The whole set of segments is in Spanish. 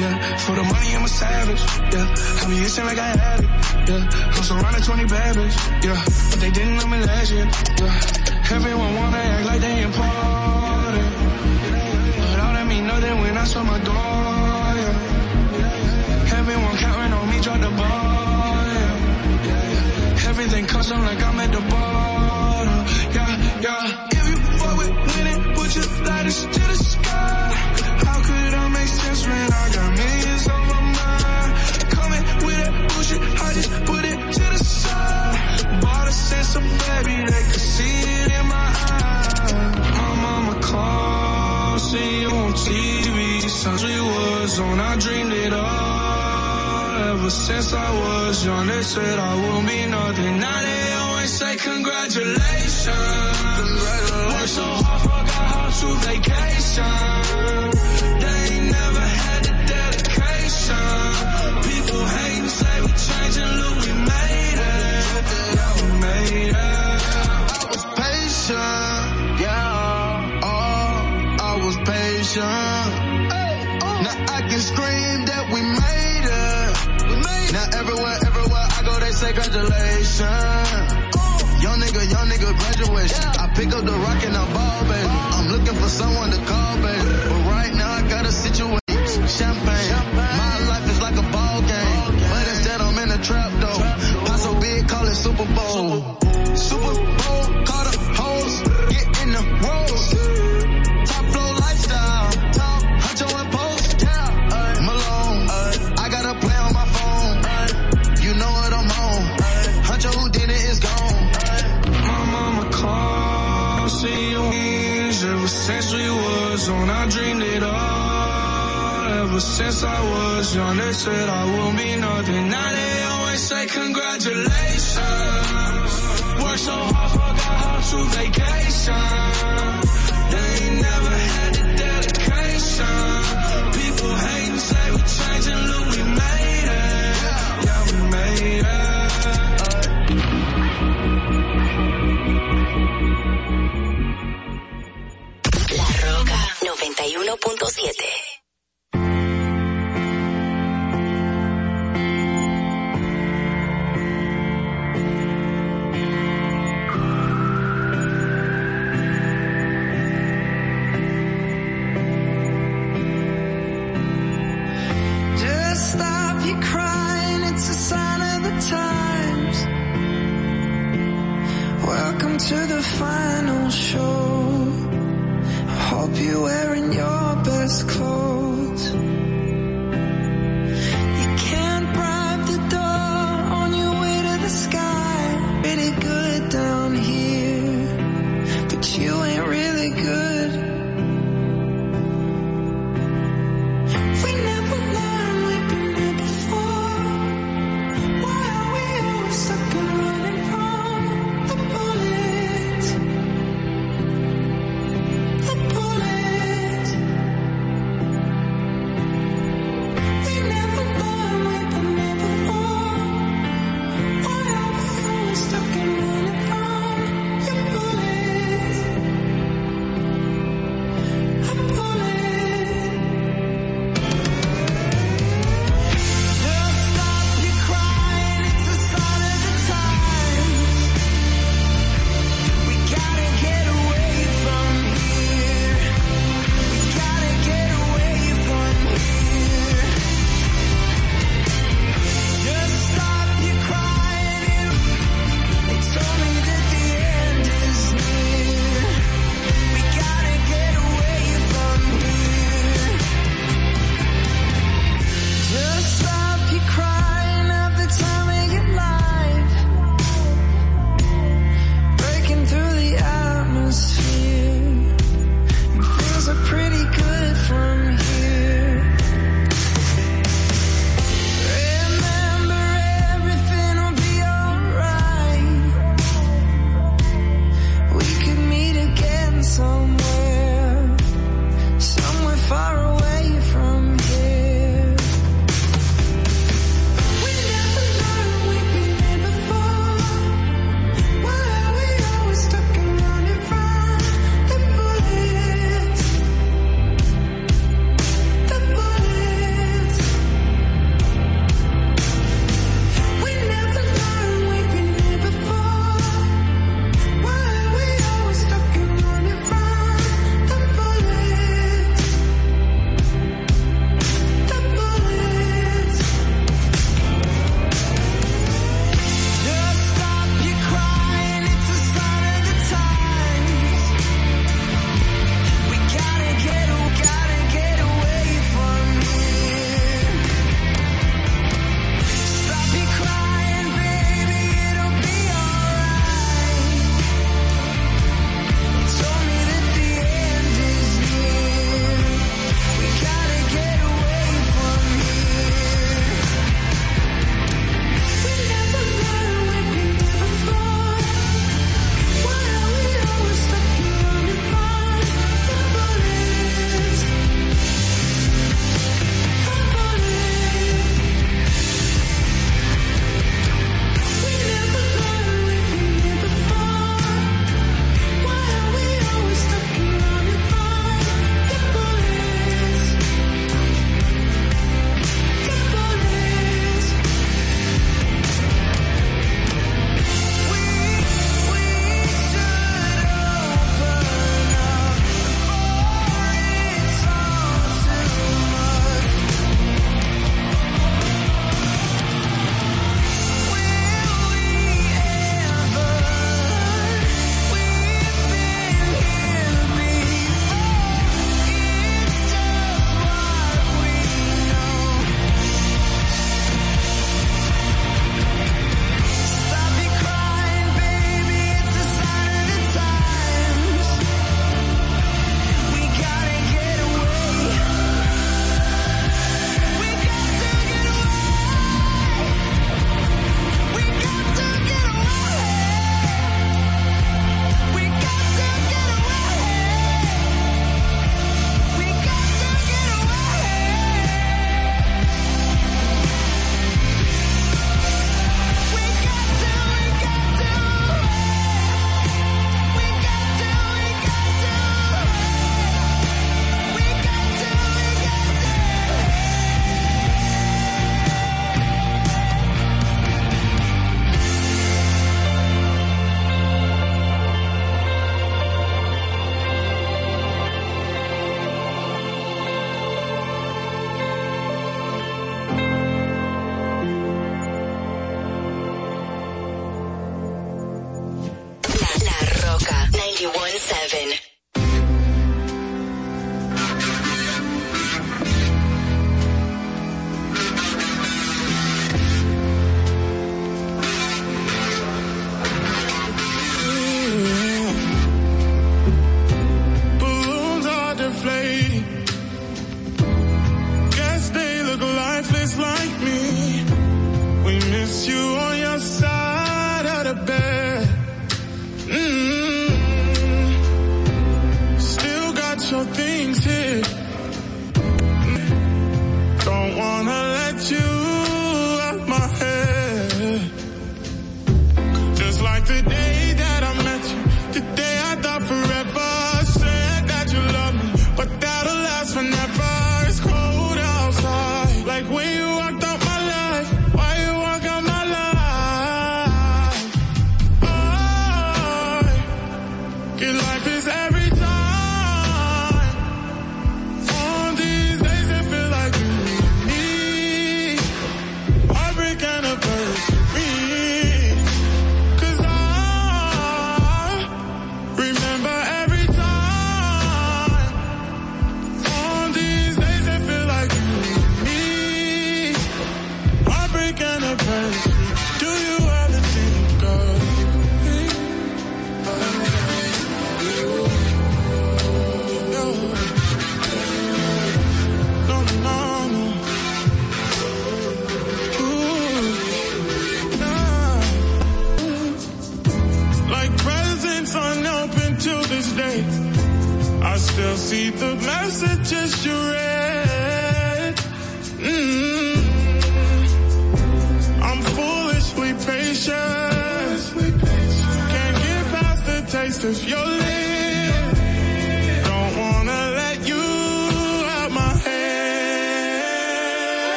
yeah. For the money, I'm a savage, yeah. I be itching like I had it, yeah. I'm surrounded 20 bad yeah. But they didn't know me last year, yeah. Everyone wanna act like they important. But all that mean nothing when I saw my door, yeah. Everyone counting on me, drop the ball, yeah. Everything custom like I'm at the bottom, yeah, yeah lightest to the sky. Was on, I dreamed it all. Ever since I was young, they said I won't be nothing. Now they always say congratulations. Congratulations. Work so hard, forgot how to vacation. They ain't never had the dedication. People hating, say we changing, look, we made it. We made it. I was patient, yeah. Oh, I was patient. Graduation. I pick up the rock and I ball, baby. I'm looking for someone to call, baby. Was young, they said I won't be nothing. Now they always say congratulations. Work so hard, forgot how to vacation. They ain't never had the dedication. People hating, say we changing, look, we made it. Yeah, we made it. La Roca 91.7.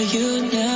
you know.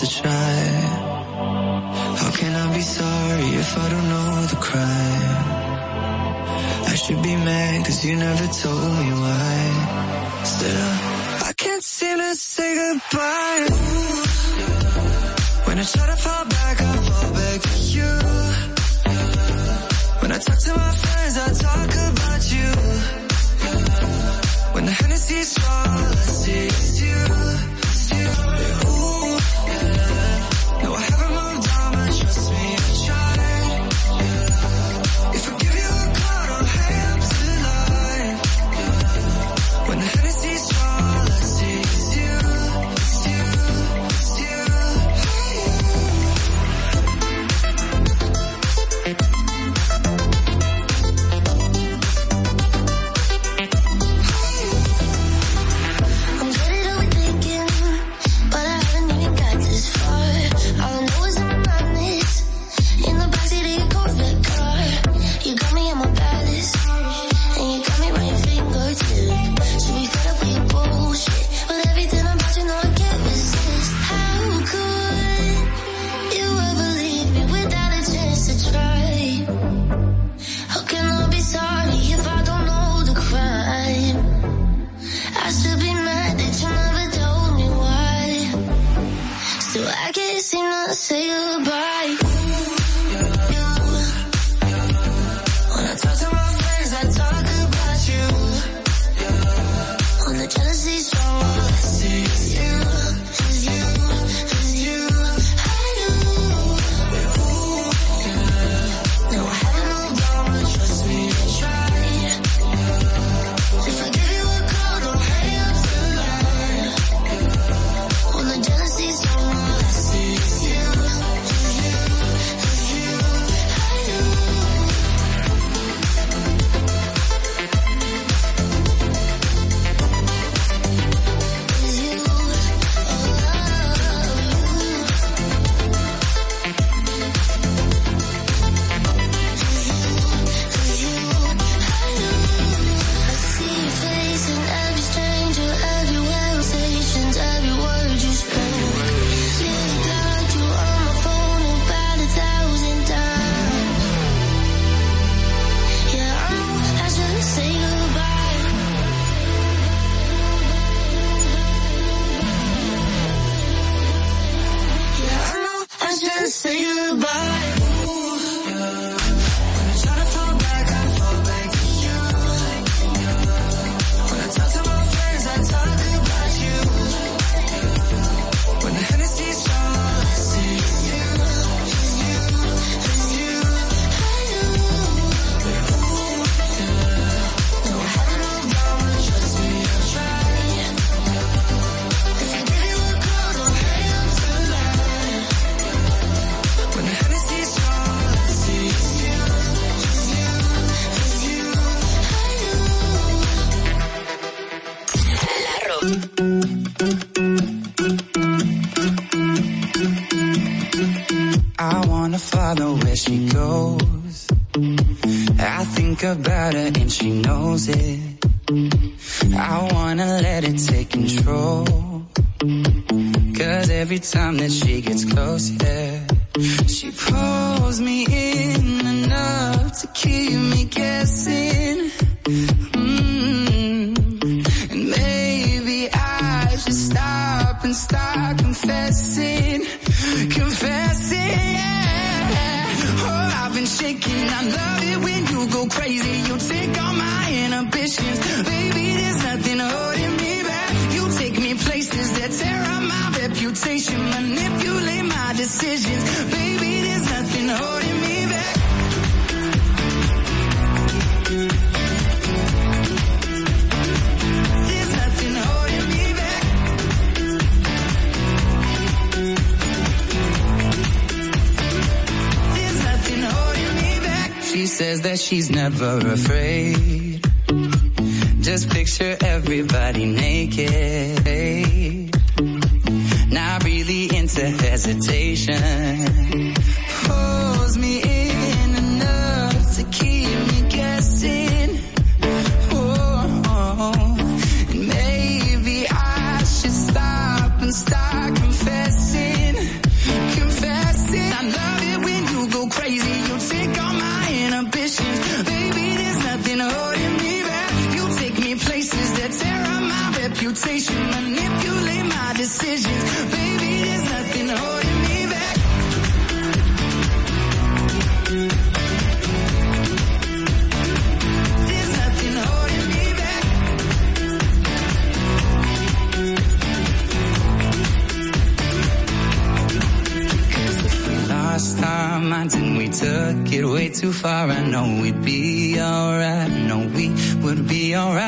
to try. How can I be sorry if I don't know the crime? I should be mad cause you never told me why. Still, I can't seem to say goodbye. When I try to fall back, I fall back to you. When I talk to my friends, I talk about you. When the Hennessy's all I see it's you.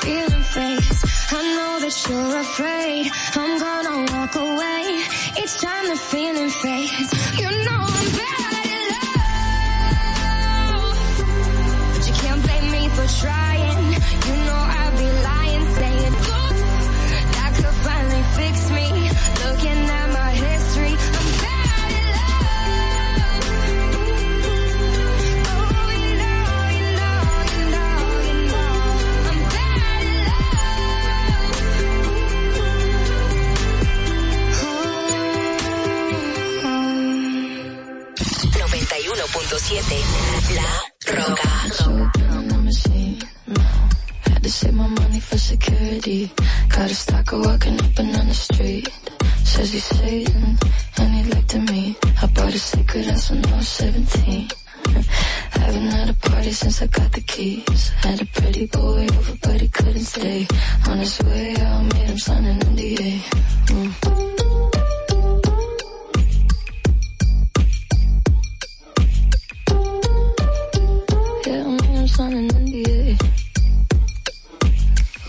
feeling fades. I know that you're afraid. I'm gonna walk away. It's time the feeling face. you know I'm bad at love. But you can't blame me for trying. 91.7 La Roca. Save my money for security. Got a stalker walking up and down the street. Says he's Satan and he like to meet. I bought a secret ass when I was 17. Haven't had a party since I got the keys. Had a pretty boy over, but he couldn't stay. On his way out, made him sign an NDA. Mm. sign an NDA.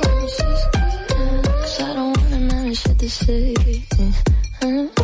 Cause I don't wanna manage shit to say.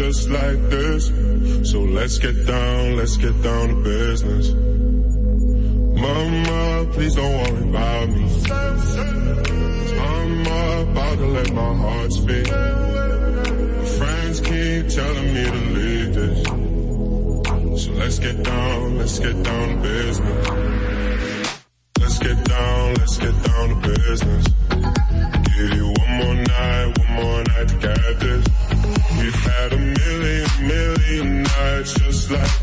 just like this. So let's get down, let's get down to business. Mama, please don't worry about me. I'm about to let my heart speak. Friends keep telling me to leave this. So let's get down, let's get down to business. Let's get down, let's get down to business. like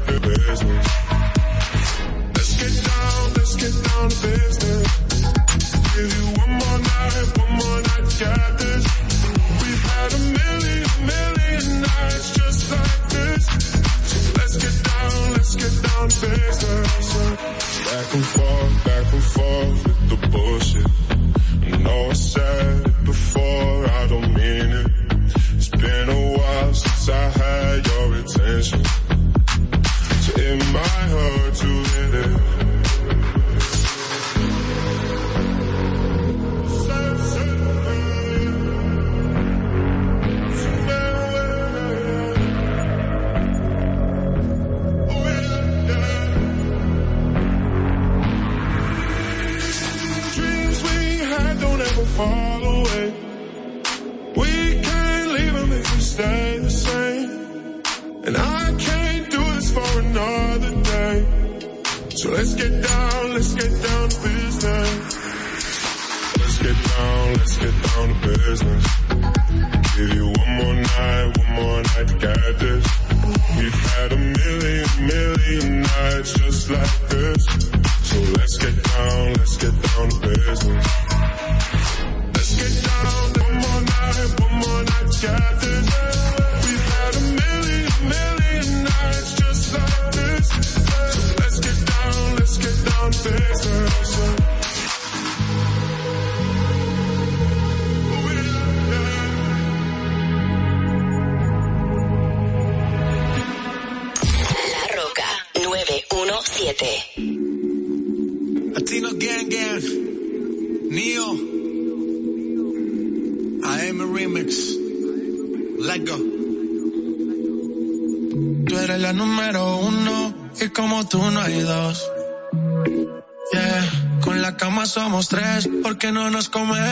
porque no nos come.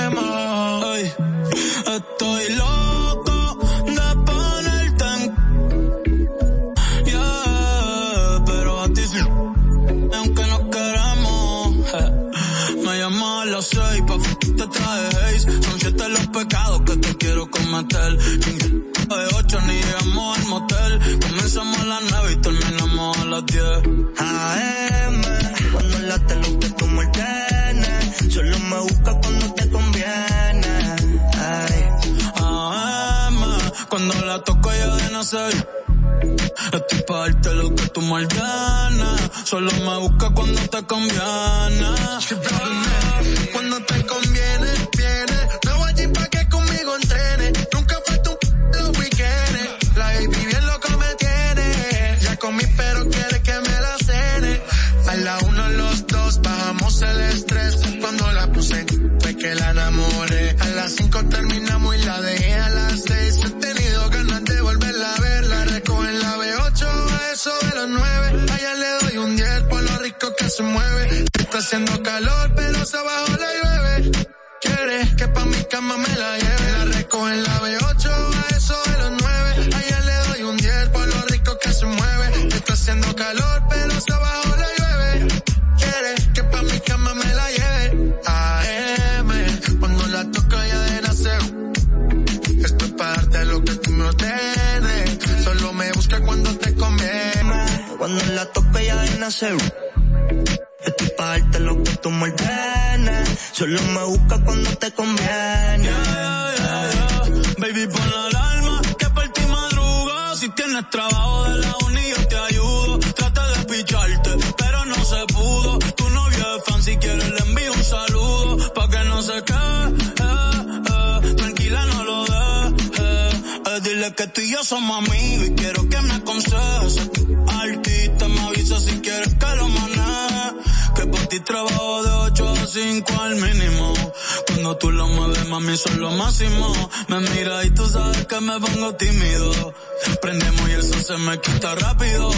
Son lo máximo. Me mira y tú sabes que me pongo tímido. Prendemos y el sol se me quita rápido.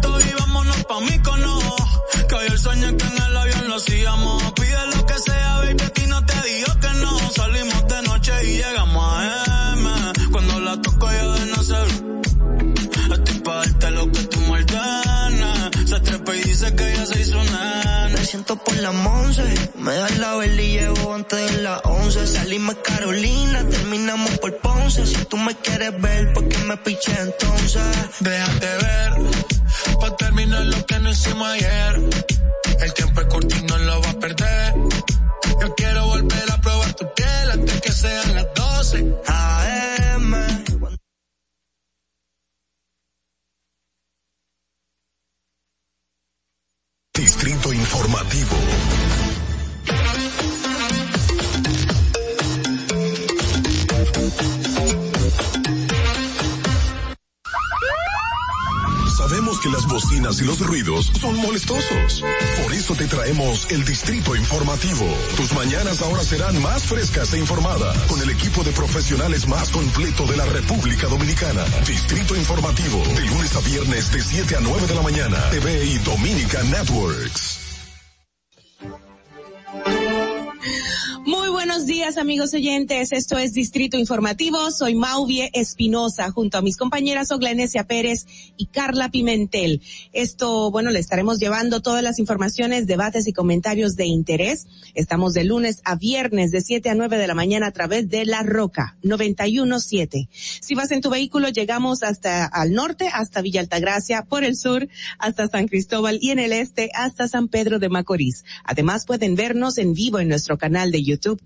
Todo y vámonos Salimos Carolina, terminamos por Ponce. Si tú me quieres ver, ¿por qué me piché entonces? Déjate ver, pa' terminar lo que no hicimos ayer. El tiempo es corto y no lo va a perder. Yo quiero volver a probar tu piel antes que sean las 12 AM. Distrito Informativo. Que las bocinas y los ruidos son molestosos. Por eso te traemos el Distrito Informativo. Tus mañanas ahora serán más frescas e informadas con el equipo de profesionales más completo de la República Dominicana. Distrito Informativo, de lunes a viernes de 7 a 9 de la mañana. TV y Dominica Networks. Buenos días, amigos oyentes. Esto es Distrito Informativo. Soy Mauvie Espinosa, junto a mis compañeras Oglenesia Pérez y Carla Pimentel. Esto, bueno, le estaremos llevando todas las informaciones, debates y comentarios de interés. Estamos de lunes a viernes de 7 a 9 de la mañana a través de La Roca 917. Si vas en tu vehículo, llegamos hasta al norte, hasta Villa Altagracia, por el sur, hasta San Cristóbal y en el este, hasta San Pedro de Macorís. Además, pueden vernos en vivo en nuestro canal de YouTube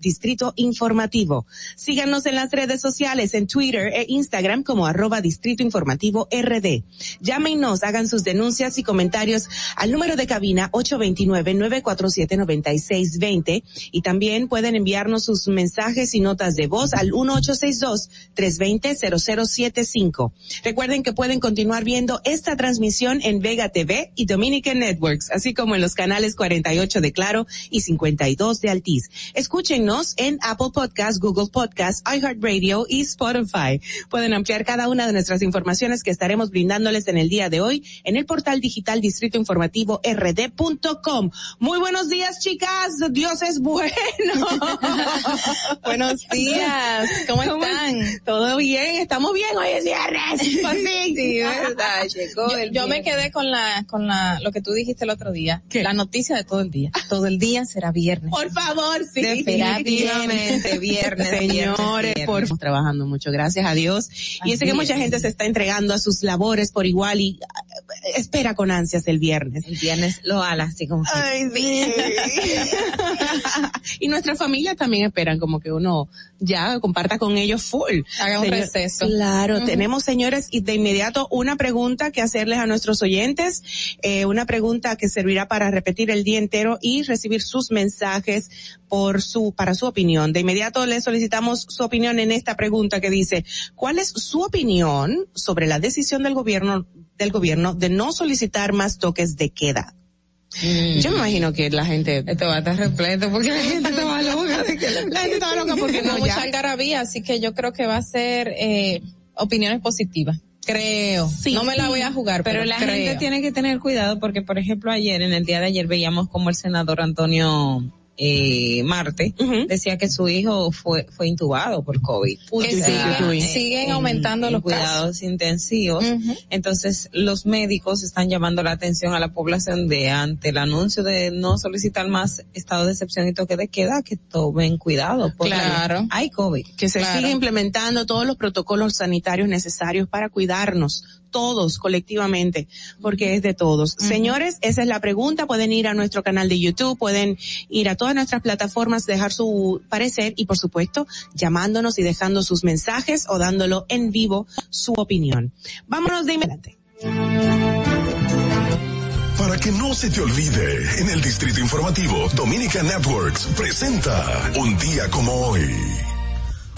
Informativo. Síganos en las redes sociales, en Twitter e Instagram como arroba Distrito Informativo RD. Llámenos, hagan sus denuncias y comentarios al número de cabina 829-947-9620 y también pueden enviarnos sus mensajes y notas de voz al 1862-320-0075. Recuerden que pueden continuar viendo esta transmisión en Vega TV y Dominican Networks, así como en los canales 48 de Claro y 52 de Altiz. Escúchenos en Apple Podcasts, Google Podcasts, iHeartRadio y Spotify. Pueden ampliar cada una de nuestras informaciones que estaremos brindándoles en el día de hoy en el portal digital Distrito Informativo rd.com. Muy buenos días, chicas. Dios es bueno. buenos días. ¿Cómo, están? Todo bien. Estamos bien. Hoy es viernes. sí, verdad. yo, me quedé con la, con la, lo que tú dijiste el otro día. La noticia de todo el día. Todo el día será viernes. Por favor, sí. Viernes. Señores, por trabajando mucho, gracias a Dios. y sé que mucha gente se está entregando a sus labores por igual y espera con ansias el viernes. El viernes lo ala, así como. Ay, sí. y nuestra familia también esperan como que uno ya comparta con ellos full. Haga un receso. Claro, tenemos señores y de inmediato una pregunta que hacerles a nuestros oyentes, eh, una pregunta que servirá para repetir el día entero y recibir sus mensajes por su, para su opinión. De inmediato le solicitamos su opinión en esta pregunta que dice, ¿cuál es su opinión sobre la decisión del gobierno, del gobierno de no solicitar más toques de queda? Mm. Yo me imagino que la gente. Esto va a estar repleto porque la gente estaba loca. la gente estaba loca porque no, no mucha algarabía, así que yo creo que va a ser eh, opiniones positivas. Creo. Sí, no me la voy a jugar, pero, la gente tiene que tener cuidado porque, por ejemplo, ayer, en el día de ayer, veíamos como el senador Antonio eh, Marte, decía que su hijo fue, fue intubado por COVID. siguen, aumentando los cuidados intensivos. Entonces, los médicos están llamando la atención a la población de ante el anuncio de no solicitar más estado de excepción y toque de queda, que tomen cuidado. Porque claro. Hay COVID. Que se sigue implementando todos los protocolos sanitarios necesarios para cuidarnos todos colectivamente, porque es de todos. Señores, esa es la pregunta. Pueden ir a nuestro canal de YouTube, pueden ir a todas nuestras plataformas, dejar su parecer y por supuesto llamándonos y dejando sus mensajes o dándolo en vivo su opinión. Vámonos de inmediato. Para que no se te olvide, en el Distrito Informativo, Dominica Networks presenta Un día como hoy.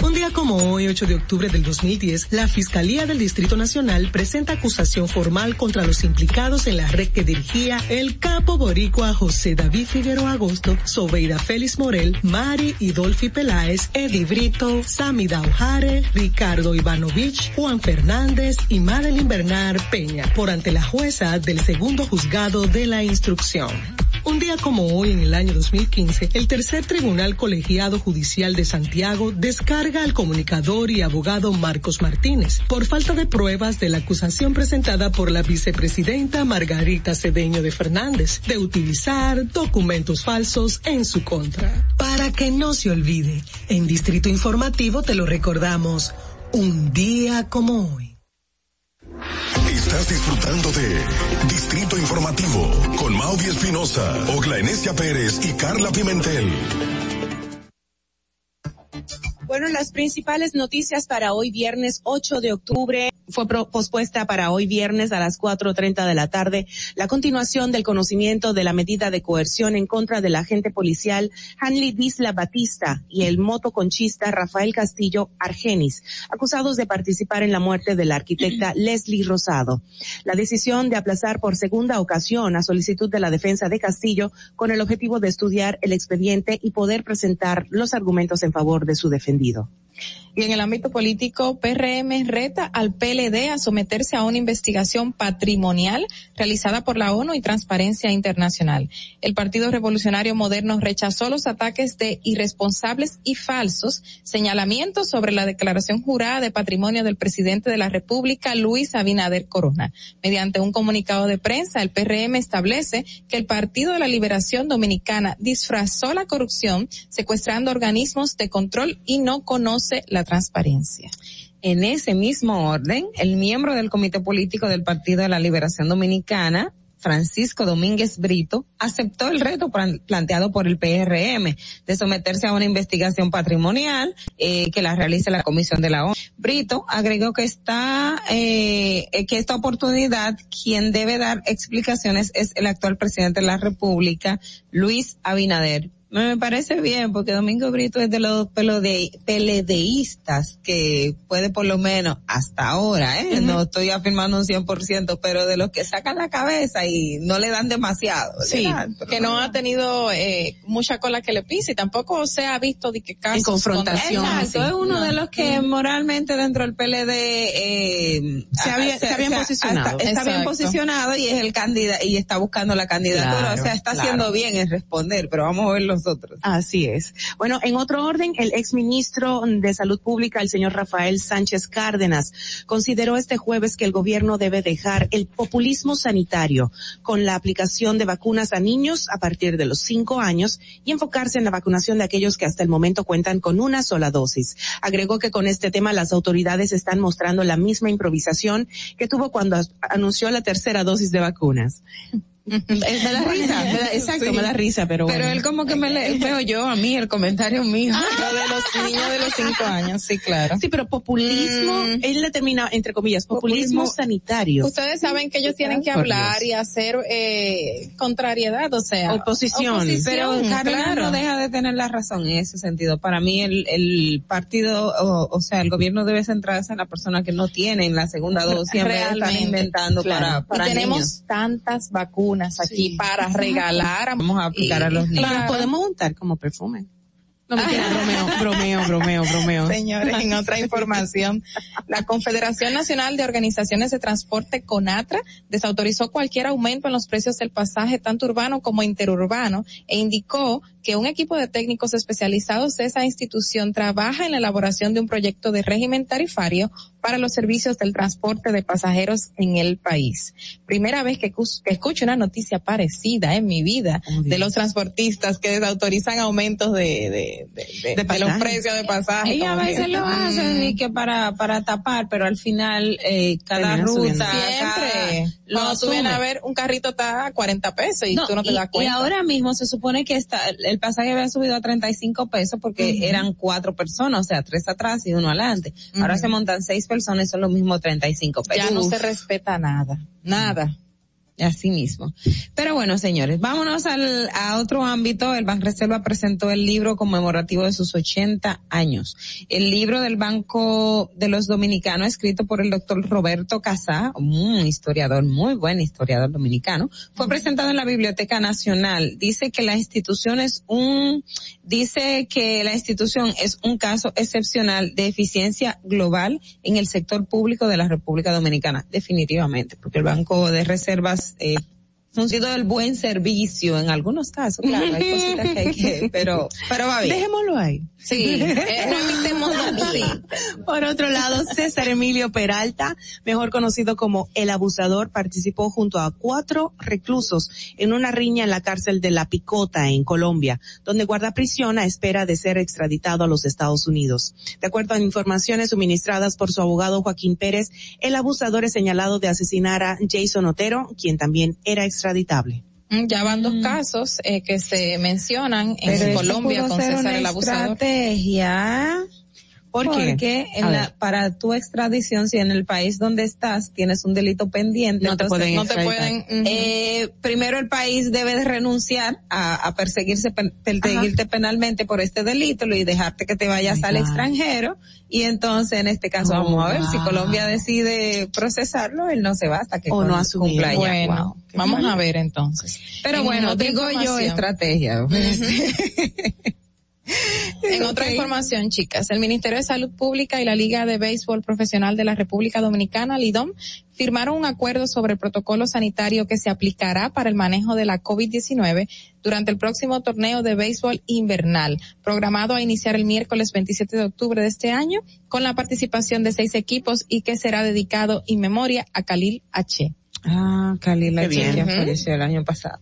Un día como hoy, 8 de octubre del 2010, la Fiscalía del Distrito Nacional presenta acusación formal contra los implicados en la red que dirigía el capo boricua José David Figueroa Agosto, Sobeida Félix Morel, Mari Dolphy Peláez, Eddie Brito, Sami Daujare, Ricardo Ivanovich, Juan Fernández y Madeline Bernard Peña, por ante la jueza del segundo juzgado de la instrucción. Un día como hoy, en el año 2015, el tercer tribunal colegiado judicial de Santiago descarga al comunicador y abogado Marcos Martínez por falta de pruebas de la acusación presentada por la vicepresidenta Margarita Cedeño de Fernández de utilizar documentos falsos en su contra. Para que no se olvide, en Distrito Informativo te lo recordamos, un día como hoy. Estás disfrutando de Distrito Informativo con Maudie Espinosa, Ogla Pérez y Carla Pimentel. Bueno, las principales noticias para hoy viernes 8 de octubre. Fue pospuesta para hoy viernes a las 4.30 de la tarde. La continuación del conocimiento de la medida de coerción en contra del agente policial Hanley Disla Batista y el motoconchista Rafael Castillo Argenis, acusados de participar en la muerte de la arquitecta Leslie Rosado. La decisión de aplazar por segunda ocasión a solicitud de la defensa de Castillo con el objetivo de estudiar el expediente y poder presentar los argumentos en favor de su defendido. Y en el ámbito político, PRM reta al PLD a someterse a una investigación patrimonial realizada por la ONU y Transparencia Internacional. El Partido Revolucionario Moderno rechazó los ataques de irresponsables y falsos señalamientos sobre la declaración jurada de patrimonio del presidente de la República, Luis Abinader Corona. Mediante un comunicado de prensa, el PRM establece que el Partido de la Liberación Dominicana disfrazó la corrupción secuestrando organismos de control y no conoce la transparencia. En ese mismo orden, el miembro del Comité Político del Partido de la Liberación Dominicana, Francisco Domínguez Brito, aceptó el reto planteado por el PRM de someterse a una investigación patrimonial eh, que la realice la Comisión de la ONU. Brito agregó que está eh, que esta oportunidad quien debe dar explicaciones es el actual presidente de la República, Luis Abinader me parece bien, porque Domingo Brito es de los peledeístas que puede por lo menos hasta ahora, ¿eh? No estoy afirmando un 100%, pero de los que sacan la cabeza y no le dan demasiado. Sí, que no, ha tenido eh, mucha cola que le pise y tampoco se ha visto de que casos. En confrontación. Exacto, es uno de los que moralmente dentro del PLD eh, se, había, se, bien posicionado. Está, bien posicionado y es el candidato y está buscando la candidatura. o sea, está haciendo bien en responder, pero vamos a Así es. Bueno, en otro orden, el exministro de Salud Pública, el señor Rafael Sánchez Cárdenas, consideró este jueves que el gobierno debe dejar el populismo sanitario con la aplicación de vacunas a niños a partir de los cinco años y enfocarse en la vacunación de aquellos que hasta el momento cuentan con una sola dosis. Agregó que con este tema las autoridades están mostrando la misma improvisación que tuvo cuando anunció la tercera dosis de vacunas me da risa, exacto, me da risa, pero Pero él como que me le, veo yo a mí, el comentario mío. Lo de los niños de los cinco años, sí, claro. Sí, pero populismo, mm. él le termina, entre comillas, populismo, sanitario. Ustedes saben que ellos tienen que hablar y hacer eh, contrariedad, o sea. Oposición. pero Carlos no deja de tener la razón en ese sentido. Para mí el, el partido, o, sea, el gobierno debe centrarse en la persona que no tiene en la segunda dosis, realmente inventando para, para y tenemos tantas vacunas aquí para regalar. Vamos a aplicar a los niños. podemos untar como perfume. No me bromeo, bromeo, bromeo, bromeo. Señores, en otra información, la Confederación Nacional de Organizaciones de Transporte CONATRA desautorizó cualquier aumento en los precios del pasaje tanto urbano como interurbano e indicó que un equipo de técnicos especializados de esa institución trabaja en la elaboración de un proyecto de régimen tarifario para los servicios del transporte de pasajeros en el país. Primera vez que, escucho una noticia parecida en mi vida oh, de los transportistas que desautorizan aumentos de, de, de, los precios de pasaje. Y a veces lo hacen y que para, para tapar, pero al final eh, cada ruta, siempre. Cuando tú vienes a ver un carrito está a 40 pesos y tú no te das cuenta. Y ahora mismo se supone que está, el pasaje había subido a 35 pesos porque eran cuatro personas, o sea, tres atrás y uno adelante. Ahora se montan seis personas y son los mismos 35 pesos. Ya no se respeta nada, nada. Así mismo. Pero bueno, señores, vámonos al, a otro ámbito. El Reserva presentó el libro conmemorativo de sus 80 años. El libro del Banco de los Dominicanos, escrito por el doctor Roberto Casá, un historiador, muy buen historiador dominicano, fue presentado en la Biblioteca Nacional. Dice que la institución es un, dice que la institución es un caso excepcional de eficiencia global en el sector público de la República Dominicana. Definitivamente, porque el Banco de Reservas eh, sido del buen servicio en algunos casos, claro, hay cositas que hay que, pero, pero va bien. Dejémoslo ahí. Sí, eh, Por otro lado, César Emilio Peralta, mejor conocido como El Abusador, participó junto a cuatro reclusos en una riña en la cárcel de La Picota, en Colombia, donde guarda prisión a espera de ser extraditado a los Estados Unidos. De acuerdo a informaciones suministradas por su abogado Joaquín Pérez, el abusador es señalado de asesinar a Jason Otero, quien también era extraditable. Mm, ya van dos mm. casos eh, que se mencionan en Colombia con César el abusador. Estrategia porque para tu extradición, si en el país donde estás tienes un delito pendiente, no te pueden, no te pueden eh, primero el país debe de renunciar a, perseguirse, perseguirte penalmente por este delito y dejarte que te vayas al extranjero. Y entonces, en este caso, vamos a ver si Colombia decide procesarlo, él no se va hasta que o no cumpla Bueno, vamos a ver entonces. Pero bueno, digo yo estrategia. En otra información, chicas, el Ministerio de Salud Pública y la Liga de Béisbol Profesional de la República Dominicana, LIDOM, firmaron un acuerdo sobre el protocolo sanitario que se aplicará para el manejo de la COVID-19 durante el próximo torneo de béisbol invernal, programado a iniciar el miércoles 27 de octubre de este año, con la participación de seis equipos y que será dedicado en memoria a Khalil H. Ah, Khalil H. que apareció el año pasado.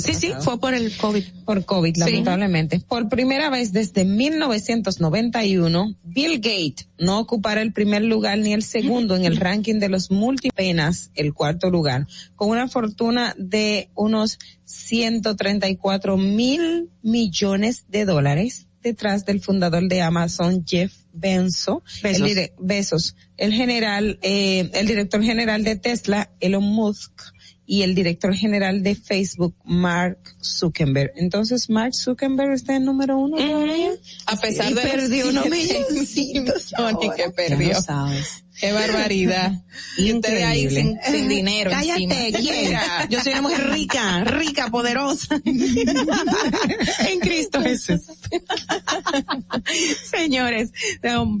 Sí, sí, fue por el COVID. Por COVID, lamentablemente. Por primera vez desde 1991, Bill Gates no ocupará el primer lugar ni el segundo en el ranking de los multipenas, el cuarto lugar, con una fortuna de unos 134 mil millones de dólares detrás del fundador de Amazon, Jeff Bezos, El, Bezos, el general, eh, el director general de Tesla, Elon Musk, y el director general de Facebook, Mark Zuckerberg. Entonces, Mark Zuckerberg está en número uno todavía. A pesar de perdió unos milloncitos, que perdió. Qué barbaridad. Y usted ahí sin, sin dinero. Cállate, quiera. Yo soy una mujer rica, rica, poderosa. en Cristo Jesús. Señores,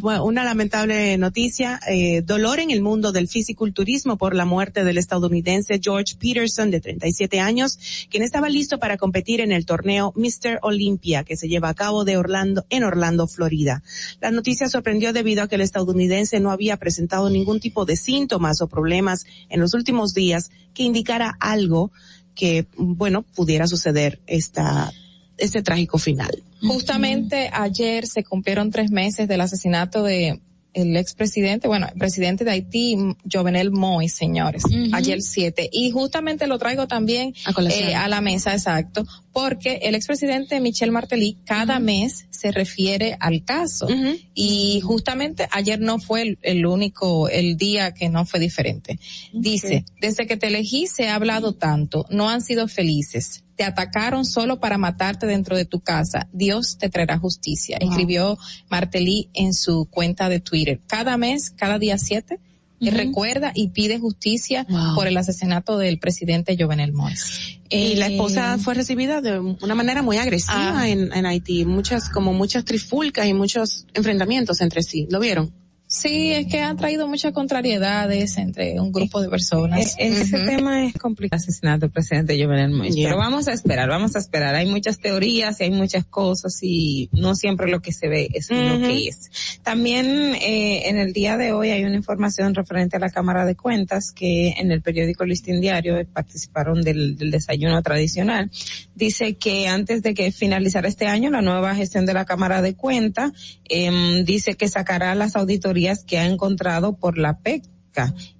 una lamentable noticia. Eh, dolor en el mundo del fisiculturismo por la muerte del estadounidense George Peterson, de 37 años, quien estaba listo para competir en el torneo Mr. Olympia, que se lleva a cabo de Orlando, en Orlando, Florida. La noticia sorprendió debido a que el estadounidense no había presentado ningún tipo de síntomas o problemas en los últimos días que indicara algo que, bueno, pudiera suceder esta, este trágico final. Justamente ayer se cumplieron tres meses del asesinato de el expresidente, bueno, el presidente de Haití, Jovenel Moy, señores, ayer 7. Y justamente lo traigo también eh, a, la mesa, exacto, porque el expresidente Michel Martelly cada mes se refiere al caso. Y justamente ayer no fue el, único, el día que no fue diferente. Dice, desde que te elegí se ha hablado tanto, no han sido felices te atacaron solo para matarte dentro de tu casa. Dios te traerá justicia. Escribió Martelly en su cuenta de Twitter. Cada mes, cada día siete, recuerda y pide justicia por el asesinato del presidente Jovenel Moïse. y la esposa eh, fue recibida de una manera muy agresiva ah. en, en Haití, muchas, como muchas trifulcas y muchos enfrentamientos entre sí. ¿Lo vieron? Sí, es que ha traído muchas contrariedades entre un grupo de personas. ese tema es complicado, asesinato del presidente Jovenel Moïse. Pero vamos a esperar, vamos a esperar. Hay muchas teorías y hay muchas cosas y no siempre lo que se ve es lo que es. También eh, en el día de hoy hay una información referente a la Cámara de Cuentas que en el periódico Listín Diario participaron del, desayuno tradicional. Dice que antes de que finalizara este año, la nueva gestión de la Cámara de Cuentas em, dice que sacará las auditorías que ha encontrado por la PEC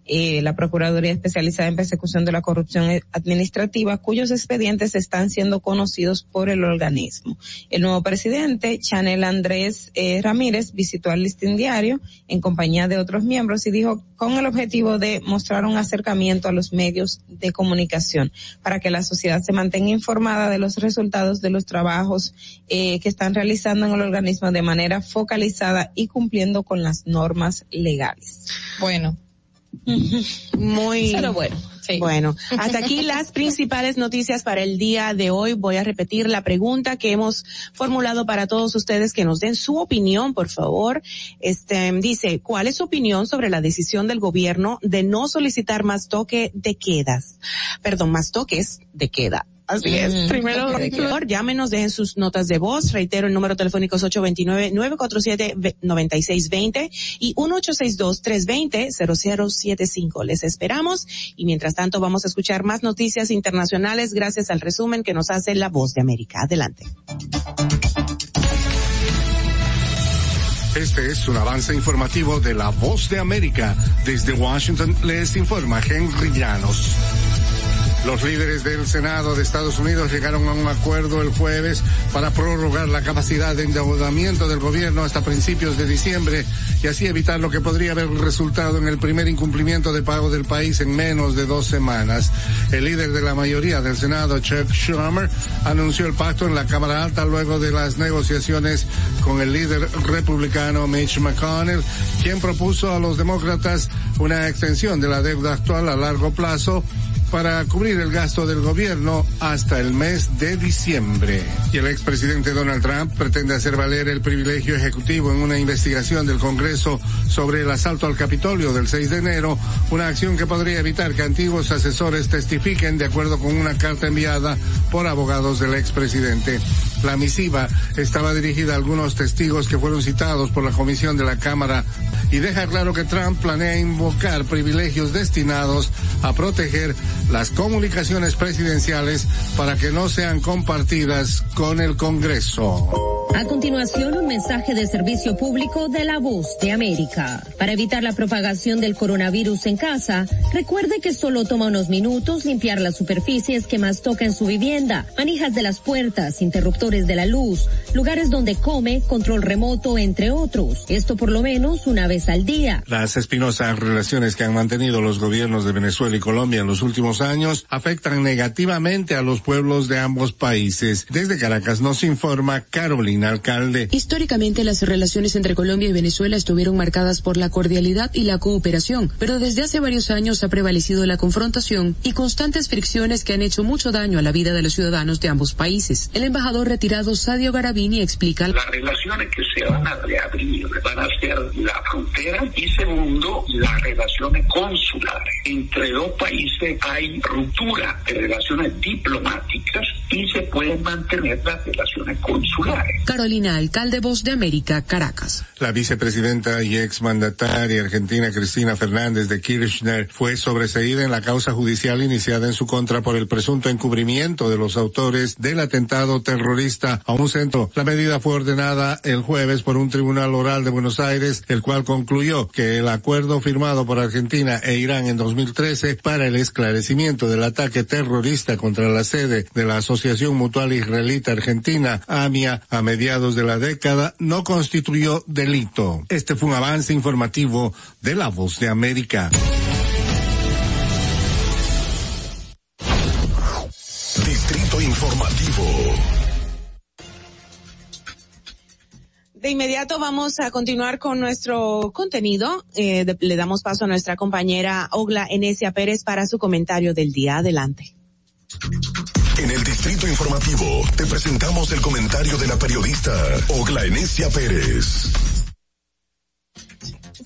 Eh, la Procuraduría Especializada en Persecución de la Corrupción Administrativa, cuyos expedientes están siendo conocidos por el organismo. El nuevo presidente, Chanel Andrés eh, Ramírez, visitó al listín diario en compañía de otros miembros y dijo con el objetivo de mostrar un acercamiento a los medios de comunicación para que la sociedad se mantenga informada de los resultados de los trabajos eh, que están realizando en el organismo de manera focalizada y cumpliendo con las normas legales. Bueno, muy Pero bueno. Bueno, hasta aquí las principales noticias para el día de hoy. Voy a repetir la pregunta que hemos formulado para todos ustedes que nos den su opinión, por favor. Este dice, ¿cuál es su opinión sobre la decisión del gobierno de no solicitar más toque de quedas? Perdón, más toques de queda Así es. Mm, Primero, favor, llámenos, dejen sus notas de voz. Reitero, el número telefónico es 829-947-9620 y 1862-320-0075. Les esperamos y mientras tanto vamos a escuchar más noticias internacionales gracias al resumen que nos hace La Voz de América. Adelante. Este es un avance informativo de La Voz de América. Desde Washington les informa Henry Llanos. Los líderes del Senado de Estados Unidos llegaron a un acuerdo el jueves para prorrogar la capacidad de endeudamiento del gobierno hasta principios de diciembre y así evitar lo que podría haber resultado en el primer incumplimiento de pago del país en menos de dos semanas. El líder de la mayoría del Senado, Chuck Schumer, anunció el pacto en la Cámara Alta luego de las negociaciones con el líder republicano Mitch McConnell, quien propuso a los demócratas una extensión de la deuda actual a largo plazo para cubrir el gasto del gobierno hasta el mes de diciembre. Y el expresidente Donald Trump pretende hacer valer el privilegio ejecutivo en una investigación del Congreso sobre el asalto al Capitolio del 6 de enero, una acción que podría evitar que antiguos asesores testifiquen de acuerdo con una carta enviada por abogados del expresidente. La misiva estaba dirigida a algunos testigos que fueron citados por la comisión de la Cámara y deja claro que Trump planea invocar privilegios destinados a proteger las comunicaciones presidenciales para que no sean compartidas con el Congreso. A continuación, un mensaje de servicio público de la voz de América. Para evitar la propagación del coronavirus en casa, recuerde que solo toma unos minutos limpiar las superficies que más toca en su vivienda, manijas de las puertas, interruptores de la luz, lugares donde come, control remoto, entre otros. Esto por lo menos una vez al día. Las espinosas relaciones que han mantenido los gobiernos de Venezuela y Colombia en los últimos años afectan negativamente a los pueblos de ambos países. Desde Caracas nos informa Carolina Alcalde. Históricamente las relaciones entre Colombia y Venezuela estuvieron marcadas por la cordialidad y la cooperación, pero desde hace varios años ha prevalecido la confrontación y constantes fricciones que han hecho mucho daño a la vida de los ciudadanos de ambos países. El embajador retirado Sadio Garabini explica las relaciones que se van a reabrir van a ser la frontera y segundo las relaciones consulares. Entre dos países hay ruptura de relaciones diplomáticas y se pueden mantener las relaciones consulares. Carolina, alcalde Voz de América, Caracas. La vicepresidenta y exmandataria argentina Cristina Fernández de Kirchner fue sobreseída en la causa judicial iniciada en su contra por el presunto encubrimiento de los autores del atentado terrorista a un centro. La medida fue ordenada el jueves por un tribunal oral de Buenos Aires, el cual concluyó que el acuerdo firmado por Argentina e Irán en 2013 para el esclarecimiento del ataque terrorista contra la sede de la Asociación Mutual Israelita Argentina, AMIA, a mediados de la década, no constituyó delito. Este fue un avance informativo de La Voz de América. Distrito Informativo. De inmediato vamos a continuar con nuestro contenido. Eh, de, le damos paso a nuestra compañera Ogla Enesia Pérez para su comentario del día. Adelante. En el Distrito Informativo te presentamos el comentario de la periodista Ogla Enesia Pérez.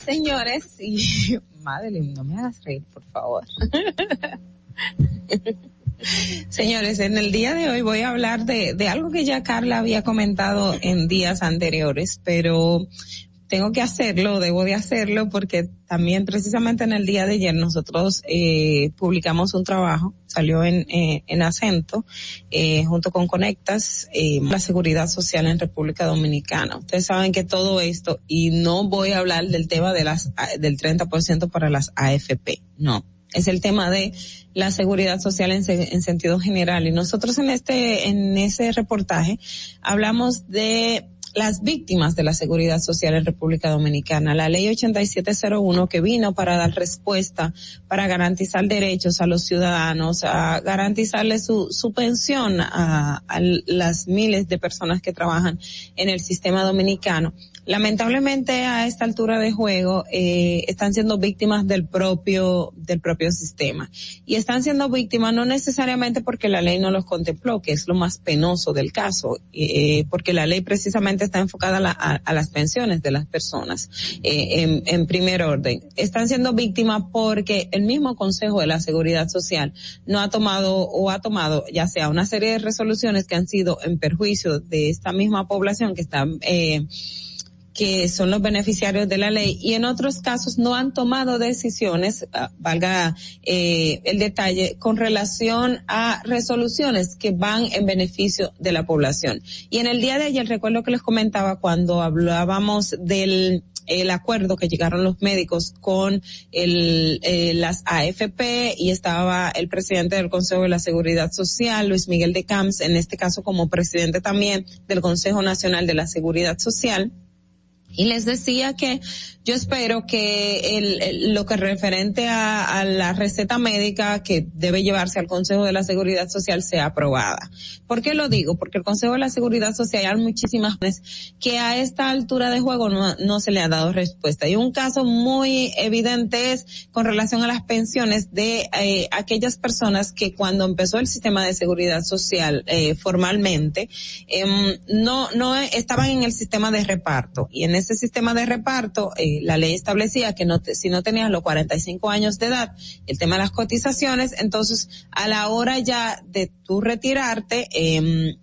Señores, y Madeline, no me hagas reír, por favor. Señores, en el día de hoy voy a hablar de, de algo que ya Carla había comentado en días anteriores, pero tengo que hacerlo, debo de hacerlo, porque también precisamente en el día de ayer nosotros eh, publicamos un trabajo, salió en, eh, en acento, eh, junto con Conectas, eh, la seguridad social en República Dominicana. Ustedes saben que todo esto, y no voy a hablar del tema de las, del 30% para las AFP, no. Es el tema de la seguridad social en, en sentido general. Y nosotros en este, en ese reportaje hablamos de las víctimas de la seguridad social en República Dominicana. La ley 8701 que vino para dar respuesta, para garantizar derechos a los ciudadanos, a garantizarle su, su pensión a, a las miles de personas que trabajan en el sistema dominicano lamentablemente a esta altura de juego eh, están siendo víctimas del propio del propio sistema. Y están siendo víctimas no necesariamente porque la ley no los contempló que es lo más penoso del caso eh, porque la ley precisamente está enfocada a, la, a, a las pensiones de las personas eh, en, en, primer orden. Están siendo víctimas porque el mismo Consejo de la Seguridad Social no ha tomado o ha tomado ya sea una serie de resoluciones que han sido en perjuicio de esta misma población que está eh, que son los beneficiarios de la ley y en otros casos no han tomado decisiones, uh, valga eh, el detalle, con relación a resoluciones que van en beneficio de la población. Y en el día de ayer recuerdo que les comentaba cuando hablábamos del el acuerdo que llegaron los médicos con el, eh, las AFP y estaba el presidente del Consejo de la Seguridad Social, Luis Miguel de Camps, en este caso como presidente también del Consejo Nacional de la Seguridad Social y les decía que yo espero que el, lo que referente a, a, la receta médica que debe llevarse al Consejo de la Seguridad Social sea aprobada. ¿Por qué lo digo? Porque el Consejo de la Seguridad Social hay muchísimas veces que a esta altura de juego no, no se le ha dado respuesta. Y un caso muy evidente es con relación a las pensiones de eh, aquellas personas que cuando empezó el sistema de seguridad social eh, formalmente eh, no no estaban en el sistema de reparto y en ese sistema de reparto eh, la ley establecía que no te, si no tenías los 45 años de edad, el tema de las cotizaciones, entonces a la hora ya de tú retirarte, eh,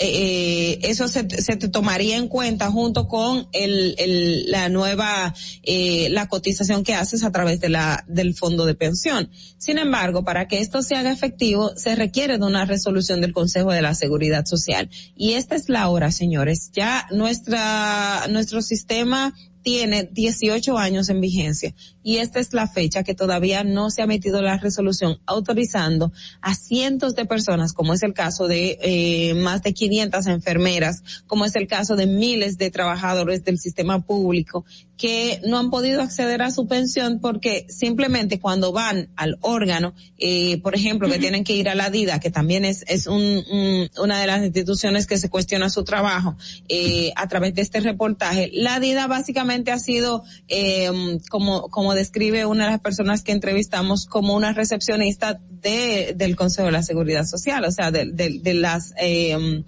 eh, eso se, se, te tomaría en cuenta junto con el, el la nueva eh, la cotización que haces a través de la del fondo de pensión. Sin embargo, para que esto se haga efectivo, se requiere de una resolución del Consejo de la Seguridad Social. Y esta es la hora, señores. Ya nuestra nuestro sistema tiene 18 años en vigencia. Y esta es la fecha que todavía no se ha metido la resolución autorizando a cientos de personas, como es el caso de eh, más de 500 enfermeras, como es el caso de miles de trabajadores del sistema público que no han podido acceder a su pensión porque simplemente cuando van al órgano, eh, por ejemplo, que tienen que ir a la DIDA, que también es, es un, un, una de las instituciones que se cuestiona su trabajo eh, a través de este reportaje, la DIDA básicamente ha sido, eh, como, como describe una de las personas que entrevistamos, como una recepcionista de, del Consejo de la Seguridad Social, o sea, de, de, de las... Eh,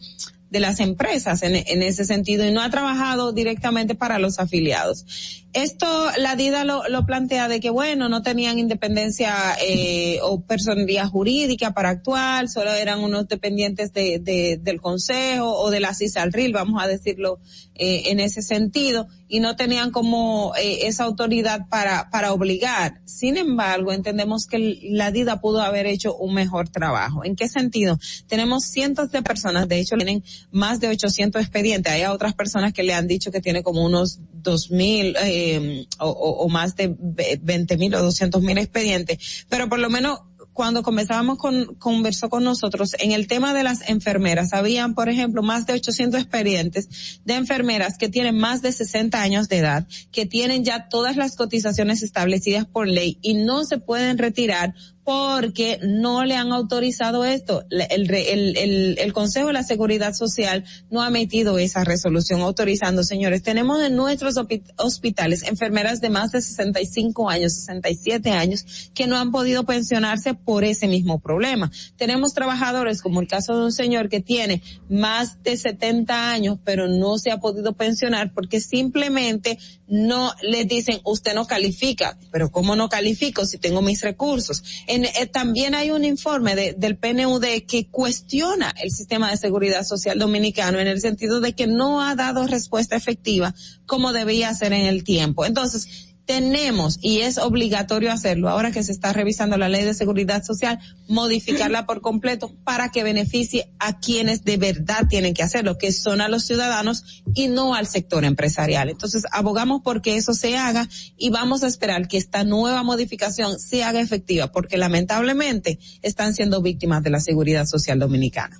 de las empresas en, en, ese sentido y no ha trabajado directamente para los afiliados. Esto la DIDA lo, lo plantea de que bueno, no tenían independencia eh, o personalidad jurídica para actuar, solo eran unos dependientes de, de del Consejo o de la CISALRIL, vamos a decirlo eh, en ese sentido, y no tenían como eh, esa autoridad para, para obligar. Sin embargo, entendemos que la DIDA pudo haber hecho un mejor trabajo. ¿En qué sentido? Tenemos cientos de personas, de hecho tienen más de 800 expedientes. Hay otras personas que le han dicho que tiene como unos 2000 eh, o, o, más de 20 mil o 200 mil expedientes, pero por lo menos cuando comenzábamos con, conversó con nosotros en el tema de las enfermeras, habían, por ejemplo, más de 800 expedientes de enfermeras que tienen más de 60 años de edad, que tienen ya todas las cotizaciones establecidas por ley y no se pueden retirar porque no le han autorizado esto. El, el, el, el, Consejo de la Seguridad Social no ha metido esa resolución autorizando, señores. Tenemos en nuestros hospitales enfermeras de más de 65 años, 67 años, que no han podido pensionarse por ese mismo problema. Tenemos trabajadores, como el caso de un señor que tiene más de 70 años, pero no se ha podido pensionar porque simplemente no le dicen, usted no califica. Pero ¿cómo no califico si tengo mis recursos? En, eh, también hay un informe del PNUD que cuestiona el sistema de seguridad social dominicano en el sentido de que no ha dado respuesta efectiva como debía ser en el tiempo. Entonces, tenemos, y es obligatorio hacerlo, ahora que se está revisando la ley de seguridad social, modificarla por completo para que beneficie a quienes de verdad tienen que hacerlo, que son a los ciudadanos y no al sector empresarial. Entonces, abogamos porque eso se haga y vamos a esperar que esta nueva modificación se haga efectiva, porque lamentablemente están siendo víctimas de la seguridad social dominicana.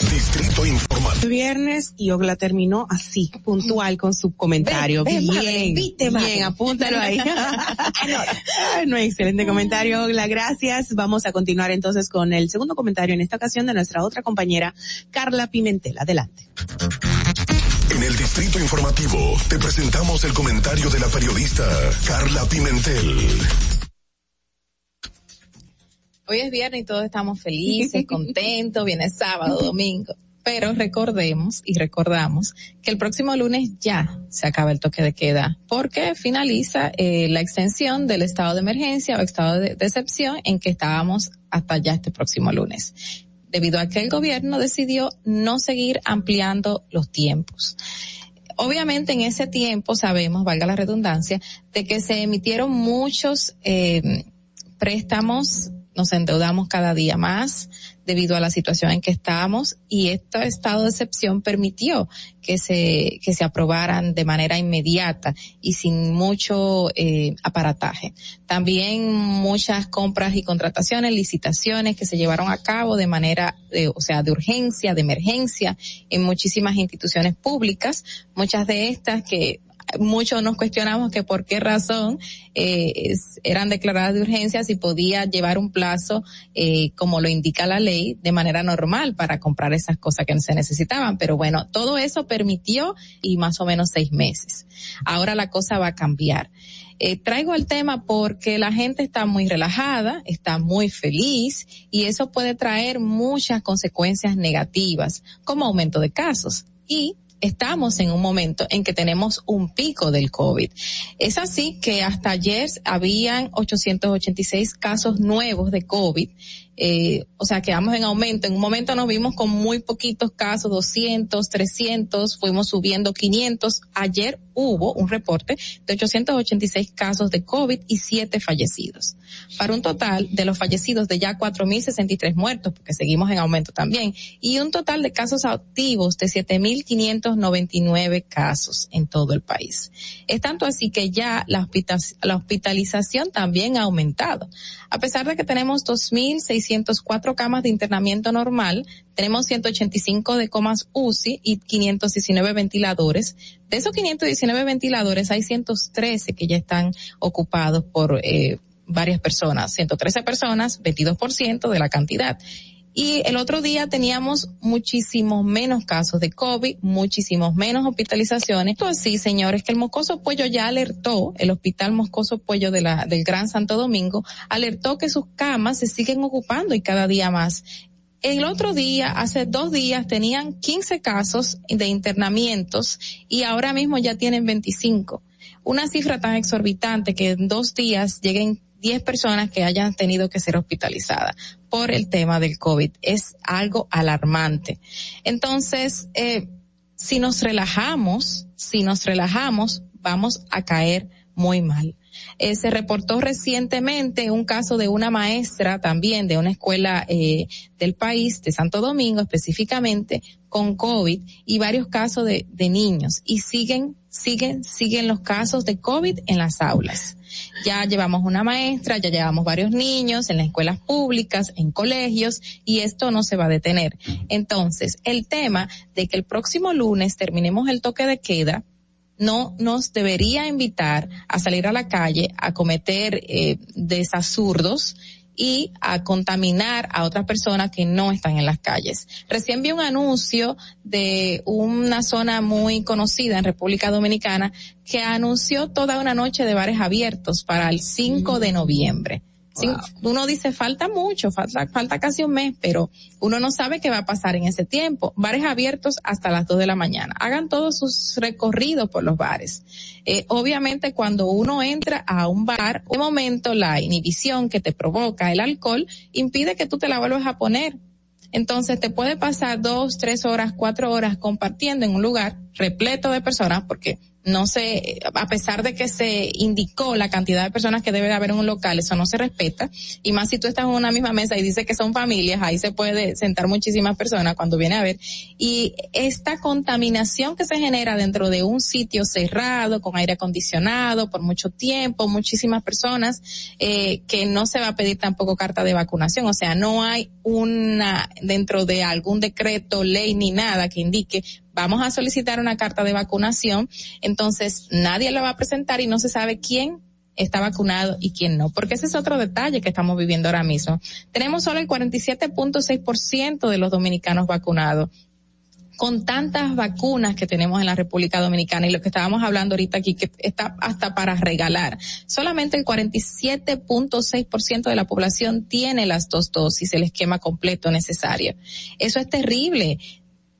Distrito Informativo. Viernes y Ogla terminó así, puntual con su comentario. bien, bien, apúntalo ahí. no, excelente comentario, Ogla, gracias. Vamos a continuar entonces con el segundo comentario en esta ocasión de nuestra otra compañera, Carla Pimentel. Adelante. En el Distrito Informativo te presentamos el comentario de la periodista Carla Pimentel. Hoy es viernes y todos estamos felices, contentos, viene sábado, domingo. Pero recordemos y recordamos que el próximo lunes ya se acaba el toque de queda porque finaliza eh, la extensión del estado de emergencia o estado de, excepción en que estábamos hasta ya este próximo lunes debido a que el gobierno decidió no seguir ampliando los tiempos obviamente en ese tiempo sabemos, valga la redundancia, de que se emitieron muchos eh, préstamos nos endeudamos cada día más debido a la situación en que estábamos y este estado de excepción permitió que se, que se aprobaran de manera inmediata y sin mucho eh, aparataje. También muchas compras y contrataciones, licitaciones que se llevaron a cabo de manera, o sea, de urgencia, de emergencia en muchísimas instituciones públicas, muchas de estas que muchos nos cuestionamos que por qué razón eh, eran declaradas de urgencia si podía llevar un plazo eh, como lo indica la ley de manera normal para comprar esas cosas que se necesitaban. Pero bueno, todo eso permitió y más o menos seis meses. Ahora la cosa va a cambiar. Eh, traigo el tema porque la gente está muy relajada, está muy feliz y eso puede traer muchas consecuencias negativas como aumento de casos. Y estamos en un momento en que tenemos un pico del COVID. Es así que hasta ayer habían 886 casos nuevos de COVID eh, o sea, que vamos en aumento. En un momento nos vimos con muy poquitos casos, 200, 300, fuimos subiendo 500. Ayer hubo un reporte de 886 casos de COVID y 7 fallecidos. Para un total de los fallecidos de ya 4.063 muertos, porque seguimos en aumento también, y un total de casos activos de 7.599 casos en todo el país. Es tanto así que ya la, la hospitalización también ha aumentado. A pesar de que tenemos 2.604 camas de internamiento normal, tenemos 185 de comas UCI y 519 ventiladores. De esos 519 ventiladores hay 113 que ya están ocupados por eh, varias personas, 113 personas, 22% de la cantidad. Y el otro día teníamos muchísimos menos casos de COVID, muchísimos menos hospitalizaciones. Esto así, señores, que el Moscoso Puello ya alertó, el Hospital Moscoso Puello de la, del Gran Santo Domingo, alertó que sus camas se siguen ocupando y cada día más. El otro día, hace dos días, tenían 15 casos de internamientos y ahora mismo ya tienen 25. Una cifra tan exorbitante que en dos días lleguen 10 personas que hayan tenido que ser hospitalizadas por el tema del COVID. Es algo alarmante. Entonces, eh, si nos relajamos, si nos relajamos, vamos a caer muy mal. Eh, se reportó recientemente un caso de una maestra también de una escuela eh, del país, de Santo Domingo específicamente, con COVID y varios casos de, de niños. Y siguen, siguen, siguen los casos de COVID en las aulas. Ya llevamos una maestra, ya llevamos varios niños en las escuelas públicas, en colegios, y esto no se va a detener. Entonces, el tema de que el próximo lunes terminemos el toque de queda, no nos debería invitar a salir a la calle a cometer eh, y a contaminar a otras personas que no están en las calles. Recién vi un anuncio de una zona muy conocida en República Dominicana que anunció toda una noche de bares abiertos para el 5 de noviembre. Uno dice falta mucho, falta, falta casi un mes, pero uno no sabe qué va a pasar en ese tiempo. Bares abiertos hasta las 2 de la mañana. Hagan todos sus recorridos por los bares. Eh, obviamente cuando uno entra a un bar, un momento la inhibición que te provoca el alcohol impide que tú te la vuelvas a poner. Entonces te puede pasar dos, tres horas, cuatro horas compartiendo en un lugar repleto de personas porque no se, a pesar de que se indicó la cantidad de personas que debe haber en un local, eso no se respeta. Y más si tú estás en una misma mesa y dice que son familias, ahí se puede sentar muchísimas personas cuando viene a ver. Y esta contaminación que se genera dentro de un sitio cerrado, con aire acondicionado, por mucho tiempo, muchísimas personas, eh, que no se va a pedir tampoco carta de vacunación. O sea, no hay una, dentro de algún decreto, ley ni nada que indique vamos a solicitar una carta de vacunación, entonces nadie la va a presentar y no se sabe quién está vacunado y quién no, porque ese es otro detalle que estamos viviendo ahora mismo. Tenemos solo el 47.6% de los dominicanos vacunados con tantas vacunas que tenemos en la República Dominicana y lo que estábamos hablando ahorita aquí, que está hasta para regalar. Solamente el 47.6% de la población tiene las dos dosis, el esquema completo necesario. Eso es terrible.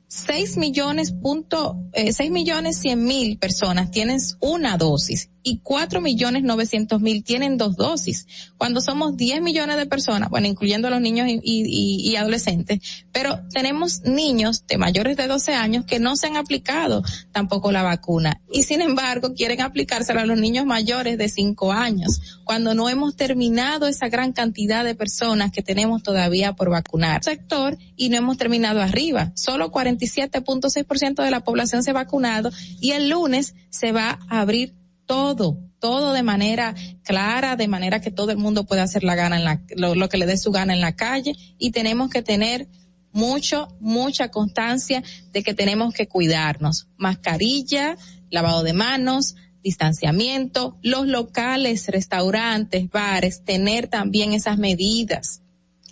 6 millones punto, eh, 6 millones 100 mil personas tienen una dosis y 4 millones 900 mil tienen dos dosis. Cuando somos 10 millones de personas, bueno, incluyendo a los niños y, y, adolescentes, pero tenemos niños de mayores de 12 años que no se han aplicado tampoco la vacuna y sin embargo quieren aplicársela a los niños mayores de 5 años, cuando no hemos terminado esa gran cantidad de personas que tenemos todavía por vacunar sector y no hemos terminado arriba. Solo 47.6% de la población se ha vacunado y el lunes se va a abrir todo, todo de manera clara, de manera que todo el mundo pueda hacer la gana en la, lo, lo que le dé su gana en la calle y tenemos que tener mucho, mucha constancia de que tenemos que cuidarnos. Mascarilla, lavado de manos, distanciamiento, los locales, restaurantes, bares, tener también esas medidas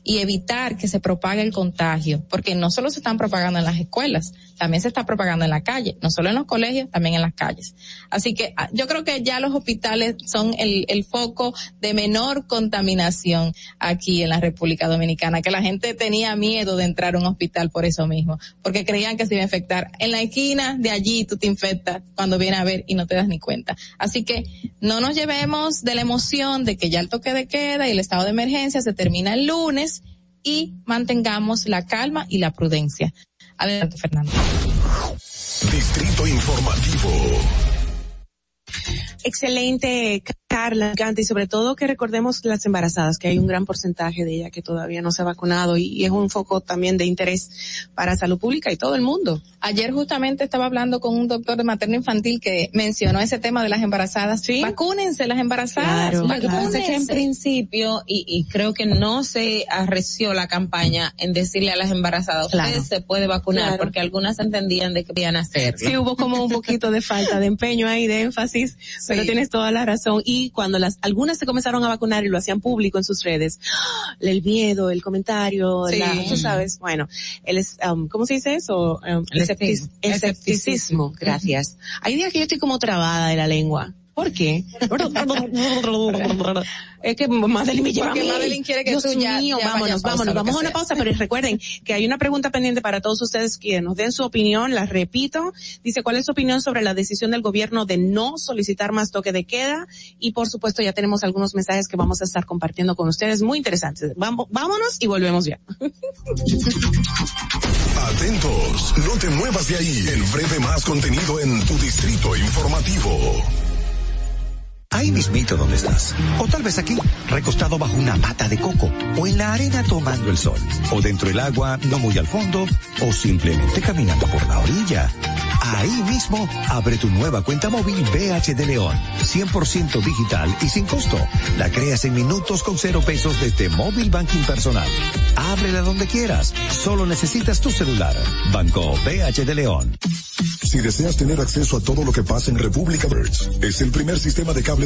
y evitar que se propague el contagio, porque no solo se están propagando en las escuelas, también se está propagando en la calle, no solo en los colegios, también en las calles. Así que ah, yo creo que ya los hospitales son el, foco de menor contaminación aquí en la República Dominicana, que la gente tenía miedo de entrar a un hospital por eso mismo, porque creían que se iba a infectar. En la esquina de allí tú te infectas cuando vienes a ver y no te das ni cuenta. Así que no nos llevemos de la emoción de que ya el toque de queda y el estado de emergencia se termina el lunes y mantengamos la calma y la prudencia. Adelante, Fernando. Distrito Informativo. Excelente, Carla, y sobre todo que recordemos las embarazadas, que hay un gran porcentaje de ellas que todavía no se ha vacunado y, y, es un foco también de interés para salud pública y todo el mundo. Ayer justamente estaba hablando con un doctor de materno infantil que mencionó ese tema de las embarazadas. ¿Sí? Vacúnense las embarazadas. Claro, vacúnense. que en principio, y, y, creo que no se arreció la campaña en decirle a las embarazadas, claro. usted se puede vacunar, claro. porque algunas entendían de que podían hacerlo. Sí, hubo como un poquito de falta de empeño ahí, de énfasis, sí. Pero tienes toda la razón. Y cuando las, algunas se comenzaron a vacunar y lo hacían público en sus redes, el miedo, el comentario, sí. la, tú sabes, bueno, el, um, ¿cómo se dice eso? Um, el, escepticismo. escepticismo. Gracias. Hay días que yo estoy como trabada de la lengua. ¿Por qué? es que Madeline me lleva Porque a mí. Madeline quiere que Dios tú ya, mío, ya vámonos, pausa, vámonos, vamos a una pausa, pero recuerden que hay una pregunta pendiente para todos ustedes que nos den su opinión, la repito. Dice, ¿cuál es su opinión sobre la decisión del gobierno de no solicitar más toque de queda? Y por supuesto ya tenemos algunos mensajes que vamos a estar compartiendo con ustedes, muy interesantes. Vamos, vámonos y volvemos ya. Atentos, no te muevas de ahí. En breve más contenido en tu distrito informativo. Ahí mismito donde estás. O tal vez aquí, recostado bajo una mata de coco. O en la arena tomando el sol. O dentro del agua, no muy al fondo. O simplemente caminando por la orilla. Ahí mismo, abre tu nueva cuenta móvil BH de León. 100% digital y sin costo. La creas en minutos con cero pesos desde Móvil Banking Personal. Ábrela donde quieras. Solo necesitas tu celular. Banco BH de León. Si deseas tener acceso a todo lo que pasa en República Birds, es el primer sistema de cable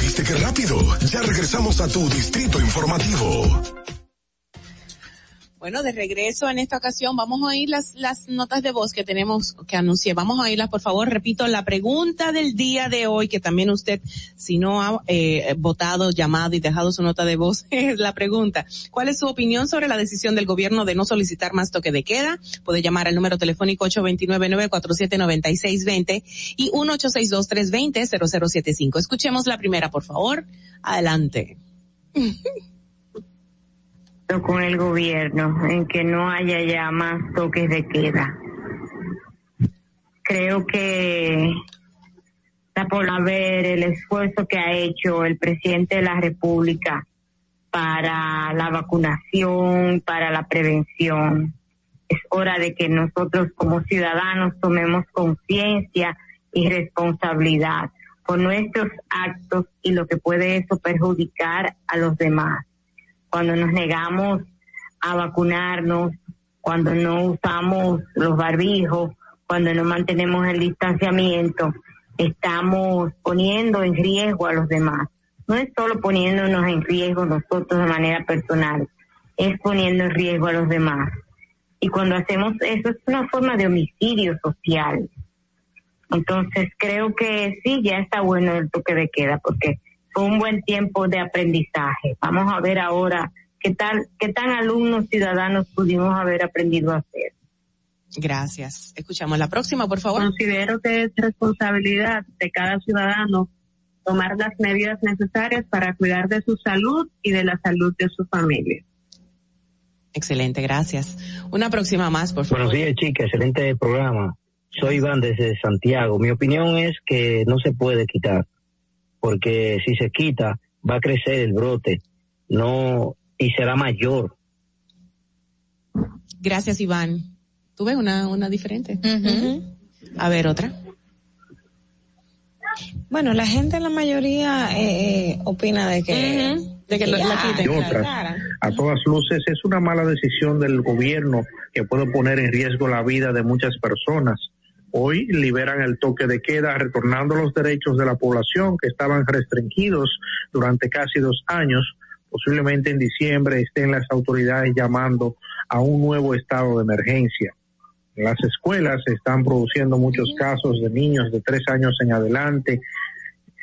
¿Viste qué rápido? Ya regresamos a tu Distrito Informativo. Bueno, de regreso en esta ocasión vamos a oír las, las notas de voz que tenemos que anunciar. Vamos a oírlas, por favor. Repito, la pregunta del día de hoy, que también usted, si no ha eh, votado, llamado y dejado su nota de voz, es la pregunta. ¿Cuál es su opinión sobre la decisión del gobierno de no solicitar más toque de queda? Puede llamar al número telefónico 829-947-9620 y 1-862-320-0075. Escuchemos la primera, por favor. Adelante. con el gobierno en que no haya ya más toques de queda. Creo que está por haber el esfuerzo que ha hecho el presidente de la República para la vacunación, para la prevención. Es hora de que nosotros como ciudadanos tomemos conciencia y responsabilidad por nuestros actos y lo que puede eso perjudicar a los demás cuando nos negamos a vacunarnos, cuando no usamos los barbijos, cuando no mantenemos el distanciamiento, estamos poniendo en riesgo a los demás. No es solo poniéndonos en riesgo nosotros de manera personal, es poniendo en riesgo a los demás. Y cuando hacemos eso es una forma de homicidio social. Entonces creo que sí, ya está bueno el toque de queda, porque un buen tiempo de aprendizaje. Vamos a ver ahora qué tal, qué tan alumnos ciudadanos pudimos haber aprendido a hacer. Gracias. Escuchamos la próxima, por favor. Considero que es responsabilidad de cada ciudadano tomar las medidas necesarias para cuidar de su salud y de la salud de su familia. Excelente, gracias. Una próxima más, por favor. Buenos días, chicas. Excelente programa. Soy Iván desde Santiago. Mi opinión es que no se puede quitar porque si se quita va a crecer el brote, no y será mayor. Gracias, Iván. ¿Tuve una una diferente? A ver otra. Bueno, la gente, la mayoría eh, eh opina de que, de que la quiten. a todas luces, es una mala decisión del gobierno que puede poner en riesgo la vida de muchas personas Hoy liberan el toque de queda, retornando los derechos de la población que estaban restringidos durante casi dos años. Posiblemente en diciembre estén las autoridades llamando a un nuevo estado de emergencia. En las escuelas se están produciendo muchos casos de niños de tres años en adelante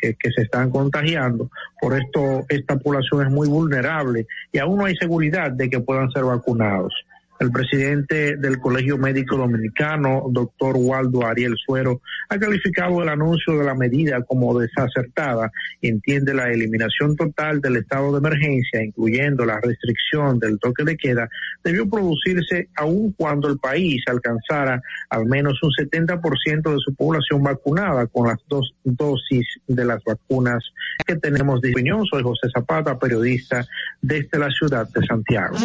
eh, que se están contagiando. Por esto, esta población es muy vulnerable y aún no hay seguridad de que puedan ser vacunados. El presidente del Colegio Médico Dominicano, doctor Waldo Ariel Suero, ha calificado el anuncio de la medida como desacertada y entiende la eliminación total del estado de emergencia, incluyendo la restricción del toque de queda, debió producirse aun cuando el país alcanzara al menos un 70% de su población vacunada con las dos dosis de las vacunas que tenemos opinión. Soy José Zapata, periodista desde la ciudad de Santiago.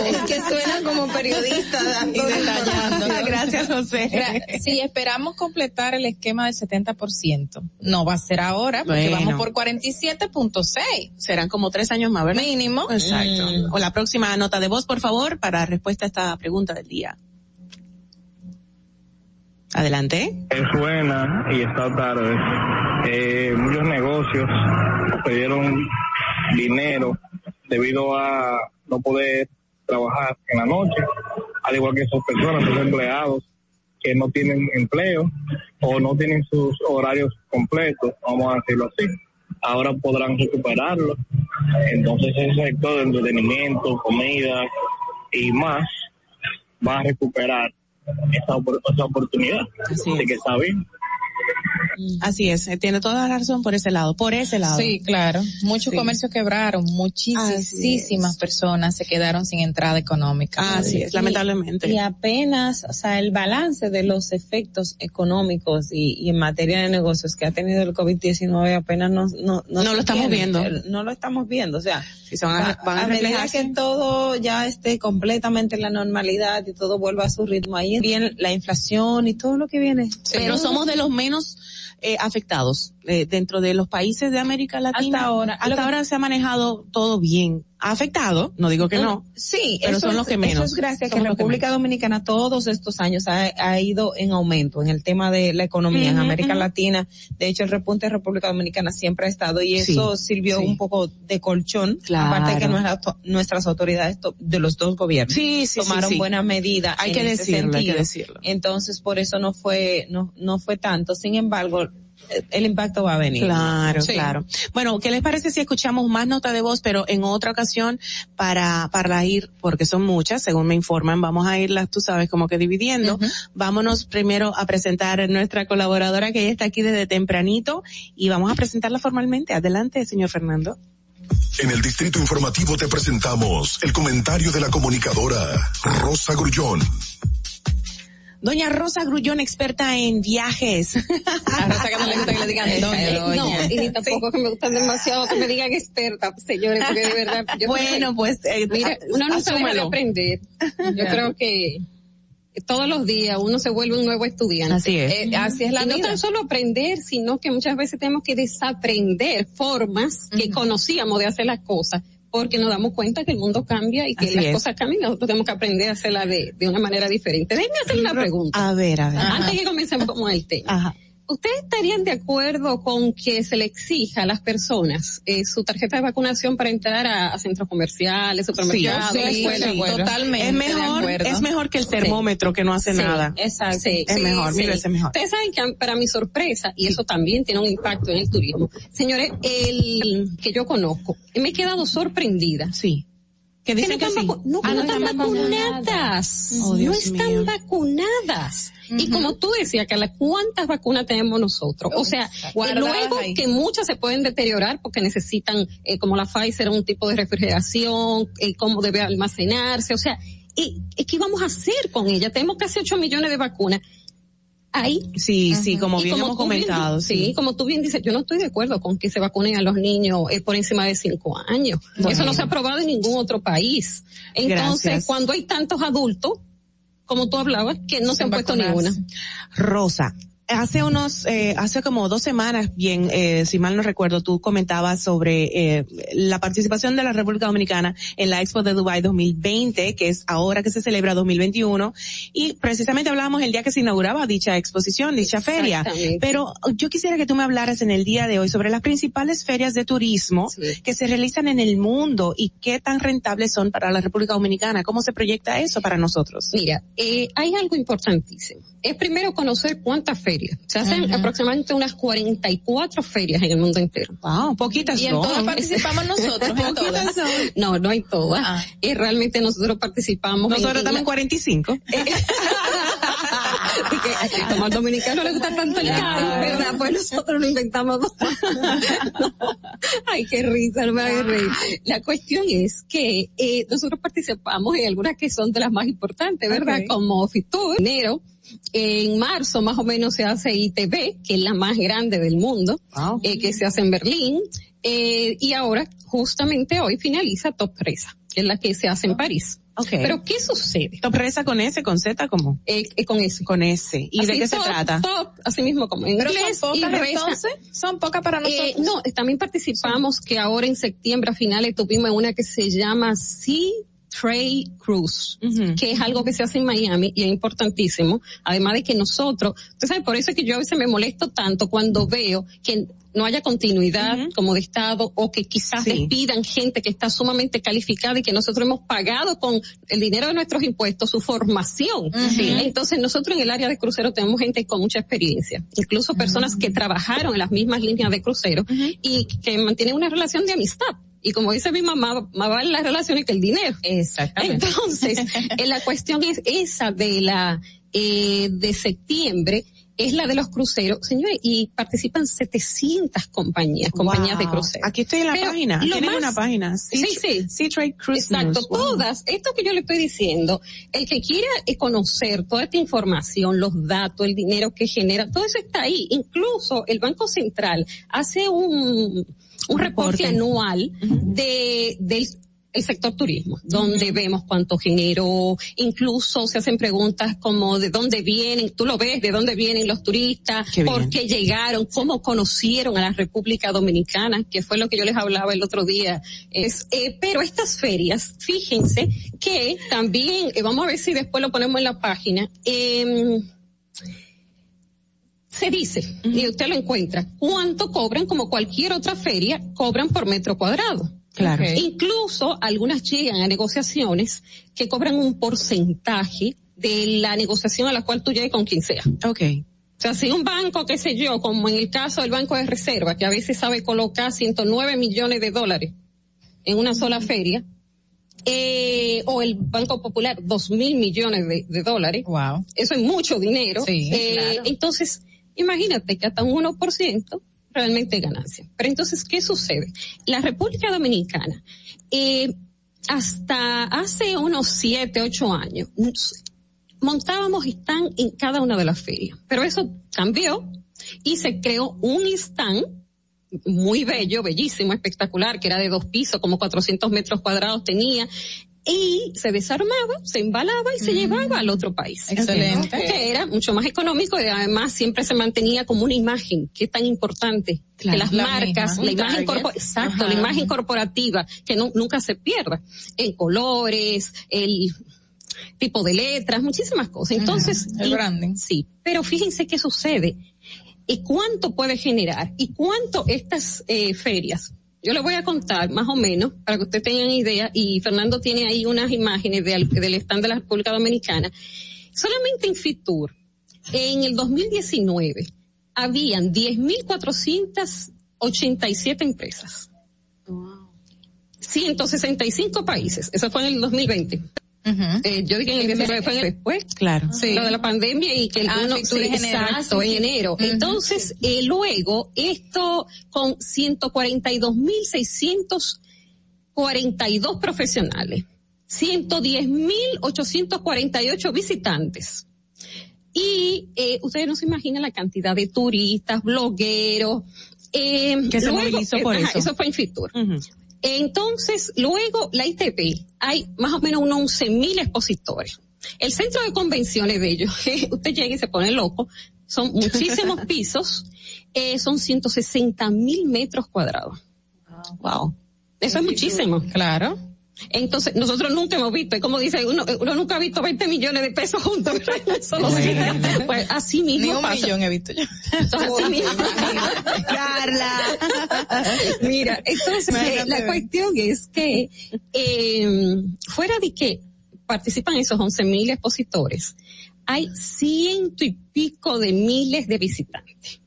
Es que suena como periodista dando detallando. Gracias, José. Si esperamos completar el esquema del 70%, no va a ser ahora, porque vamos por 47.6. Serán como tres años más, ¿verdad? Mínimo. Exacto. Mm. O la próxima nota de voz, por favor, para respuesta a esta pregunta del día. Adelante. Es buena y está tarde. Eh, muchos negocios pidieron dinero debido a no poder trabajar en la noche, al igual que esas personas, esos empleados que no tienen empleo o no tienen sus horarios completos, vamos a decirlo así. Ahora podrán recuperarlo. Entonces ese sector de entretenimiento, comida y más va a recuperar esa, esa oportunidad. Así, que está bien. Así es, eh, tiene toda la razón por ese lado, por ese lado. Sí, claro. Muchos comercios quebraron, muchísimas personas se quedaron sin entrada económica. Así es, lamentablemente. Y apenas, o sea, el balance de los efectos económicos y, en materia de negocios que ha tenido el COVID-19 apenas no, no, no, lo estamos viendo. No lo estamos viendo, o sea, a, medida que todo ya esté completamente en la normalidad y todo vuelva a su ritmo, ahí viene la inflación y todo lo que viene. Pero somos de los menos eh, afectados eh, dentro de los países de América Latina. Hasta ahora. Hasta ahora se ha manejado todo bien ha afectado, no digo que no. Sí, pero son los que menos. Eso es gracias a que República Dominicana todos estos años ha, ido en aumento en el tema de la economía en América Latina. De hecho, el repunte de República Dominicana siempre ha estado y eso sirvió un poco de colchón, aparte de que nuestras autoridades de los dos gobiernos tomaron buena medida. Hay que decirlo, hay que decirlo. Entonces, por eso no fue no no fue tanto. Sin embargo, el impacto va a venir. Claro, claro. Bueno, ¿qué les parece si escuchamos más nota de voz, pero en otra ocasión para, para ir, porque son muchas, según me informan, vamos a irlas, tú sabes, como que dividiendo. Vámonos primero a presentar a nuestra colaboradora que ya está aquí desde tempranito y vamos a presentarla formalmente. Adelante, señor Fernando. En el Distrito Informativo te presentamos el comentario de la comunicadora Rosa Grullón. Doña Rosa Grullón, experta en viajes. A Rosa que no le gusta que le digan doña. No, y tampoco que me gustan demasiado que me digan experta, señores, porque de verdad. Yo bueno, pues. Eh, mira, uno no de aprender. Yo creo que todos los días uno se vuelve un nuevo estudiante. Así es. Eh, así es la y no tan solo aprender, sino que muchas veces tenemos que desaprender formas que conocíamos de hacer las cosas porque nos damos cuenta que el mundo cambia y que las cosas cambian, nosotros tenemos que aprender a hacerla de, de una manera diferente. Déjenme hacer una pregunta. A ver, a ver. Antes que comencemos con el tema. Ajá. ¿Ustedes estarían de acuerdo con que se le exija a las personas eh, su tarjeta de vacunación para entrar a, centros comerciales, supermercados, sí, totalmente. Es mejor, es mejor que el termómetro que no hace nada. Exacto. es mejor, mil veces mejor. Ustedes saben que para mi sorpresa, y eso también tiene un impacto en el turismo, señores, el que yo conozco, me he quedado sorprendida. Sí que dicen que, no, están, no, ah, están vacunadas. no están vacunadas. Y como tú decías, que ¿cuántas vacunas tenemos nosotros? O sea, luego que muchas se pueden deteriorar porque necesitan, eh, como la Pfizer, un tipo de refrigeración, eh, cómo debe almacenarse. O sea, ¿y, ¿qué vamos a hacer con ella? Tenemos casi 8 millones de vacunas ahí. Sí, sí, como bien hemos comentado. sí. como tú bien dices, yo no estoy de acuerdo con que se vacunen a los niños eh, por encima de cinco años. Eso no se ha aprobado en ningún otro país. Entonces, cuando hay tantos adultos, como tú hablabas, que no se han puesto ninguna. Rosa, hace unos, eh, hace como dos semanas, bien, eh, si mal no recuerdo, tú comentabas sobre eh, la participación de la República Dominicana en la Expo de Dubai 2020, que es ahora que se celebra 2021, y precisamente hablábamos el día que se inauguraba dicha exposición, dicha feria. Pero yo quisiera que tú me hablaras en el día de hoy sobre las principales ferias de turismo que se realizan en el mundo y qué tan rentables son para la República Dominicana. ¿Cómo se proyecta eso para nosotros? Mira, eh, hay algo importantísimo. Es primero conocer cuántas ferias ferias. Se hacen aproximadamente unas 44 ferias en el mundo entero. Wow, poquitas Y en todas participamos nosotros, en todas. No, no hay todas. Ah. Y realmente nosotros participamos. Nosotros estamos en la- 45. y que, como al dominicano le gusta tanto el caro, ¿verdad? Pues nosotros lo inventamos. Ay, qué risa, no me hagas reír. La cuestión es que eh, nosotros participamos en algunas que son de las más importantes, ¿verdad? Como Fitur, enero. En marzo más o menos se hace ITB, que es la más grande del mundo, eh, que se hace en Berlín. Eh, y ahora, justamente hoy finaliza Top Presa, que es la que se hace en París. Okay. Pero ¿qué sucede? Top Reza con S, con Z, ¿cómo? Eh, eh, con S. Con S. ¿Y de qué se trata? Top, así mismo como en inglés. son y pocas reza- entonces, son pocas para nosotros. Eh, no, también participamos que ahora en septiembre a finales tuvimos una que se llama Sea Trade Cruise, que es algo que se hace en Miami y es importantísimo. Además de que nosotros, usted sabe, por eso es que yo a veces me molesto tanto cuando veo que no haya continuidad como de Estado o que quizás Sí. despidan gente que está sumamente calificada y que nosotros hemos pagado con el dinero de nuestros impuestos su formación. Entonces nosotros en el área de crucero tenemos gente con mucha experiencia, incluso personas que trabajaron en las mismas líneas de crucero y que mantienen una relación de amistad. Y como dice mi mamá, más vale las relaciones que el dinero. Exactamente. Entonces, eh, la cuestión es esa de la eh, de septiembre es la de los cruceros, señores, y participan 700 compañías, compañías de cruceros. Aquí estoy en la Pero página. Tienen más- una página. Sí, sí. Sea Trade Cruise Exacto. Wow. todas, esto que yo le estoy diciendo, el que quiera eh, conocer toda esta información, los datos, el dinero que genera, todo eso está ahí. Incluso el Banco Central hace un, un reporte anual de, del el sector turismo, donde vemos cuánto generó, incluso se hacen preguntas como de dónde vienen, tú lo ves, de dónde vienen los turistas, por qué llegaron, cómo conocieron a la República Dominicana, que fue lo que yo les hablaba el otro día. Es, eh, pero estas ferias, fíjense que también, eh, vamos a ver si después lo ponemos en la página, em, se dice, y usted lo encuentra, cuánto cobran como cualquier otra feria, cobran por metro cuadrado. Claro. Incluso algunas llegan a negociaciones que cobran un porcentaje de la negociación a la cual tú llegues con quien sea. Ok. O sea, si un banco, qué sé yo, como en el caso del Banco de Reserva, que a veces sabe colocar 109 millones de dólares en una sola feria, eh, o el Banco Popular, dos mil millones de, de dólares. Wow. Eso es mucho dinero. Sí, Eh, claro. Entonces, imagínate que hasta un 1% realmente ganancia. Pero entonces, ¿qué sucede? La República Dominicana, eh, hasta hace unos siete, ocho años, montábamos stand en cada una de las ferias. Pero eso cambió y se creó un stand muy bello, bellísimo, espectacular, que era de dos pisos, como 400 metros cuadrados tenía, y se desarmaba, se embalaba y se llevaba al otro país. Excelente. Que era mucho más económico y además siempre se mantenía como una imagen, que es tan importante, Claro, que las la marcas, misma. la imagen corpo- exacto, Ajá. la imagen corporativa, que no, nunca se pierda, en colores, el tipo de letras, muchísimas cosas. Entonces, el branding. Sí, pero fíjense qué sucede y cuánto puede generar y cuánto estas eh, ferias. Yo les voy a contar más o menos para que ustedes tengan idea y Fernando tiene ahí unas imágenes de al- del stand de la República Dominicana. Solamente en Fitur, en el 2019, habían 10.487 empresas. 165 países. Eso fue en el 2020. Eh, yo dije en el 19 fue en el después. Claro. Sí. Lo de la pandemia y que el Ah, uno, sí, en enero. exacto, en enero. Ujú. Entonces, eh, luego, esto con 142.642 profesionales, 110.848 visitantes. Y eh, ustedes no se imaginan la cantidad de turistas, blogueros. Eh, Que se luego- movilizó por ajá, eso. Eso fue en Fitur. Entonces, luego la ITP, hay más o menos unos 11.000 expositores. El centro de convenciones de ellos, usted llega y se pone loco, son muchísimos pisos, eh, son 160 mil metros cuadrados. Wow. Eso es muchísimo. Claro. Entonces, nosotros nunca hemos visto, es como dice, uno, uno nunca ha visto 20 millones de pesos juntos solo sitio. Pues así mismo Ni un pasa. millón he visto yo. Entonces, así mismo. Carla. Mira, entonces eh, la cuestión es que eh, fuera de que participan esos 11 mil expositores, hay ciento y pico de miles de visitantes.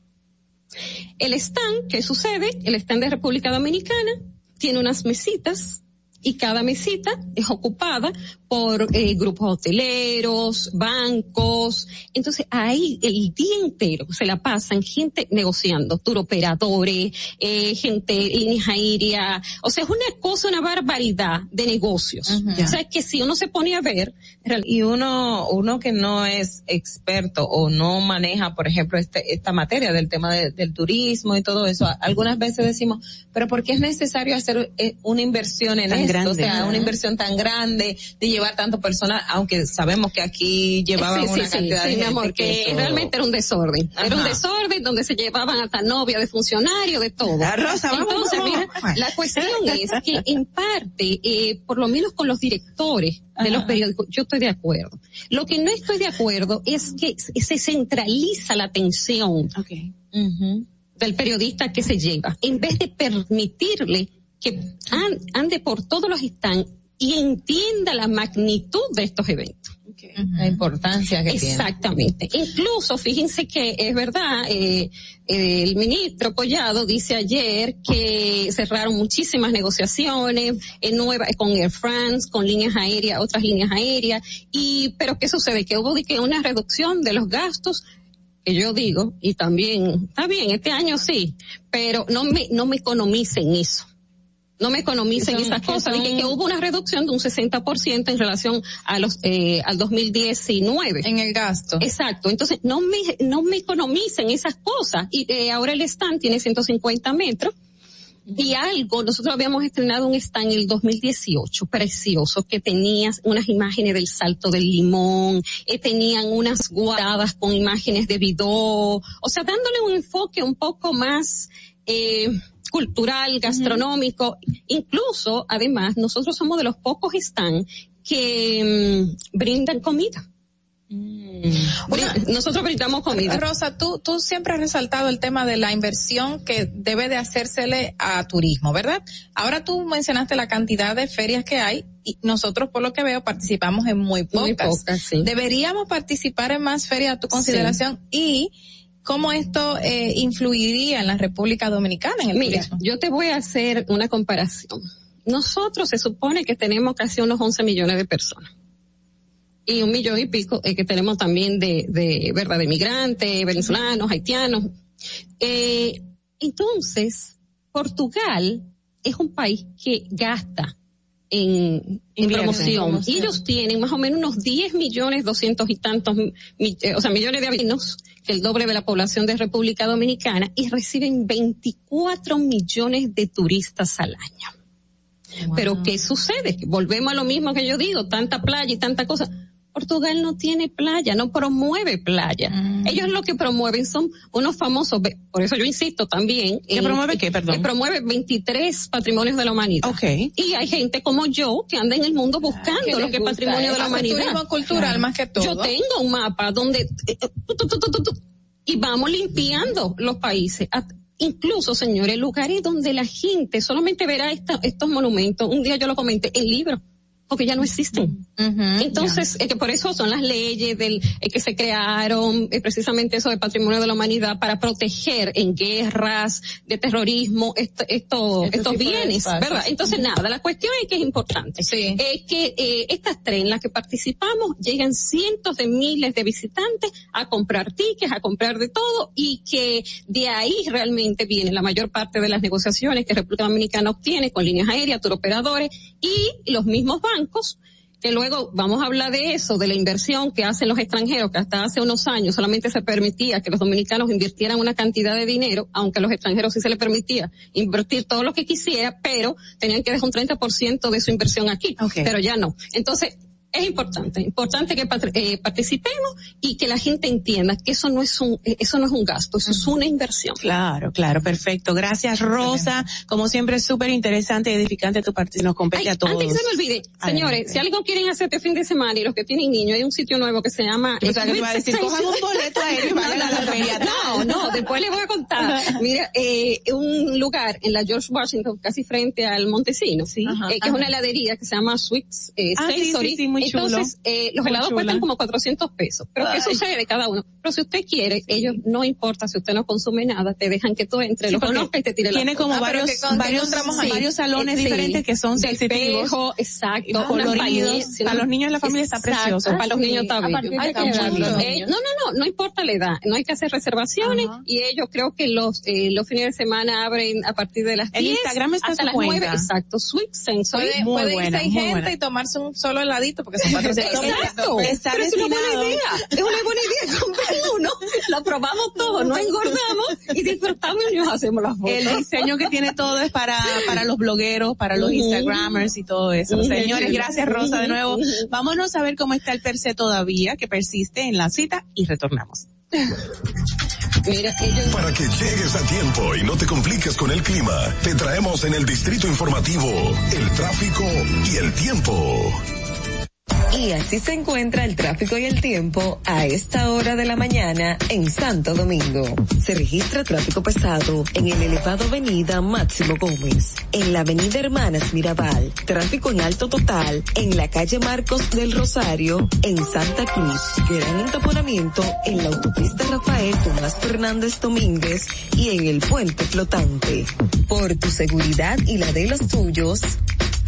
El stand, ¿qué sucede? El stand de República Dominicana tiene unas mesitas y cada mesita es ocupada por eh, grupos hoteleros, bancos. Entonces ahí el día entero se la pasan gente negociando, turoperadores, eh, gente, líneas aéreas. O sea, es una cosa, una barbaridad de negocios. O sea, que si uno se pone a ver. Y uno, uno que no es experto o no maneja, por ejemplo, este, esta materia del tema del turismo y todo eso, algunas veces decimos, pero ¿por qué es necesario hacer eh, una inversión en esto? o sea, una inversión tan grande de llevar tanto personal, aunque sabemos que aquí llevaban una cantidad de amor, que, realmente era un desorden. Era un desorden donde se llevaban hasta novia de funcionario, de todo. Entonces, mira, la cuestión es que en parte, eh, por lo menos con los directores de los periódicos, yo estoy de acuerdo. Lo que no estoy de acuerdo es que se centraliza la atención del periodista que se lleva, en vez de permitirle que ande por todos los stands y entienda la magnitud de estos eventos. La importancia que Exactamente. Incluso, fíjense que es verdad, eh, el ministro Collado dice ayer que cerraron muchísimas negociaciones en nueva, con Air France, con líneas aéreas, otras líneas aéreas, y, pero ¿qué sucede? Que hubo que una reducción de los gastos que yo digo, y también, está bien, este año sí, pero no me, no me economicen eso no me economicen esas cosas. Dije que hubo una reducción de un 60% en relación a los eh, al 2019. En el gasto. Exacto. Entonces, no me, no me economicen esas cosas. Y eh, ahora el stand tiene 150 metros. Y algo, nosotros habíamos estrenado un stand en el 2018, precioso, que tenía unas imágenes del Salto del Limón, eh, tenían unas guardadas con imágenes de Vidó, o sea, dándole un enfoque un poco más, eh, cultural, gastronómico, incluso, además, nosotros somos de los pocos están que mm, brindan comida. Mm. nosotros brindamos comida. Rosa, tú, tú siempre has resaltado el tema de la inversión que debe de hacérsele a turismo, ¿verdad? Ahora tú mencionaste la cantidad de ferias que hay y nosotros por lo que veo participamos en muy pocas. Deberíamos participar en más ferias a tu consideración y ¿Cómo esto eh, influiría en la República Dominicana en el Mira, yo te voy a hacer una comparación. Nosotros se supone que tenemos casi unos 11 millones de personas. Y un millón y pico eh, que tenemos también de, de, ¿verdad? De migrantes, venezolanos, haitianos. Eh, entonces, Portugal es un país que gasta en, en promoción. Y ellos tienen más o menos unos 10 millones, 200 y tantos, o sea, millones de habitantes el doble de la población de República Dominicana, y reciben 24 millones de turistas al año. Pero ¿qué sucede? Volvemos a lo mismo que yo digo, tanta playa y tanta cosa. Portugal no tiene playa, no promueve playa. Mm. Ellos lo que promueven son unos famosos, por eso yo insisto también. ¿Qué promueve qué, perdón? Que promueve 23 patrimonios de la humanidad. Okay. Y hay gente como yo que anda en el mundo buscando lo que es patrimonio de la humanidad. Cultural más que todo. Yo tengo un mapa donde, eh, eh, y vamos limpiando los países. Incluso, señores, lugares donde la gente solamente verá estos monumentos. Un día yo lo comenté, en libro porque ya no existen. Entonces, que por eso son las leyes del que se crearon, precisamente eso de patrimonio de la humanidad para proteger en guerras, de terrorismo, esto, esto estos bienes, ¿verdad? Entonces, nada, la cuestión es que es importante. Es que eh, estas tres en las que participamos llegan cientos de miles de visitantes a comprar tickets, a comprar de todo y que de ahí realmente viene la mayor parte de las negociaciones que República Dominicana obtiene con líneas aéreas, turoperadores y los mismos bancos que luego vamos a hablar de eso, de la inversión que hacen los extranjeros, que hasta hace unos años solamente se permitía que los dominicanos invirtieran una cantidad de dinero, aunque a los extranjeros sí se les permitía invertir todo lo que quisiera, pero tenían que dejar un 30% de su inversión aquí, pero ya no. Entonces, es importante, importante que eh, participemos y que la gente entienda que eso no es un, eh, eso no es un gasto, eso es una inversión. Claro, claro, perfecto. Gracias Rosa, como siempre es súper interesante y edificante tu participación, nos compete a todos. Antes que se me olvide, señores, si algo quieren hacer este fin de semana y los que tienen niños, hay un sitio nuevo que se llama... O sea, que a decir, cojan un boleto aéreo y a la feria. No, no, después les voy a contar. Mira, eh, un lugar en la George Washington, casi frente al Montesino, sí, eh, que es una heladería que se llama Sweets eh, ah, Sensory. Sí, sí, Entonces, eh, los helados cuestan como 400 pesos. Pero ¿qué sucede de cada uno? Pero si usted quiere, ellos no importa si usted no consume nada, te dejan que tú entre, los conozcas y te tire Tiene como ah, varios, varios, varios salones diferentes que son sensitivos. exacto. Coloridos. Para los niños de la familia está precioso. Para los niños está bello. no, no, no, no importa la edad. No hay que hacer reservaciones y ellos creo que los, eh, los fines de semana abren a partir de las 10 Instagram está hasta las 9. Exacto. Sweet Sense. Puede, muy puede irse gente y tomarse un solo heladito porque son cuatro Exacto. Está Pero es una buena idea. Es una buena idea. Compren uno, lo probamos todo, no engordamos y disfrutamos y nos hacemos las fotos. El diseño que tiene todo es para, para los blogueros, para los Instagramers y todo eso. Señores, gracias Rosa de nuevo. Vámonos a ver cómo está el tercer todavía que persiste en la cita y retornamos. Para que llegues a tiempo y no te compliques con el clima, te traemos en el distrito informativo el tráfico y el tiempo. Y así se encuentra el tráfico y el tiempo a esta hora de la mañana en Santo Domingo. Se registra tráfico pesado en el elevado avenida Máximo Gómez, en la avenida Hermanas Mirabal, tráfico en alto total en la calle Marcos del Rosario, en Santa Cruz, gran entaponamiento en la autopista Rafael Tomás Fernández Domínguez y en el puente flotante. Por tu seguridad y la de los tuyos,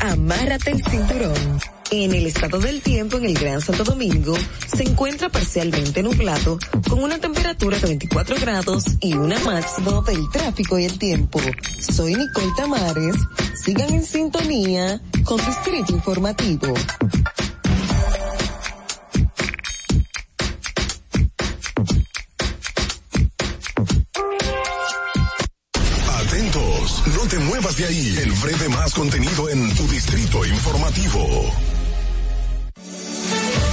amárrate el cinturón. En el estado del tiempo en el Gran Santo Domingo se encuentra parcialmente nublado con una temperatura de 24 grados y una máxima del tráfico y el tiempo. Soy Nicole Tamares. Sigan en sintonía con Distrito Informativo. Atentos, no te muevas de ahí. El breve más contenido en tu Distrito Informativo.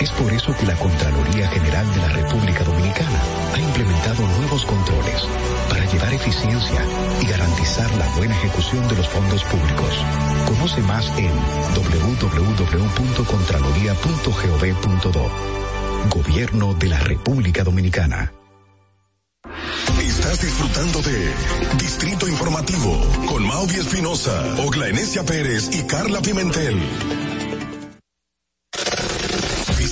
Es por eso que la Contraloría General de la República Dominicana ha implementado nuevos controles para llevar eficiencia y garantizar la buena ejecución de los fondos públicos. Conoce más en www.contraloría.gov.do. Gobierno de la República Dominicana. Estás disfrutando de Distrito Informativo con Mauvi Espinosa, Ogla Pérez y Carla Pimentel.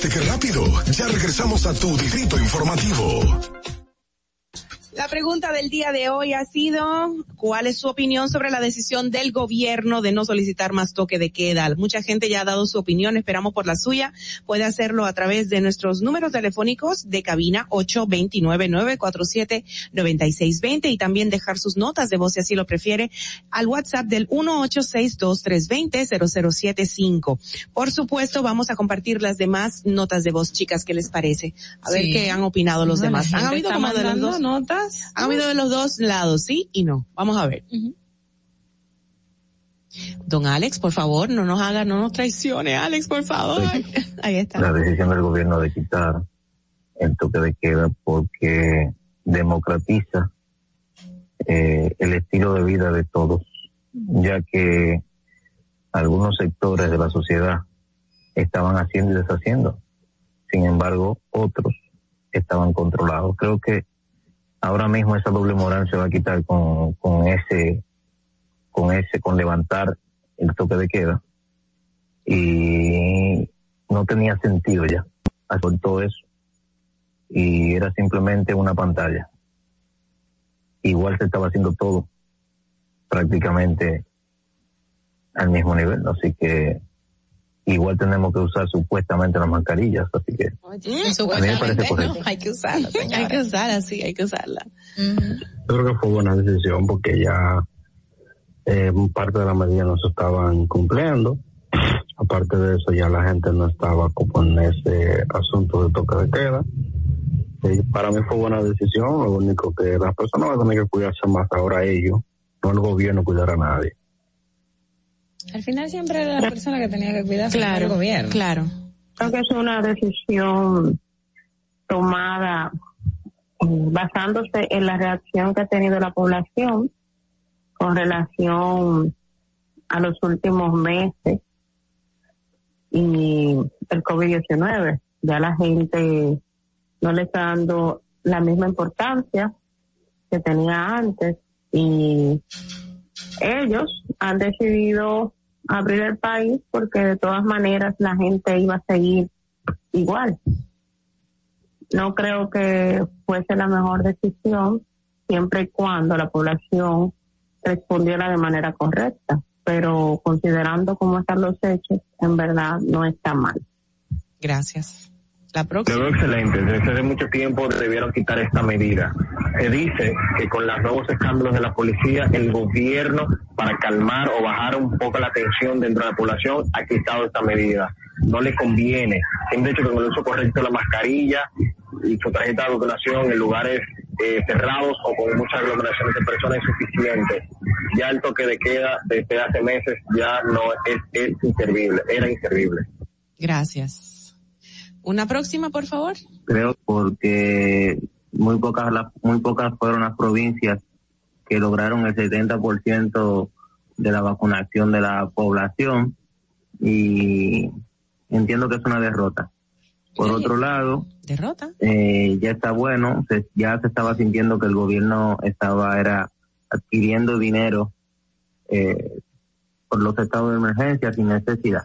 ¿Viste qué rápido? Ya regresamos a tu Distrito Informativo. La pregunta del día de hoy ha sido, ¿cuál es su opinión sobre la decisión del gobierno de no solicitar más toque de queda? Mucha gente ya ha dado su opinión, esperamos por la suya. Puede hacerlo a través de nuestros números telefónicos de cabina 829-947-9620 y también dejar sus notas de voz si así lo prefiere al WhatsApp del 1862-320-0075. Por supuesto, vamos a compartir las demás notas de voz, chicas, ¿qué les parece? A ver qué han opinado los demás. ¿Han habido como de las dos notas? Ha habido de los dos lados, sí y no. Vamos a ver. Don Alex, por favor, no nos haga, no nos traicione, Alex, por favor. Ahí está. La decisión del gobierno de quitar el toque de queda porque democratiza eh, el estilo de vida de todos, ya que algunos sectores de la sociedad estaban haciendo y deshaciendo. Sin embargo, otros estaban controlados. Creo que ahora mismo esa doble moral se va a quitar con, con ese, con ese, con levantar el toque de queda. Y no tenía sentido ya todo eso. Y era simplemente una pantalla. Igual se estaba haciendo todo prácticamente al mismo nivel, así que igual tenemos que usar supuestamente las mascarillas, así que a mí me parece correcto. hay que usarla, hay que usarla, sí, hay que usarla. Yo creo que fue buena decisión porque ya eh, parte de las medidas no se estaban cumpliendo. Aparte de eso, ya la gente no estaba como en ese asunto de toque de queda. Y para mí fue buena decisión. Lo único que las personas van a tener que cuidarse más ahora ellos, no el gobierno cuidar a nadie. Al final siempre era la persona que tenía que cuidarse claro, el gobierno. Claro. Creo que es una decisión tomada mm, basándose en la reacción que ha tenido la población con relación a los últimos meses y el COVID-19. Ya la gente no le está dando la misma importancia que tenía antes y ellos han decidido abrir el país porque de todas maneras la gente iba a seguir igual. No creo que fuese la mejor decisión siempre y cuando la población respondiera de manera correcta, pero considerando cómo están los hechos, en verdad no está mal. Gracias. La próxima. Excelente. Desde hace mucho tiempo debieron quitar esta medida. Se dice que con los nuevos escándalos de la policía, el gobierno, para calmar o bajar un poco la tensión dentro de la población, ha quitado esta medida. No le conviene. Siempre hecho que con el uso correcto de la mascarilla y su tarjeta de vacunación en lugares eh, cerrados o con muchas aglomeraciones de personas es suficiente. Ya el toque de queda desde hace meses ya no es, es inservible, era inservible. Gracias. Una próxima, por favor. Creo porque muy pocas muy pocas fueron las provincias que lograron el 70% de la vacunación de la población y entiendo que es una derrota. Por otro lado, derrota. Eh, ya está bueno, ya se estaba sintiendo que el gobierno estaba era adquiriendo dinero eh, por los estados de emergencia sin necesidad.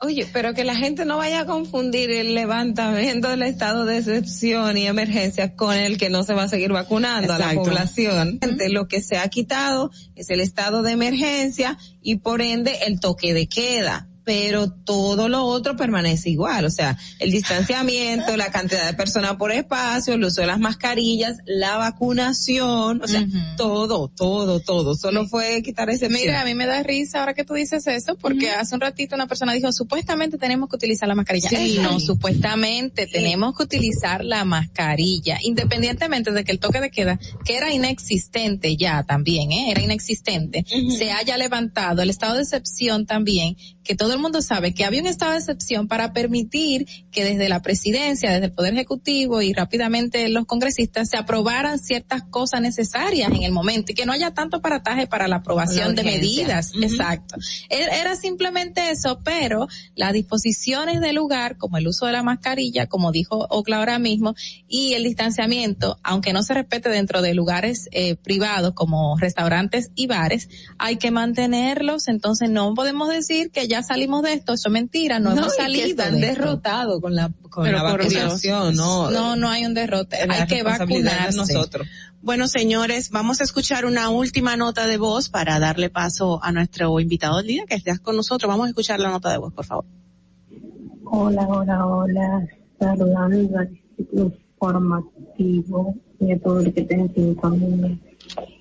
Oye, pero que la gente no vaya a confundir el levantamiento del estado de excepción y emergencia con el que no se va a seguir vacunando a la población. Lo que se ha quitado es el estado de emergencia y por ende el toque de queda pero todo lo otro permanece igual, o sea, el distanciamiento, la cantidad de personas por espacio, el uso de las mascarillas, la vacunación, o sea, todo, todo, todo, solo fue quitar ese Mira, a mí me da risa ahora que tú dices eso, porque hace un ratito una persona dijo, supuestamente tenemos que utilizar la mascarilla. Sí. no, supuestamente tenemos que utilizar la mascarilla, independientemente de que el toque de queda, que era inexistente ya también, ¿eh? era inexistente, se haya levantado, el estado de excepción también, que todo el mundo sabe que había un estado de excepción para permitir que desde la presidencia, desde el Poder Ejecutivo y rápidamente los congresistas se aprobaran ciertas cosas necesarias en el momento y que no haya tanto parataje para la aprobación de medidas. Exacto. Era simplemente eso, pero las disposiciones del lugar, como el uso de la mascarilla, como dijo Ocla ahora mismo, y el distanciamiento, aunque no se respete dentro de lugares eh, privados como restaurantes y bares, hay que mantenerlos, entonces no podemos decir que ya salimos de esto, eso es mentira, no, hemos salido. están derrotados con la, con la vacunación, no. No, no hay un derrote, hay que vacunarse. nosotros. Bueno, señores, vamos a escuchar una última nota de voz para darle paso a nuestro invitado del día que estás con nosotros. Vamos a escuchar la nota de voz, por favor. Hola, hola, hola. Saludando al informativo y a todo el que tenga sintonía.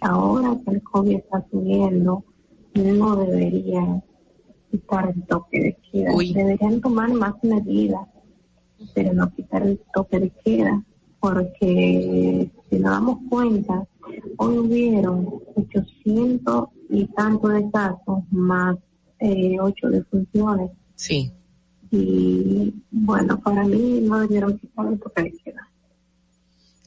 Ahora que el COVID está subiendo, no debería quitar el toque de queda. Deberían tomar más medidas, pero no quitar el toque de queda, porque si nos damos cuenta, hoy hubieron 800 y tantos de casos más eh, 8 defunciones. Sí. Y bueno, para mí no debieron quitar el toque de queda.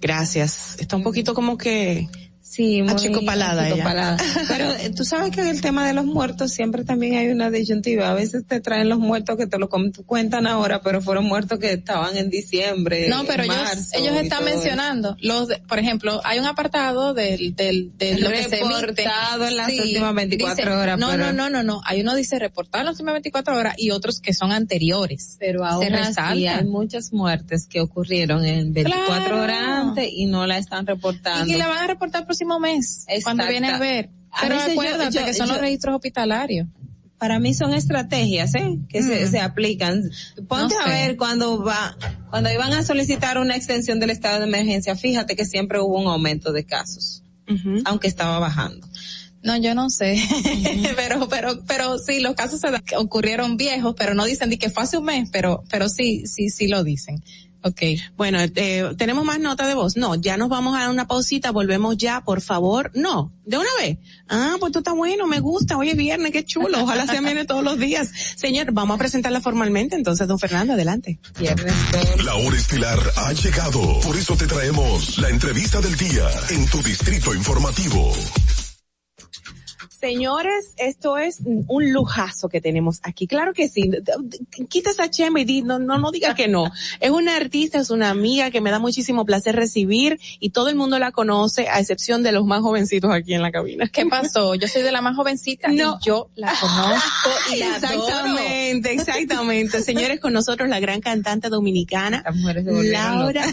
Gracias. Está un poquito como que Sí, muy achicopalada, ella. Pero eh, tú sabes que el tema de los muertos siempre también hay una disyuntiva. A veces te traen los muertos que te lo cuentan ahora, pero fueron muertos que estaban en diciembre. No, pero ellos, ellos están mencionando los, por ejemplo, hay un apartado del del del lo reportado en las últimas 24 horas. No, no, no, no, no. Hay uno dice reportado en las últimas 24 horas y otros que son anteriores. Pero ahora sí hay muchas muertes que ocurrieron en 24 horas antes y no la están reportando. Y que la van a reportar próximo mes, cuando viene a ver. Pero acuérdate que son los registros hospitalarios. Para mí son estrategias, ¿eh? Que se, mm. se, aplican. Ponte a ver cuando va, cuando iban a solicitar una extensión del estado de emergencia, fíjate que siempre hubo un aumento de casos, aunque estaba bajando. No, yo no sé, pero, pero, pero sí, los casos se ocurrieron viejos, pero no dicen de que fue hace un mes, pero, pero sí, sí, sí lo dicen. Ok, bueno, eh, tenemos más nota de voz. No, ya nos vamos a dar una pausita, volvemos ya, por favor. No, de una vez. Ah, pues tú está bueno, me gusta, hoy es viernes, qué chulo, ojalá se viene todos los días. Señor, vamos a presentarla formalmente, entonces, don Fernando, adelante. La hora estilar ha llegado, por eso te traemos la entrevista del día en tu distrito informativo. Señores, esto es un lujazo que tenemos aquí. Claro que sí. Quita esa chema y di, no, no, no diga que no. Es una artista, es una amiga que me da muchísimo placer recibir y todo el mundo la conoce, a excepción de los más jovencitos aquí en la cabina. ¿Qué pasó? Yo soy de la más jovencita no. y yo la conozco y la Exactamente, exactamente. Señores, con nosotros la gran cantante dominicana, Laura.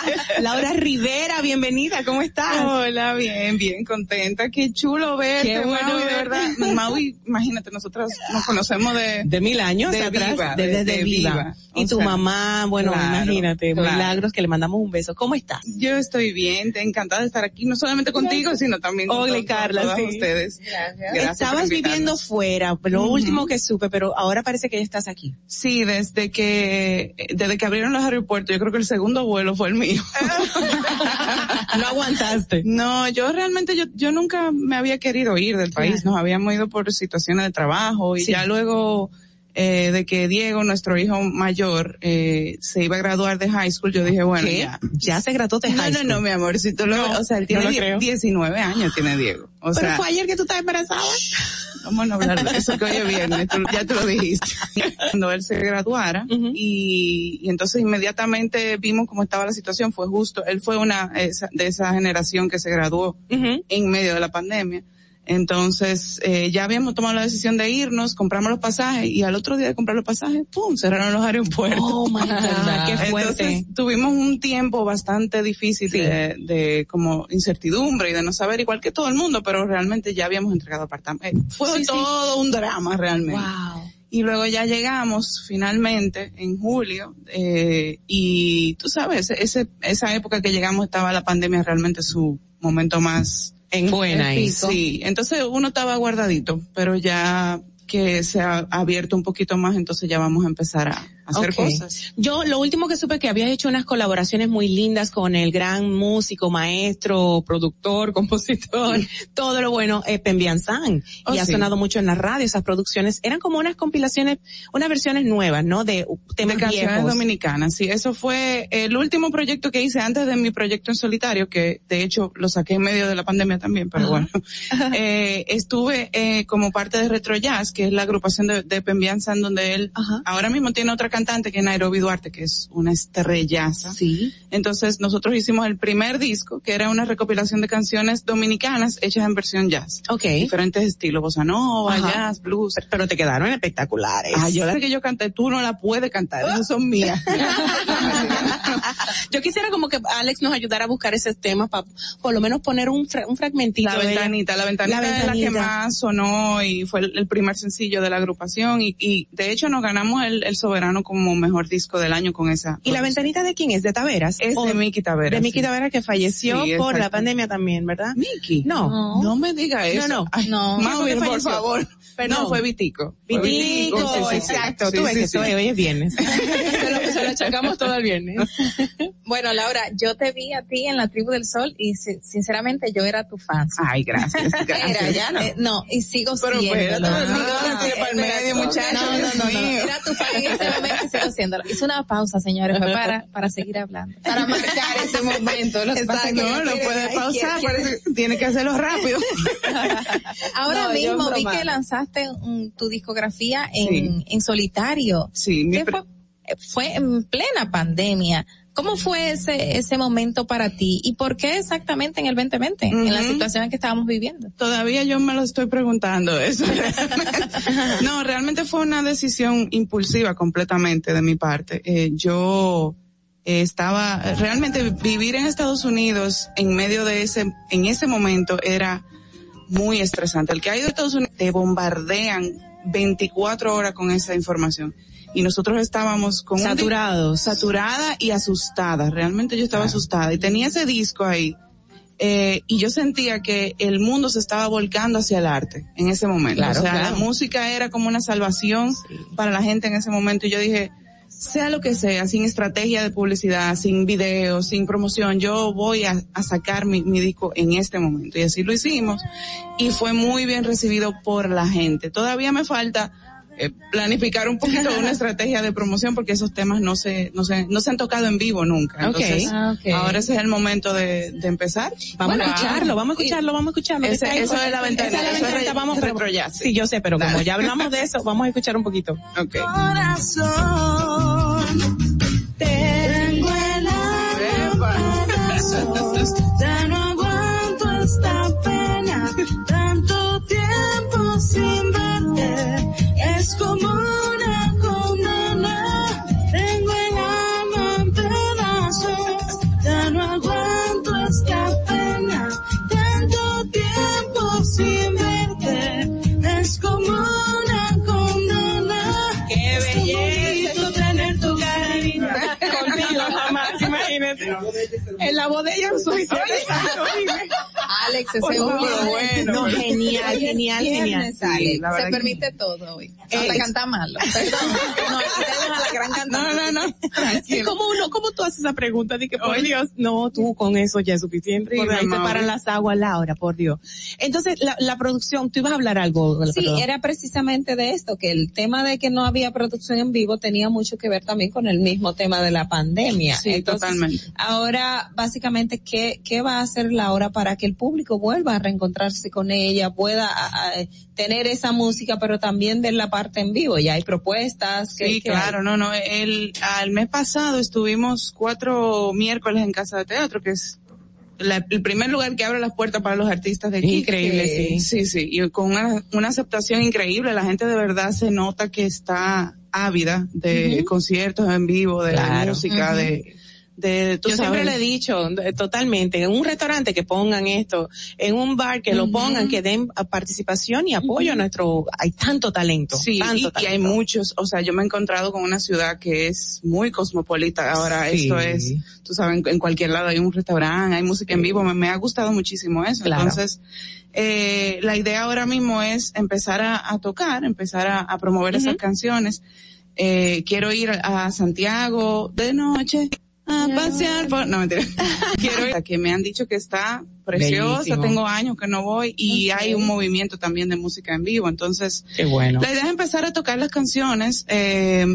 Laura Rivera, bienvenida, ¿cómo estás? Hola, bien, bien contenta. Qué chulo ver Qué bueno, de verdad. Maui, imagínate, nosotros nos conocemos de... De mil años de atrás. desde viva. Y tu mamá, bueno, imagínate, milagros que le mandamos un beso. ¿Cómo estás? Yo estoy bien, te encantada de estar aquí, no solamente contigo, sino también con Hola, Carla, sí. ustedes. Gracias. Estabas viviendo fuera, lo último que supe, pero ahora parece que ya estás aquí. Sí, desde que, desde que abrieron los aeropuertos, yo creo que el segundo vuelo fue el mío. no aguantaste. No, yo realmente, yo, yo nunca me había querido ir del país, nos habíamos ido por situaciones de trabajo y ya luego eh, de que Diego, nuestro hijo mayor, eh, se iba a graduar de high school, yo dije, bueno, ya. Ya se graduó de high school. No, no, mi amor, si tú lo, o sea, él tiene 19 años, tiene Diego. O Pero fue ayer que tú estabas embarazada. Vamos a hablar de eso que hoy es viernes, ya tú lo dijiste. Cuando él se graduara. Y, y, entonces inmediatamente vimos cómo estaba la situación, fue justo, él fue una de esa generación que se graduó en medio de la pandemia entonces, eh, ya habíamos tomado la decisión de irnos, compramos los pasajes y al otro día de comprar los pasajes, ¡pum! cerraron los aeropuertos. Oh my God, qué fuerte. Entonces, tuvimos un tiempo bastante difícil de, de, como incertidumbre y de no saber igual que todo el mundo, pero realmente ya habíamos entregado apartamentos. Eh, fue todo un drama realmente. Wow. Y luego ya llegamos finalmente en julio, eh, y tú sabes, ese, esa época que llegamos estaba la pandemia realmente su momento más en buena Sí, entonces uno estaba guardadito, pero ya que se ha abierto un poquito más, entonces ya vamos a empezar a, hacer cosas. Yo lo último que supe que habías hecho unas colaboraciones muy lindas con el gran músico, maestro, productor, compositor, todo lo bueno, eh, Pembian San. Oh, y ha sonado mucho en la radio esas producciones. Eran como unas compilaciones, unas versiones nuevas, ¿no? De temas de canciones dominicanas. Sí, eso fue el último proyecto que hice antes de mi proyecto en solitario, que de hecho lo saqué en medio de la pandemia también, pero bueno. eh, estuve eh, como parte de Retro Jazz, que es la agrupación de, de Pembian San, donde él ahora mismo tiene otra canción cantante que es Nairobi Duarte, que es una estrellaza. Sí. Entonces nosotros hicimos el primer disco, que era una recopilación de canciones dominicanas hechas en versión jazz. Ok. Diferentes estilos, bossa nova, jazz, blues. Pero te quedaron espectaculares. Ah, yo la que yo canté, tú no la puedes cantar, esas son mías. yo quisiera como que Alex nos ayudara a buscar esos temas para por lo menos poner un, un fragmentito. La ventanita, la ventanita, la la que más sonó y fue el, primer sencillo de la agrupación y, y de hecho nos ganamos el, el soberano como mejor disco del año con esa. ¿Y la ventanita de quién es? ¿De Taveras? Es de Miki Taveras. De Miki Taveras que falleció por la pandemia también, ¿verdad? Miki. No. No, me diga eso. No, no. no. por favor. No, fue Vitico. Vitico, exacto. Tú ves que hoy es viernes. se, lo, la chocamos todo el viernes. bueno, Laura, yo te vi a ti en la tribu del sol y sinceramente yo era tu fan. Ay, gracias. Era, ya no. Eh, no, y sigo Pero siendo. Pero no, no. No, no, no, Era tu fan en ese momento y sigo siéndolo. Hice una pausa, señores, para, para seguir hablando. Para marcar ese momento. Lo Exacto, no, no puede pausar, tiene que hacerlo rápido. Ahora mismo vi que lanzaste tu discografía en, en solitario. Sí, fue? fue en plena pandemia. ¿Cómo fue ese, ese momento para ti y por qué exactamente en el 2020, en la situación en que estábamos viviendo? Todavía yo me lo estoy preguntando eso. no, realmente fue una decisión impulsiva completamente de mi parte. Eh, yo eh, estaba, realmente vivir en Estados Unidos en medio de ese, en ese momento era muy estresante. El que ha ido a Estados Unidos te bombardean 24 horas con esa información y nosotros estábamos con saturados, saturada y asustada. Realmente yo estaba asustada y tenía ese disco ahí. Eh, y yo sentía que el mundo se estaba volcando hacia el arte en ese momento. o sea, la música era como una salvación para la gente en ese momento. Y yo dije, sea lo que sea, sin estrategia de publicidad, sin video, sin promoción, yo voy a, sacar mi, mi, disco en este momento. Y así lo hicimos. Y fue muy bien recibido por la gente. Todavía me falta eh, planificar un poquito una estrategia de promoción porque esos temas no se, no se, no se han tocado en vivo nunca. Entonces, ah, ahora ese es el momento de, de empezar. Vamos a escucharlo, vamos a escucharlo, vamos a escucharlo. eso es la ventana. Esa es la ventana, vamos a retro Sí, yo sé, pero como ya hablamos de eso, vamos a escuchar un poquito. Okay. Corazón, la bodega suiza. Alex, ese bueno. No, genial, genial, genial. Se permite todo hoy. Hasta canta malo. Perdón. No, a la gran cantante. No, no, no. ¿Cómo, uno, ¿Cómo tú haces esa pregunta? Dije, por Dios, no, tú con eso ya es suficiente. Por ahí se paran las aguas, Laura, por Dios. Entonces, la, la producción, tú ibas a hablar algo. Sí, era precisamente de esto, que el tema de que no había producción en vivo tenía mucho que ver también con el mismo tema de la pandemia. Sí, totalmente. Ahora, básicamente, ¿qué, ¿qué va a hacer Laura para que el público vuelva a reencontrarse con ella, pueda tener esa música, pero también ver la parte en vivo. Ya hay propuestas. Sí, claro, no, no. El, al mes pasado estuvimos cuatro miércoles en Casa de Teatro, que es el primer lugar que abre las puertas para los artistas de aquí. Increíble, sí. Sí, sí. Y con una, una aceptación increíble. La gente de verdad se nota que está ávida de conciertos en vivo, de música, de yo siempre le he dicho totalmente en un restaurante que pongan esto en un bar que lo pongan que den participación y apoyo a nuestro hay tanto talento sí tanto y, hay muchos o sea yo me he encontrado con una ciudad que es muy cosmopolita ahora esto es tú sabes en, cualquier lado hay un restaurante hay música en vivo me, ha gustado muchísimo eso entonces eh, la idea ahora mismo es empezar a, tocar empezar a, promover esas canciones eh, quiero ir a Santiago de noche a pasear por, no mentira. Quiero ir, que me han dicho que está preciosa, tengo años que no voy y hay un movimiento también de música en vivo, entonces. Qué bueno. La idea es empezar a tocar las canciones, eh,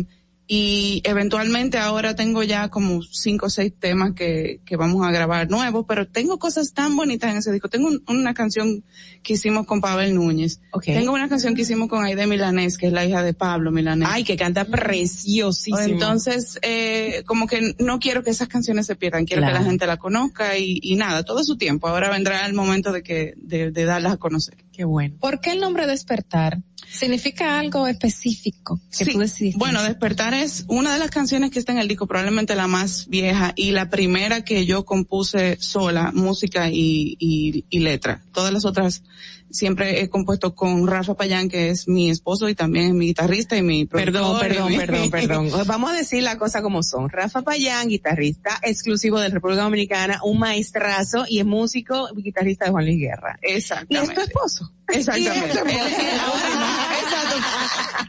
y eventualmente ahora tengo ya como cinco o seis temas que, que vamos a grabar nuevos, pero tengo cosas tan bonitas en ese disco. Tengo una canción que hicimos con Pavel Núñez. Tengo una canción que hicimos con Aide Milanés, que es la hija de Pablo Milanés. Ay, que canta preciosísimo. Entonces, eh, como que no quiero que esas canciones se pierdan, quiero que la gente la conozca y, y nada, todo su tiempo. Ahora vendrá el momento de que, de, de darlas a conocer. Qué bueno. ¿Por qué el nombre Despertar? ¿Significa algo específico que sí. Bueno, Despertar es una de las canciones que está en el disco, probablemente la más vieja y la primera que yo compuse sola, música y, y, y letra. Todas las otras siempre he compuesto con Rafa Payán, que es mi esposo y también es mi guitarrista y mi Perdón, perdón, perdón, perdón. Vamos a decir la cosa como son. Rafa Payán, guitarrista exclusivo de República Dominicana, un maestrazo y es músico y guitarrista de Juan Luis Guerra. Exactamente. Y es tu esposo. Exactamente.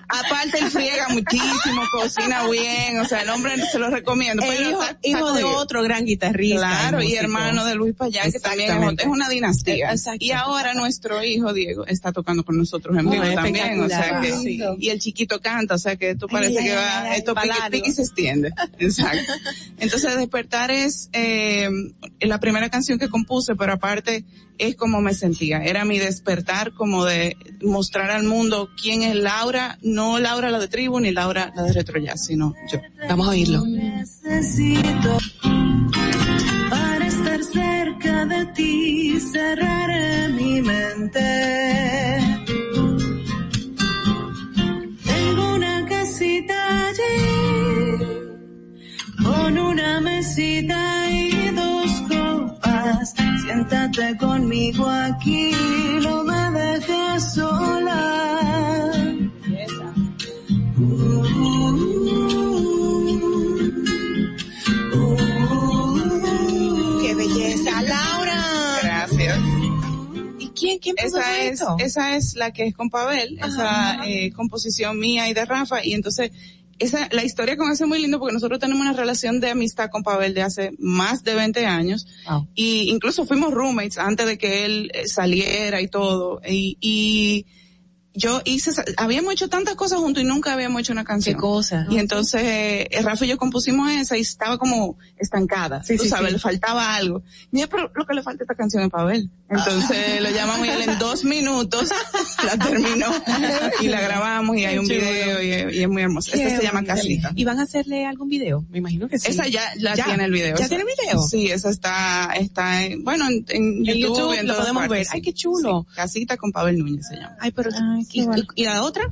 Aparte él friega muchísimo, cocina bien, o sea, el hombre se lo recomiendo. hijo, hijo de otro gran guitarrista. Claro, y, hermano de Luis Payán, que también es, una dinastía. Y ahora nuestro hijo Diego está tocando con nosotros en vivo también, o sea que, y el chiquito canta, o sea que esto parece que va, esto pique, y se extiende. Exacto. Entonces despertar es eh, la primera canción que compuse, pero aparte es como me sentía. Era mi despertar como de mostrar al mundo quién es Laura, no Laura la de tribu ni Laura la de retro sino yo. Vamos a oírlo. Necesito para estar cerca de ti, cerraré mi mente. Tengo una casita allí con una mesita y dos copas Siéntate conmigo aquí, no me dejes sola. ¡Qué belleza, Laura! Gracias. ¿Y quién, quién esa es, esa es la que es con Pavel, esa eh, composición mía y de Rafa, y entonces esa, la historia con eso es muy lindo porque nosotros tenemos una relación de amistad con Pavel de hace más de 20 años. Y incluso fuimos roommates antes de que él eh, saliera y todo. Y, y yo hice, habíamos hecho tantas cosas juntos y nunca habíamos hecho una canción. ¿Qué cosa? Y entonces, eh, Rafa y yo compusimos esa y estaba como estancada. Sí, tú sabes, le faltaba algo. Mira, pero lo que le falta a esta canción es Pavel. Entonces lo llamamos y él en dos minutos la terminó y la grabamos y hay un video y, es muy hermosa. Esta se llama Casita. ¿Y van a hacerle algún video? Me imagino que sí. Esa ya, la tiene el video. ¿Ya tiene video? Sí, esa está, está en, bueno, en, YouTube, en lo podemos ver. Ay, qué chulo. Casita con Pavel Núñez se llama. Ay, pero, ¿y, la otra?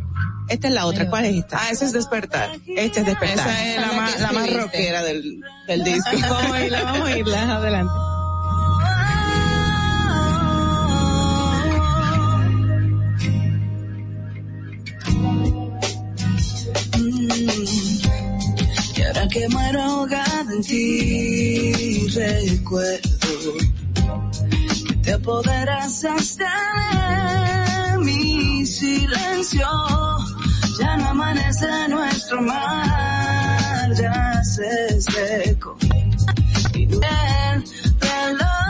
Esta es la otra. ¿Cuál es esta? Ah, esa es Despertar. Esta es Despertar. Esa es la, más, la más rockera del, del disco. vamos a irla, vamos a irla, adelante. Y ahora que muero ahogada en ti, recuerdo que te apoderas hasta de mi silencio. Ya no amanece nuestro mar, ya se seco. Y el reloj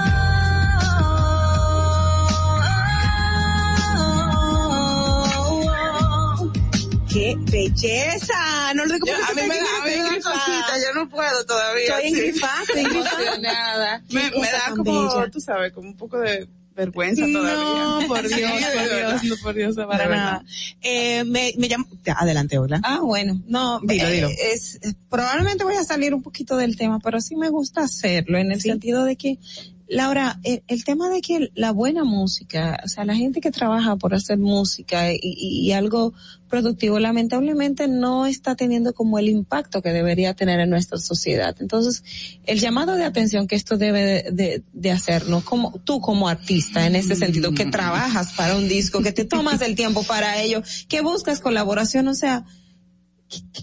¡Qué belleza! No lo digo a mí me da, a cosita, yo no puedo todavía. Estoy engrifada, estoy emocionada. me, me da como, tú sabes, como un poco de vergüenza todavía. No, por Dios, por Dios, no, por Dios, para nada. Eh, me, me llamo, adelante, hola. Ah, bueno, no, dilo, dilo. Eh, es, probablemente voy a salir un poquito del tema, pero sí me gusta hacerlo en el sentido de que Laura, el, tema de que la buena música, o sea, la gente que trabaja por hacer música y, algo productivo, lamentablemente no está teniendo como el impacto que debería tener en nuestra sociedad. Entonces, el llamado de atención que esto debe de, de, hacernos, como tú como artista, en ese sentido, que trabajas para un disco, que te tomas el tiempo para ello, que buscas colaboración, o sea,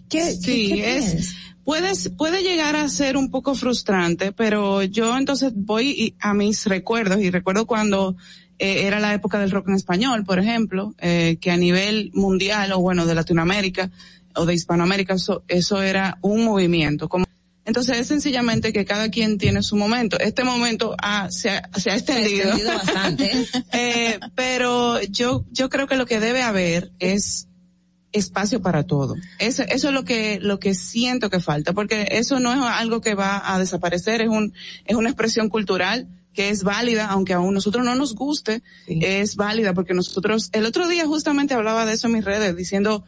¿qué, sí, es puedes, puede llegar a ser un poco frustrante, pero yo entonces voy a mis recuerdos y recuerdo cuando eh, era la época del rock en español, por ejemplo, eh, que a nivel mundial o bueno de Latinoamérica o de Hispanoamérica eso, eso era un movimiento. Como, entonces es sencillamente que cada quien tiene su momento. Este momento se, ha, se ha extendido. Se ha extendido bastante. eh, pero yo, yo creo que lo que debe haber es espacio para todo. Eso, eso es lo que, lo que siento que falta, porque eso no es algo que va a desaparecer, es un, es una expresión cultural que es válida, aunque a nosotros no nos guste, es válida, porque nosotros, el otro día justamente hablaba de eso en mis redes, diciendo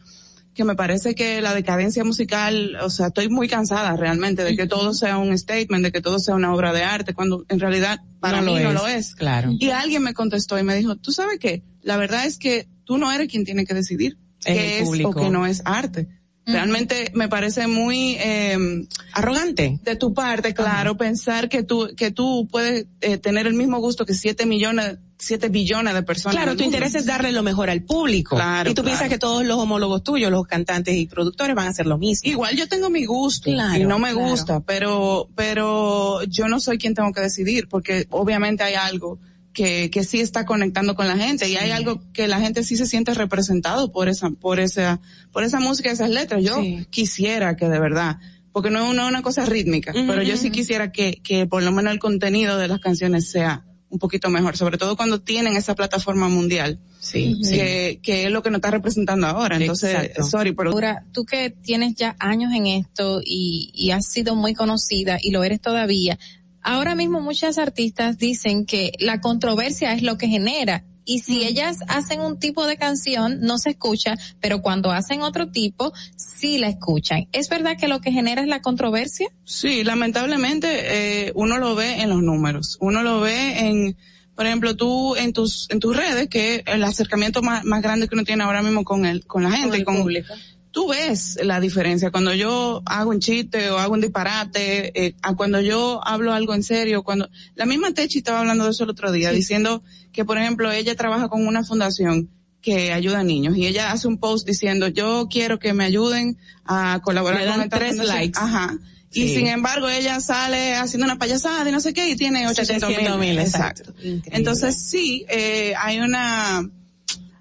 que me parece que la decadencia musical, o sea, estoy muy cansada realmente de que todo sea un statement, de que todo sea una obra de arte, cuando en realidad para mí no lo es. Claro. Y alguien me contestó y me dijo, tú sabes qué, la verdad es que tú no eres quien tiene que decidir que es o que no es arte. Realmente me parece muy eh, arrogante de tu parte, claro, pensar que tú que tú puedes eh, tener el mismo gusto que siete millones, siete billones de personas. Claro, tu interés es darle lo mejor al público. Claro, y tú piensas que todos los homólogos tuyos, los cantantes y productores van a hacer lo mismo. Igual yo tengo mi gusto claro, y no me gusta, pero pero yo no soy quien tengo que decidir porque obviamente hay algo que, que sí está conectando con la gente y hay algo que la gente sí se siente representado por esa, por esa, por esa música, esas letras. Yo quisiera que de verdad, porque no es una, una cosa rítmica, pero yo sí quisiera que, que por lo menos el contenido de las canciones sea un poquito mejor, sobre todo cuando tienen esa plataforma mundial. Sí, que, que es lo que nos está representando ahora. Entonces, sorry, pero. Ahora, tú que tienes ya años en esto y, y has sido muy conocida y lo eres todavía, ahora mismo muchas artistas dicen que la controversia es lo que genera y si ellas hacen un tipo de canción no se escucha, pero cuando hacen otro tipo sí la escuchan. ¿Es verdad que lo que genera es la controversia? Sí, lamentablemente eh, uno lo ve en los números, uno lo ve en, por ejemplo, tú en tus en tus redes que el acercamiento más, más grande que uno tiene ahora mismo con el con la gente, con, público tú ves la diferencia cuando yo hago un chiste o hago un disparate, eh, a cuando yo hablo algo en serio, cuando la misma Techi estaba hablando de eso el otro día, diciendo que por ejemplo ella trabaja con una fundación que ayuda a niños y ella hace un post diciendo yo quiero que me ayuden a colaborar con esta tres likes. Ajá. Y sin embargo ella sale haciendo una payasada y no sé qué y tiene 800 mil. Exacto. Entonces sí, eh, hay una,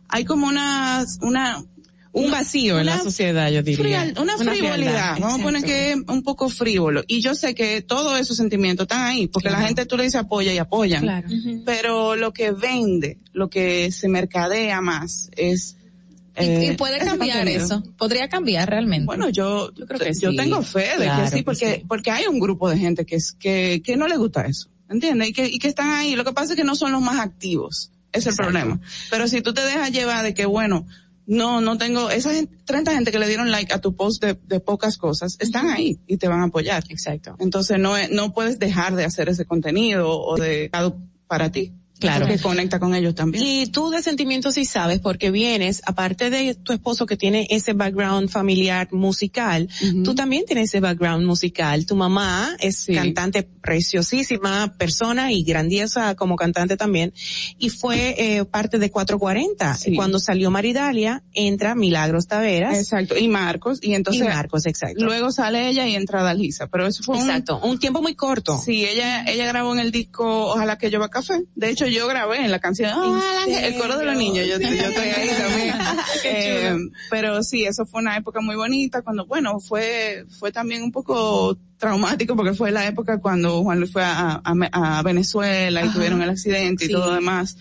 hay como una, una, un vacío en la sociedad, yo diría. una, frivolidad, vamos a poner que es un poco frívolo. Y yo sé que todos esos sentimientos están ahí, porque la gente tú le dices apoya y apoyan. Claro. Pero lo que vende, lo que se mercadea más es... ¿Y, eh, puede cambiar eso? ¿Podría cambiar realmente? Bueno, yo, yo creo que yo tengo fe de que sí, porque, porque hay un grupo de gente que es, que, que no le gusta eso. ¿Entiendes? Y que, y que están ahí. Lo que pasa es que no son los más activos. Es el problema. Pero si tú te dejas llevar de que, bueno, no, no tengo, esa gente, 30 gente que le dieron like a tu post de, de pocas cosas, están ahí y te van a apoyar. Exacto. Entonces no, no puedes dejar de hacer ese contenido o de, para ti. Claro. Que conecta con ellos también. Y tú de sentimientos sí sabes porque vienes, aparte de tu esposo que tiene ese background familiar musical, tú también tienes ese background musical. Tu mamá es cantante preciosísima persona y grandiosa como cantante también. Y fue eh, parte de 440. Cuando salió Maridalia, entra Milagros Taveras. Exacto. Y Marcos. Y entonces. Y Marcos, exacto. Luego sale ella y entra Dalisa. Pero eso fue exacto. Un, tiempo muy corto. Sí, ella, ella grabó en el disco Ojalá que lleva café. De hecho, yo grabé en la canción el coro de los niños, yo, estoy ahí también. eh, pero sí, eso fue una época muy bonita cuando, bueno, fue, fue también un poco traumático porque fue la época cuando Juan Luis fue a, a, Venezuela y tuvieron el accidente y todo lo demás.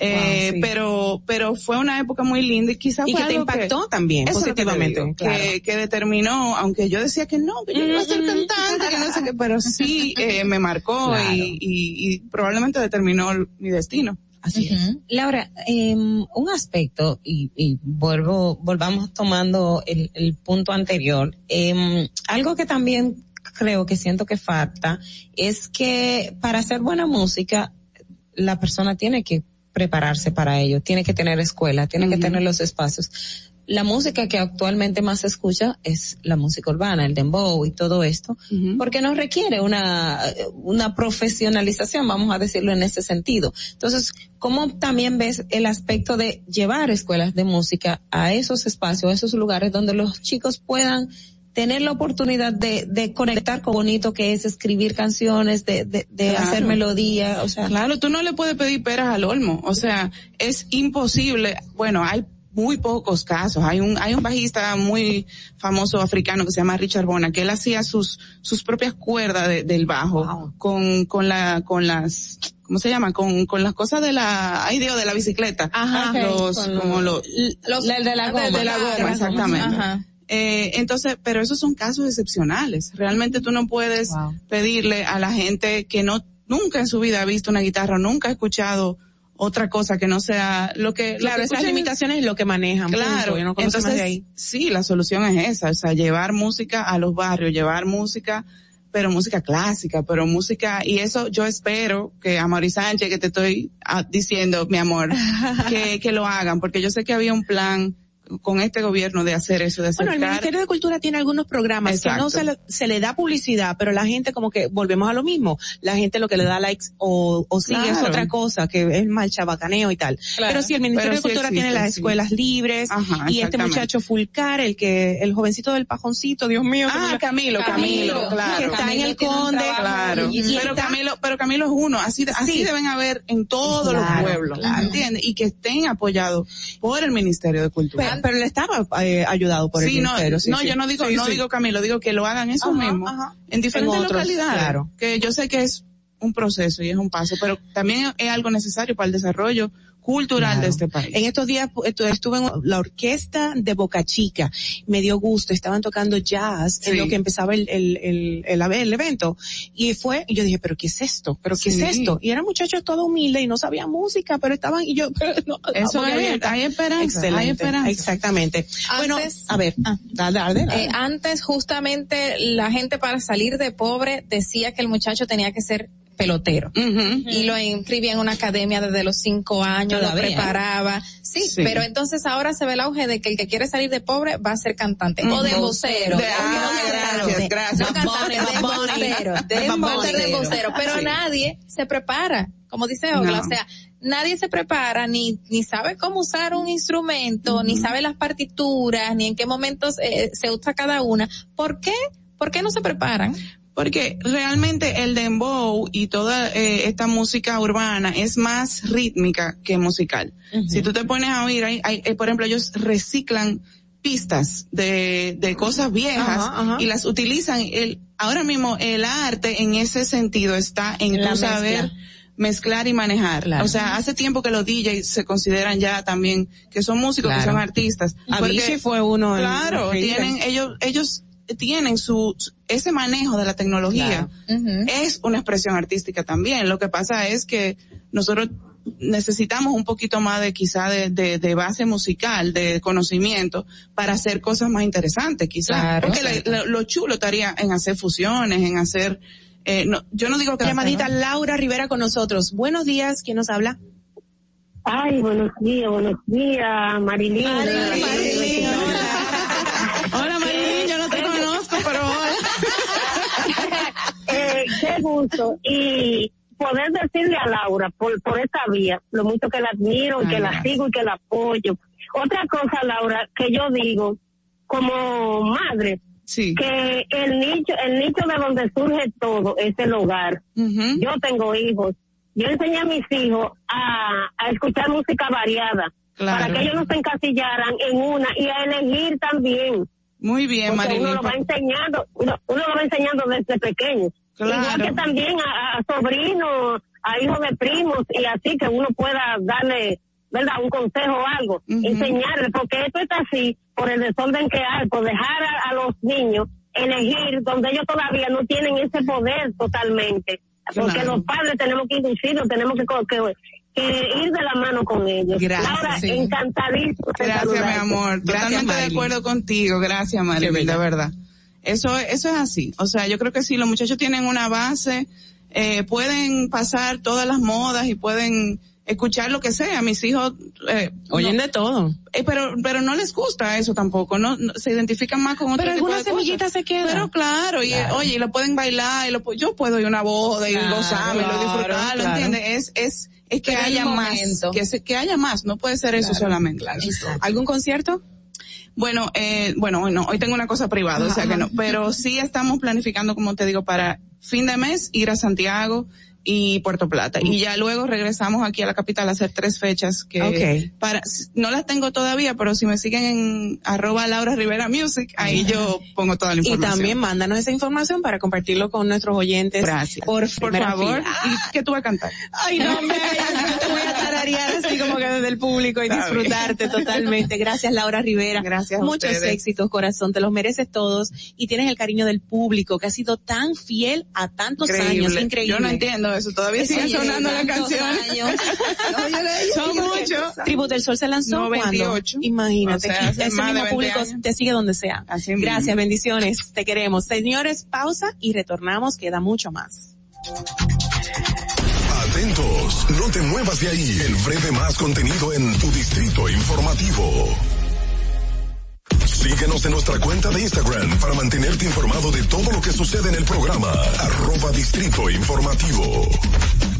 Eh, pero, pero fue una época muy linda y quizás y que te impactó también positivamente, que, que, determinó, aunque yo decía que no, que yo iba a ser cantante, que no sé qué, pero sí eh, me marcó y, y, y, probablemente determinó mi destino. Así es. Laura, eh, un aspecto, y, y, vuelvo, volvamos tomando el, el punto anterior, eh, algo que también creo que siento que falta es que para hacer buena música, la persona tiene que prepararse para ello, tiene que tener escuela, tiene que tener los espacios. La música que actualmente más se escucha es la música urbana, el dembow y todo esto, porque no requiere una, una profesionalización, vamos a decirlo en ese sentido. Entonces, ¿cómo también ves el aspecto de llevar escuelas de música a esos espacios, a esos lugares donde los chicos puedan tener la oportunidad de, de conectar con bonito que es escribir canciones, de, de, de hacer melodía, o sea. Claro, tú no le puedes pedir peras al olmo, o sea, es imposible, bueno, hay muy pocos casos. Hay un, hay un bajista muy famoso africano que se llama Richard Bona, que él hacía sus, sus propias cuerdas del bajo con, con la, con las, ¿cómo se llama? Con, con las cosas de la, ay Dios, de la bicicleta. Ajá. Los, como los, los, de la goma. De la goma, exactamente. Ajá. Eh, entonces, pero esos son casos excepcionales. Realmente tú no puedes pedirle a la gente que no nunca en su vida ha visto una guitarra, nunca ha escuchado otra cosa que no sea lo que claro esas limitaciones es lo que manejan claro. entonces sí la solución es esa o sea llevar música a los barrios llevar música pero música clásica pero música y eso yo espero que a Mauri Sánchez que te estoy ah, diciendo mi amor que que lo hagan porque yo sé que había un plan con este gobierno de hacer eso, de Bueno, el Ministerio de Cultura tiene algunos programas que no se le, se le, da publicidad, pero la gente como que volvemos a lo mismo. La gente lo que le da likes o, o sigue es otra cosa, que es mal chabacaneo y tal. Pero si el Ministerio de Cultura tiene las escuelas libres y este muchacho Fulcar, el que, el jovencito del pajoncito, Dios mío. Ah, Camilo, Camilo, claro. Que está en el Conde. Claro. pero Camilo, pero Camilo es uno, así, así deben haber en todos los pueblos, ¿entiendes? Y que estén apoyados por el Ministerio de Cultura. Pero, le estaba eh, ayudado por el Ministerio. No, no yo no digo, no digo Camilo, digo que lo hagan eso mismo en diferentes localidades. Claro. Que yo sé que es un proceso y es un paso, pero también es algo necesario para el desarrollo cultural de este país. En estos días estuve en la orquesta de Boca Chica, me dio gusto, estaban tocando jazz en lo que empezaba el, el, el, el, evento y fue, y yo dije, pero ¿qué es esto? ¿Pero qué es esto? Y eran muchachos todo humildes y no sabían música, pero estaban, y yo, pero no, Eso es, hay esperanza, hay esperanza. Exactamente. bueno, a ver, ah, dale, dale, eh, antes justamente la gente para salir de pobre decía que el muchacho tenía que ser pelotero. Y lo inscribía en una academia desde los cinco años, lo preparaba. Sí, pero entonces ahora se ve el auge de que el que quiere salir de pobre va a ser cantante. O de vocero. De, gracias, gracias. No cantante, de vocero. De vocero. Pero nadie se prepara, como dice Ogla, o sea, nadie se prepara ni ni sabe cómo usar un instrumento, ni sabe las partituras, ni en qué momentos eh, se usa cada una. ¿Por qué? ¿Por qué no se preparan? Porque realmente el dembow y toda eh, esta música urbana es más rítmica que musical. Si tú te pones a oír, hay, eh, por ejemplo, ellos reciclan pistas de, de cosas viejas y las utilizan. El, ahora mismo el arte en ese sentido está en tu saber mezclar y manejar. O sea, hace tiempo que los DJs se consideran ya también que son músicos, que son artistas. Avicii fue uno. Claro, tienen ellos ellos tienen su, ese manejo de la tecnología es una expresión artística también. Lo que pasa es que nosotros necesitamos un poquito más de quizá de, de, base musical, de conocimiento, para hacer cosas más interesantes, quizá. Porque lo chulo estaría en hacer fusiones, en hacer, eh, no, yo no digo que... Llamadita Laura Rivera con nosotros. Buenos días, ¿quién nos habla? Ay, buenos días, buenos días, Marilyn. Marilyn. Hola, Marilyn, yo no te conozco, pero hola. eh, qué gusto. Y poder decirle a Laura por, por esa vía, lo mucho que la admiro y que la sigo y que la apoyo. Otra cosa, Laura, que yo digo, como madre, sí. que el nicho, el nicho de donde surge todo es el hogar. Yo tengo hijos yo enseñé a mis hijos a, a escuchar música variada, para que ellos no se encasillaran en una y a elegir también. Muy bien, María. Uno lo va enseñando, uno, lo va enseñando desde pequeño. Claro. Igual que también a, sobrinos, a hijos de primos y así que uno pueda darle, ¿verdad? Un consejo o algo, enseñarle, porque esto está así por el desorden que hay, por dejar a los niños elegir donde ellos todavía no tienen ese poder totalmente porque los padres tenemos que inducirlos, tenemos que, que, ir de la mano con ellos. Gracias. Laura, encantadísimo. Gracias, mi amor. Totalmente de acuerdo contigo. Gracias, María, de verdad. Eso, eso es así. O sea, yo creo que si los muchachos tienen una base, eh, pueden pasar todas las modas y pueden escuchar lo que sea. Mis hijos eh, oyen de todo. Eh, pero pero no les gusta eso tampoco, no, se identifican más con otro Pero algunas semillitas se quedan. Pero claro, y oye, y lo pueden bailar, y lo, yo puedo ir a una boda y claro, gozarme, claro, disfrutarlo, ¿entiendes? Es es es que haya más, que que haya más, no puede ser eso solamente. ¿Algún concierto? Bueno, eh, bueno, bueno, hoy tengo una cosa privada, o sea que no, pero sí estamos planificando, como te digo, para fin de mes ir a Santiago, y Puerto Plata. Y ya luego regresamos aquí a la capital a hacer tres fechas que para, no las tengo todavía, pero si me siguen en arroba Laura Rivera Music, ahí yo pongo toda la información. Y también mándanos esa información para compartirlo con nuestros oyentes. Gracias. Por, favor. ¿Y qué tú vas a cantar? Ay, no, me, yo te voy a tararear así como que desde el público y disfrutarte totalmente. Gracias, Laura Rivera. Gracias. Muchos éxitos, corazón. Te los mereces todos y tienes el cariño del público que ha sido tan fiel a tantos años. Increíble. Yo no entiendo eso, todavía sigue sonando la canción. Son muchos. Tributo del Sol se lanzó 98. Imagínate, ese mismo público te sigue donde sea. Gracias, bendiciones, te queremos. Señores, pausa y retornamos, queda mucho más. Atentos, no te muevas de ahí. El breve más contenido en tu distrito informativo. Síguenos en nuestra cuenta de Instagram para mantenerte informado de todo lo que sucede en el programa. Arroba Distrito Informativo.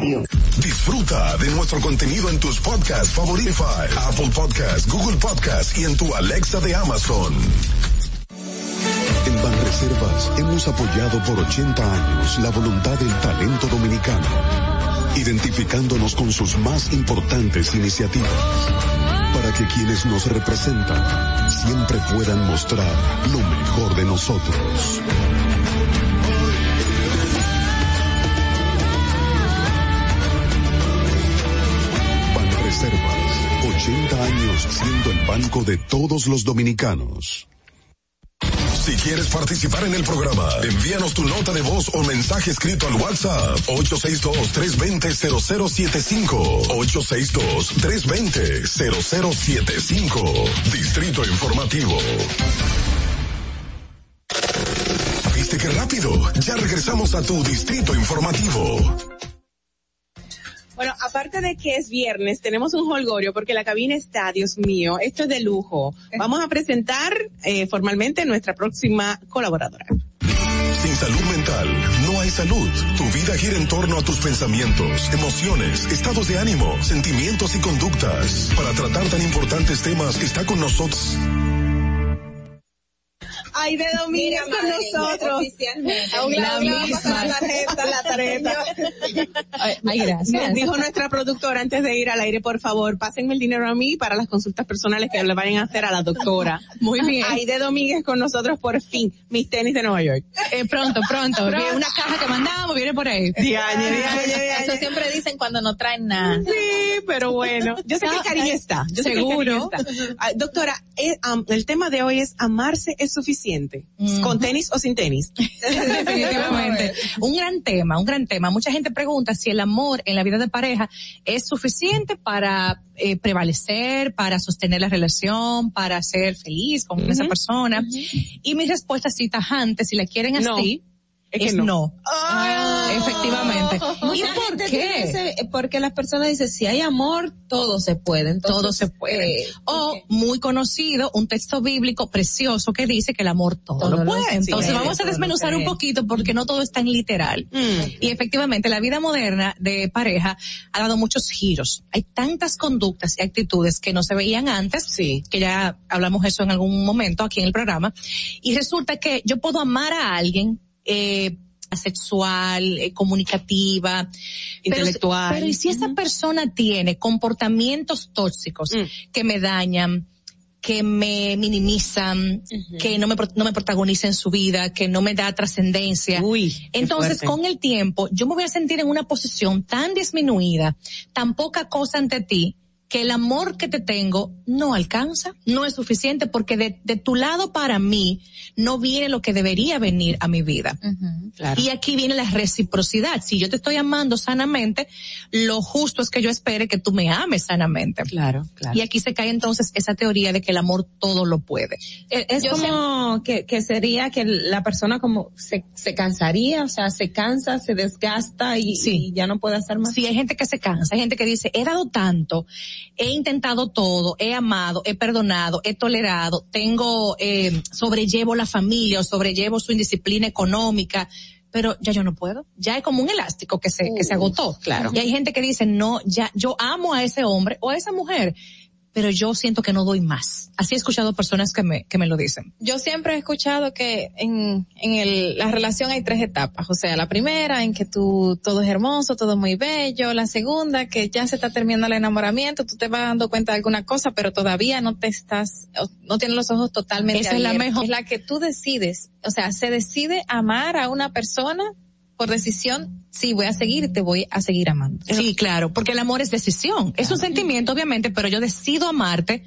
Disfruta de nuestro contenido en tus podcasts favoritos, Apple Podcasts, Google Podcasts y en tu Alexa de Amazon. En Banreservas hemos apoyado por 80 años la voluntad del talento dominicano, identificándonos con sus más importantes iniciativas, para que quienes nos representan siempre puedan mostrar lo mejor de nosotros. 80 años siendo el banco de todos los dominicanos. Si quieres participar en el programa, envíanos tu nota de voz o mensaje escrito al WhatsApp 862-320-0075. 862-320-0075. Distrito Informativo. ¿Viste qué rápido? Ya regresamos a tu Distrito Informativo. Bueno, aparte de que es viernes, tenemos un holgorio porque la cabina está, Dios mío, esto es de lujo. Vamos a presentar eh, formalmente nuestra próxima colaboradora. Sin salud mental, no hay salud. Tu vida gira en torno a tus pensamientos, emociones, estados de ánimo, sentimientos y conductas. Para tratar tan importantes temas, está con nosotros Aide Domínguez con nosotros. La misma. La tarjeta, la tarjeta. Ay, gracias. dijo nuestra productora antes de ir al aire, por favor, pásenme el dinero a mí para las consultas personales que le vayan a hacer a la doctora. Muy bien. Aide Domínguez con nosotros por fin. Mis tenis de Nueva York. Eh, pronto, pronto. Una caja que mandamos viene por ahí. Eso siempre dicen cuando no traen nada. Sí, pero bueno. Yo sé que el cariño está. Seguro. doctora, eh, el tema de hoy es amarse es suficiente ¿Con tenis o sin tenis? Definitivamente. un gran tema, un gran tema. Mucha gente pregunta si el amor en la vida de pareja es suficiente para eh, prevalecer, para sostener la relación, para ser feliz con esa persona. Y mi respuesta así tajante, si la quieren así, es, no. Ah. Efectivamente. ¿Y por qué? porque las personas dicen, si hay amor, todo se puede. todo se puede. o, muy conocido, un texto bíblico precioso que dice que el amor todo, lo puede. Entonces vamos a desmenuzar un poquito porque no todo es tan literal. Mm. Y efectivamente, la vida moderna de pareja ha dado muchos giros. Hay tantas conductas y actitudes que no se veían antes, sí. que ya hablamos eso en algún momento aquí en el programa. Y resulta que yo puedo amar a alguien eh, sexual, eh, comunicativa, intelectual. Pero, ¿y si esa persona tiene comportamientos tóxicos mm. que me dañan, que me minimizan, que no me, no me protagoniza en su vida, que no me da trascendencia. Entonces, con el tiempo, yo me voy a sentir en una posición tan disminuida, tan poca cosa ante ti, que el amor que te tengo no alcanza, no es suficiente porque de, de tu lado para mí no viene lo que debería venir a mi vida. Y aquí viene la reciprocidad. Si yo te estoy amando sanamente, lo justo es que yo espere que tú me ames sanamente. Claro, claro. Y aquí se cae entonces esa teoría de que el amor todo lo puede. Eh, es, como que, que sería que la persona como se, se cansaría, o sea, se cansa, se desgasta y, y ya no puede hacer más. Sí, hay gente que se cansa, hay gente que dice, he dado tanto, he intentado todo, he amado, he perdonado, he tolerado, tengo, eh, sobrellevo la familia o sobrellevo su indisciplina económica, pero ya yo no puedo. Ya es como un elástico que se, que se agotó. Claro. Y hay gente que dice, no, ya, yo amo a ese hombre o a esa mujer pero yo siento que no doy más. Así he escuchado personas que me, que me lo dicen. Yo siempre he escuchado que en, en el, la relación hay tres etapas. O sea, la primera en que tú, todo es hermoso, todo es muy bello. La segunda que ya se está terminando el enamoramiento, tú te vas dando cuenta de alguna cosa, pero todavía no te estás, no tienes los ojos totalmente Esa es la mejor. Es la que tú decides. O sea, se decide amar a una persona por decisión, sí, voy a seguir te voy a seguir amando. Sí, claro, porque el amor es decisión. Es un sentimiento, obviamente, pero yo decido amarte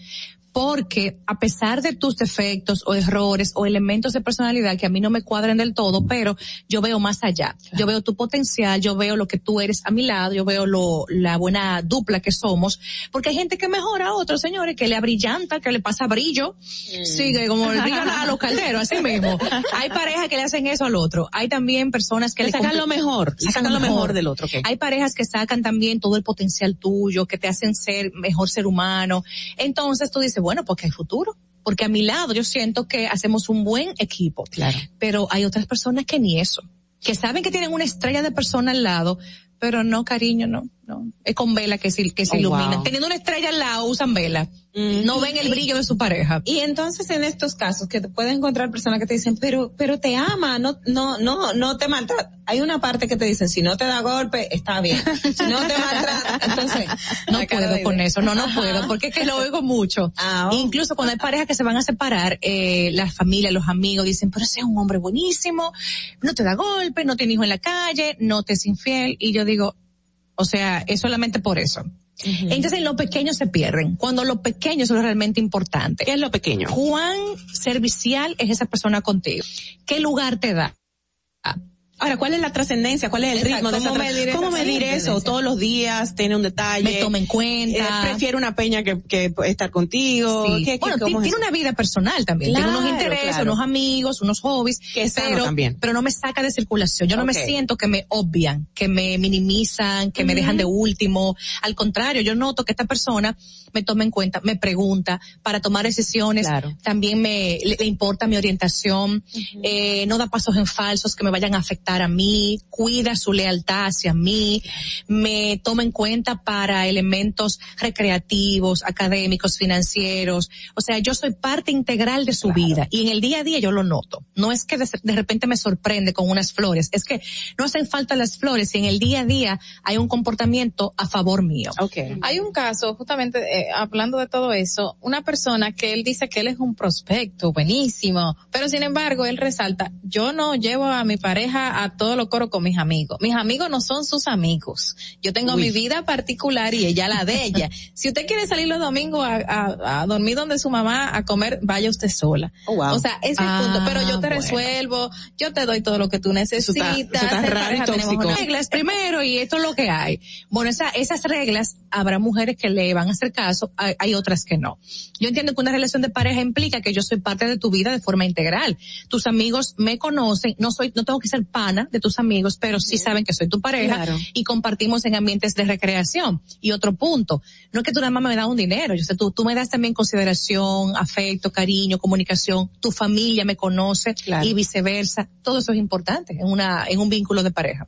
porque a pesar de tus defectos o errores o elementos de personalidad que a mí no me cuadren del todo, pero yo veo más allá. Yo veo tu potencial, yo veo lo que tú eres a mi lado, yo veo lo, la buena dupla que somos, porque hay gente que mejora a otros, señores, que le abrillanta, que le pasa brillo, mm. sigue como el brillo a los calderos, así mismo. Hay parejas que le hacen eso al otro. Hay también personas que le, sacan lo mejor, sacan lo mejor del otro. Hay parejas que sacan también todo el potencial tuyo, que te hacen ser mejor ser humano. Entonces tú dices, bueno, porque hay futuro. Porque a mi lado yo siento que hacemos un buen equipo. Claro. Pero hay otras personas que ni eso. Que saben que tienen una estrella de persona al lado, pero no, cariño, no, no. Es con vela que se, que se oh, ilumina. Teniendo una estrella al lado, usan vela. No ven el brillo de su pareja. Y entonces en estos casos que te puedes encontrar personas que te dicen, pero, pero te ama, no, no, no, no te maltrata. Hay una parte que te dicen, si no te da golpe, está bien. Si no te maltrata, entonces, no puedo con eso, no, no puedo, porque es que lo oigo mucho. Ah, Incluso cuando hay parejas que se van a separar, eh, las familias, los amigos dicen, pero ese es un hombre buenísimo, no te da golpe, no tiene hijo en la calle, no te es infiel, y yo digo, o sea, es solamente por eso. Entonces los pequeños se pierden, cuando lo pequeño es lo realmente importante. ¿Qué es lo pequeño? ¿Cuán servicial es esa persona contigo? ¿Qué lugar te da? Ahora, ¿cuál es la trascendencia? ¿Cuál es el ritmo de esa medir ¿Cómo medir eso? Todos los días, tiene un detalle. Me toma en cuenta. Eh, prefiere una peña que, que estar contigo. Sí. bueno, tiene una vida personal también. tiene unos intereses, unos amigos, unos hobbies. Que pero, también. pero no me saca de circulación. Yo no me siento que me obvian, que me minimizan, que me dejan de último. Al contrario, yo noto que esta persona me toma en cuenta, me pregunta para tomar decisiones, también me le, importa mi orientación, eh, no da pasos en falsos que me vayan a afectar a mí, cuida su lealtad hacia mí, me toma en cuenta para elementos recreativos, académicos, financieros, o sea, yo soy parte integral de su vida y en el día a día yo lo noto. No es que de, repente me sorprende con unas flores, es que no hacen falta las flores y en el día a día hay un comportamiento a favor mío. Okay. Hay un caso justamente eh, hablando de todo eso, una persona que él dice que él es un prospecto buenísimo, pero sin embargo él resalta, yo no llevo a mi pareja a todo lo coro con mis amigos. Mis amigos no son sus amigos. Yo tengo mi vida particular y ella la de ella. si usted quiere salir los domingos a, dormir donde su mamá a comer, vaya usted sola. Oh, o sea, ese es el punto. Pero yo te ah, resuelvo, yo te doy todo lo que tú necesitas. Eso reglas primero y esto es lo que hay. Bueno, esas reglas habrá mujeres que le van a hacer caso hay, otras que no. Yo entiendo que una relación de pareja implica que yo soy parte de tu vida de forma integral. Tus amigos me conocen, no soy, no tengo que ser pana de tus amigos, pero sí saben que soy tu pareja y compartimos en ambientes de recreación. Y otro punto, no es que tú nada más me das un dinero, yo sé, tú, tú me das también consideración, afecto, cariño, comunicación, tu familia me conoce y viceversa. Todo eso es importante en una, en un vínculo de pareja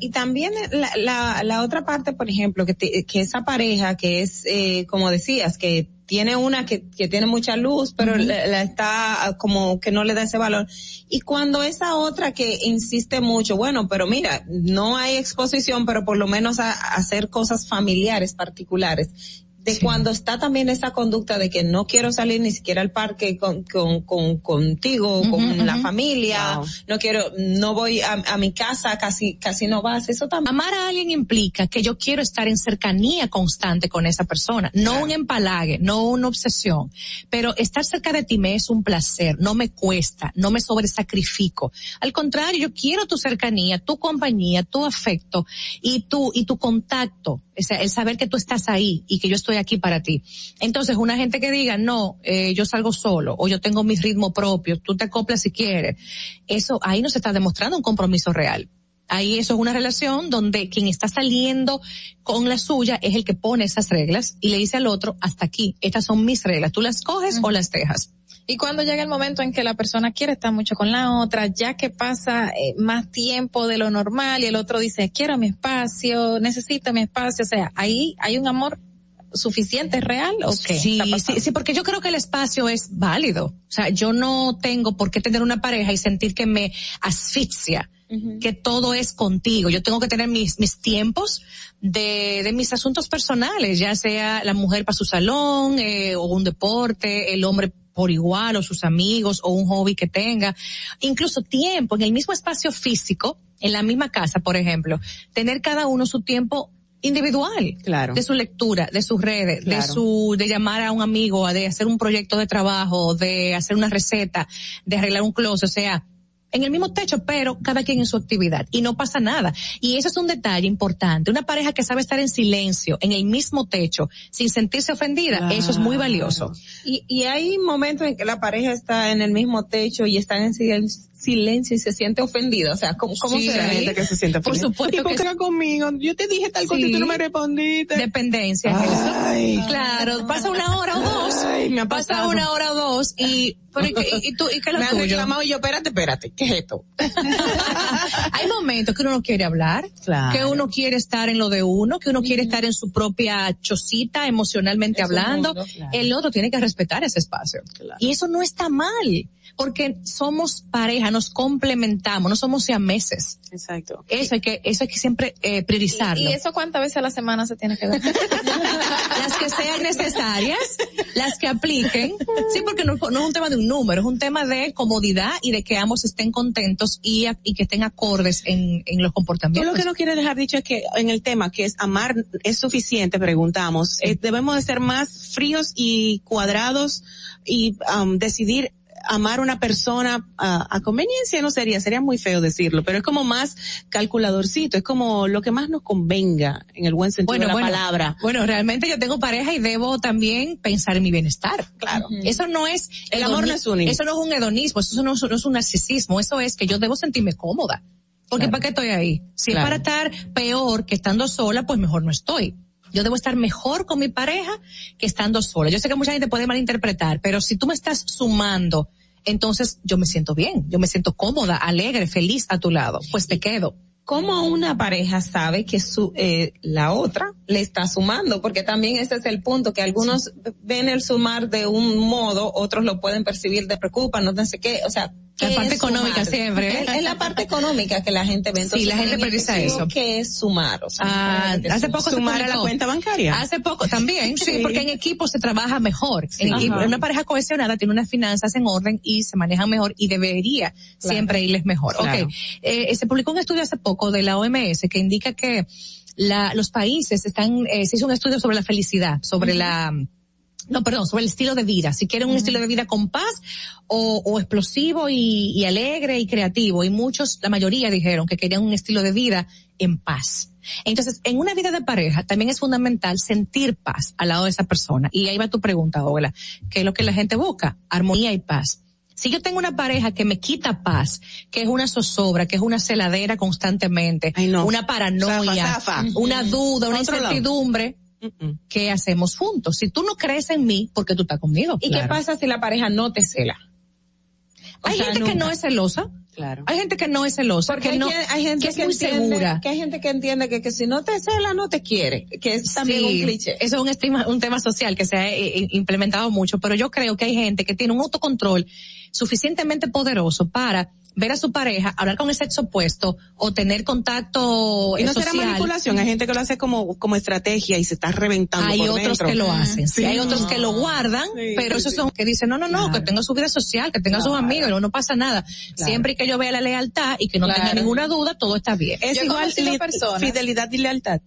y también la, la, la, otra parte, por ejemplo, que, que esa pareja que es, eh, como decías, que tiene una que, que tiene mucha luz, pero la, está como que no le da ese valor. Y cuando esa otra que insiste mucho, bueno, pero mira, no hay exposición, pero por lo menos a hacer cosas familiares particulares de cuando está también esa conducta de que no quiero salir ni siquiera al parque con, con, con contigo, con la familia, no quiero, no voy a, a, mi casa, casi, casi no vas, eso también. Amar a alguien implica que yo quiero estar en cercanía constante con esa persona, no un empalague, no una obsesión, pero estar cerca de ti me es un placer, no me cuesta, no me sobresacrifico. Al contrario, yo quiero tu cercanía, tu compañía, tu afecto y tu, y tu contacto el saber que tú estás ahí y que yo estoy aquí para ti. Entonces, una gente que diga, no, eh, yo salgo solo o yo tengo mi ritmo propio, tú te acoplas si quieres, eso ahí no se está demostrando un compromiso real. Ahí eso es una relación donde quien está saliendo con la suya es el que pone esas reglas y le dice al otro, hasta aquí, estas son mis reglas, tú las coges o las dejas. Y cuando llega el momento en que la persona quiere estar mucho con la otra, ya que pasa eh, más tiempo de lo normal y el otro dice, quiero mi espacio, necesito mi espacio, o sea, ahí hay un amor suficiente, real o qué? Sí, sí, sí, porque yo creo que el espacio es válido. O sea, yo no tengo por qué tener una pareja y sentir que me asfixia. que todo es contigo. Yo tengo que tener mis, mis tiempos de, de mis asuntos personales, ya sea la mujer para su salón, eh, o un deporte, el hombre por igual o sus amigos o un hobby que tenga, incluso tiempo en el mismo espacio físico, en la misma casa, por ejemplo, tener cada uno su tiempo individual, claro. de su lectura, de sus redes, de su, de llamar a un amigo, de hacer un proyecto de trabajo, de hacer una receta, de arreglar un closet, o sea, en el mismo techo, pero cada quien en su actividad y no pasa nada. Y eso es un detalle importante. Una pareja que sabe estar en silencio, en el mismo techo, sin sentirse ofendida, eso es muy valioso. Y, y hay momentos en que la pareja está en el mismo techo y está en silencio silencio y se siente ofendido. O sea, ¿cómo, cómo sí, será? gente que se siente Por supuesto. ¿Y por qué conmigo? Yo te dije tal cosa y tú no me respondiste. Dependencia. Ay. Eso. Claro, pasa una hora o dos. Ay, me ha pasa pasado. una hora o dos y, pero, ¿y, y tú, y qué es lo Me han tuyo? reclamado y yo, espérate, espérate, ¿qué es esto? Hay momentos que uno no quiere hablar, Claro. que uno quiere estar en lo de uno, que uno quiere estar en su propia chocita emocionalmente hablando. mundo, claro. El otro tiene que respetar ese espacio. Y eso no está mal, porque somos pareja, nos complementamos, no somos siameses. Exacto. Eso hay que, eso hay que siempre eh, priorizarlo. ¿Y eso cuántas veces a la semana se tiene que ver? las que sean necesarias, las que apliquen. Sí, porque no, no es un tema de un número, es un tema de comodidad y de que ambos estén contentos y, a- y que estén acordes en, en los comportamientos. lo que no quieres dejar dicho es que en el tema que es amar es suficiente, preguntamos, eh, debemos de ser más fríos y cuadrados y um, decidir amar una persona a, a conveniencia no sería, sería muy feo decirlo, pero es como más calculadorcito, es como lo que más nos convenga en el buen sentido de la palabra. Bueno, realmente yo tengo pareja y debo también pensar en mi bienestar. Claro. Eso no es El amor no es único. Eso no es un hedonismo, eso no, es- no es un narcisismo, eso es que yo debo sentirme cómoda. Porque Claro. ¿para qué estoy ahí? Si Claro. es para estar peor que estando sola, pues mejor no estoy. Yo debo estar mejor con mi pareja que estando sola. Yo sé que mucha gente puede malinterpretar, pero si tú me estás sumando, entonces yo me siento bien, yo me siento cómoda, alegre, feliz a tu lado, pues te quedo. ¿Cómo una pareja sabe que su, eh, la otra le está sumando? Porque también ese es el punto, que algunos ven el sumar de un modo, otros lo pueden percibir de preocupa, no sé qué, o sea, La ¿qué parte económica siempre. Es, es la parte económica que la gente ve. Entonces, Sí, la gente en prioriza eso. ¿Qué es sumar? O sea, Ah, ¿qué es hace sumar? poco se Sumar a la cuenta bancaria. Hace poco también, sí, Sí. porque en equipo se trabaja mejor. En equipo, una pareja cohesionada tiene unas finanzas en orden y se manejan mejor y debería siempre irles mejor. Claro. Ok, eh, se publicó un estudio hace poco de la OMS que indica que la, los países están, eh, se hizo un estudio sobre la felicidad, sobre la, no, perdón, sobre el estilo de vida. Si quieren un estilo de vida con paz o, o explosivo y, y alegre y creativo. Y muchos, la mayoría dijeron que querían un estilo de vida en paz. Entonces, en una vida de pareja también es fundamental sentir paz al lado de esa persona. Y ahí va tu pregunta, Ola. ¿Qué es lo que la gente busca? Armonía y paz. Si yo tengo una pareja que me quita paz, que es una zozobra, que es una celadera constantemente, Ay, no. una paranoia, Zafa, zafa. una duda, una Otro lado. Incertidumbre, Mm-mm. ¿qué hacemos juntos? Si tú no crees en mí, porque tú estás conmigo. ¿Y qué pasa si la pareja no te cela? O Hay sea, gente que no es celosa. Claro. Hay gente que no es celosa, Porque que hay, no, quien- hay gente que es muy entiende, segura. que hay gente que entiende que, que si no te cela no te quiere, que es también Sí, un cliché. Eso es un, estima- un tema social que se ha eh, eh, implementado mucho, pero yo creo que hay gente que tiene un autocontrol suficientemente poderoso para ver a su pareja, hablar con el sexo opuesto o tener contacto Y no eh, será manipulación, hay gente que lo hace como, como estrategia y se está reventando Hay por otros dentro. que lo hacen, sí, Sí. hay otros que lo guardan, Sí, pero sí, esos sí. son que dicen, no, no, no, que tenga su vida social, que tenga sus Claro. amigos, no, no pasa nada. Siempre que yo vea la lealtad y que no tenga Claro. ninguna duda, todo está bien. Es Yo igual personas- fidelidad y lealtad.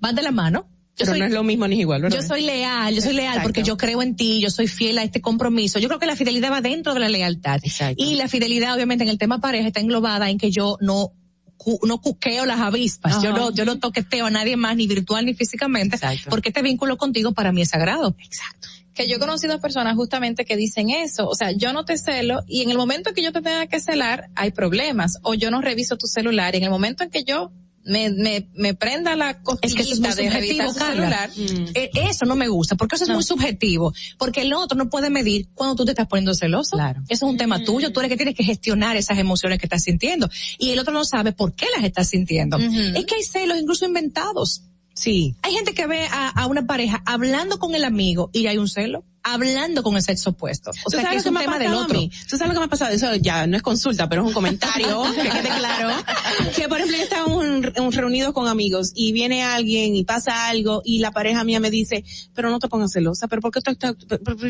Van de la mano. Yo Pero soy, no es lo mismo ni es igual, ¿verdad? yo soy leal, yo soy leal Exacto. porque yo creo en ti, yo soy fiel a este compromiso. Yo creo que la fidelidad va dentro de la lealtad. Exacto. Y la fidelidad, obviamente, en el tema pareja está englobada en que yo no no cuqueo las avispas, yo no, yo no toqueteo a nadie más, ni virtual ni físicamente, Exacto. porque este vínculo contigo para mí es sagrado. Exacto. que yo he conocido personas justamente que dicen eso, o sea, yo no te celo y en el momento en que yo te tenga que celar hay problemas o yo no reviso tu celular y en el momento en que yo me, me, me prenda la Es cosquillita que eso es de revisar su celular, Eh, Eso no me gusta, porque eso es No. muy subjetivo, porque el otro no puede medir cuando tú te estás poniendo celoso. Claro. Eso es un tema tuyo, tú eres que tienes que gestionar esas emociones que estás sintiendo. Y el otro no sabe por qué las estás sintiendo. Es que hay celos incluso inventados. Sí. Hay gente que ve a, a una pareja hablando con el amigo y hay un celo. Hablando con el sexo opuesto. O sea, que es un tema del otro. ¿Tú sabes lo que me ha pasado? Eso ya no es consulta, pero es un comentario, que quede claro. Que por ejemplo, estábamos un, reunidos con amigos y viene alguien y pasa algo y la pareja mía me dice, pero no te pongas celosa, pero porque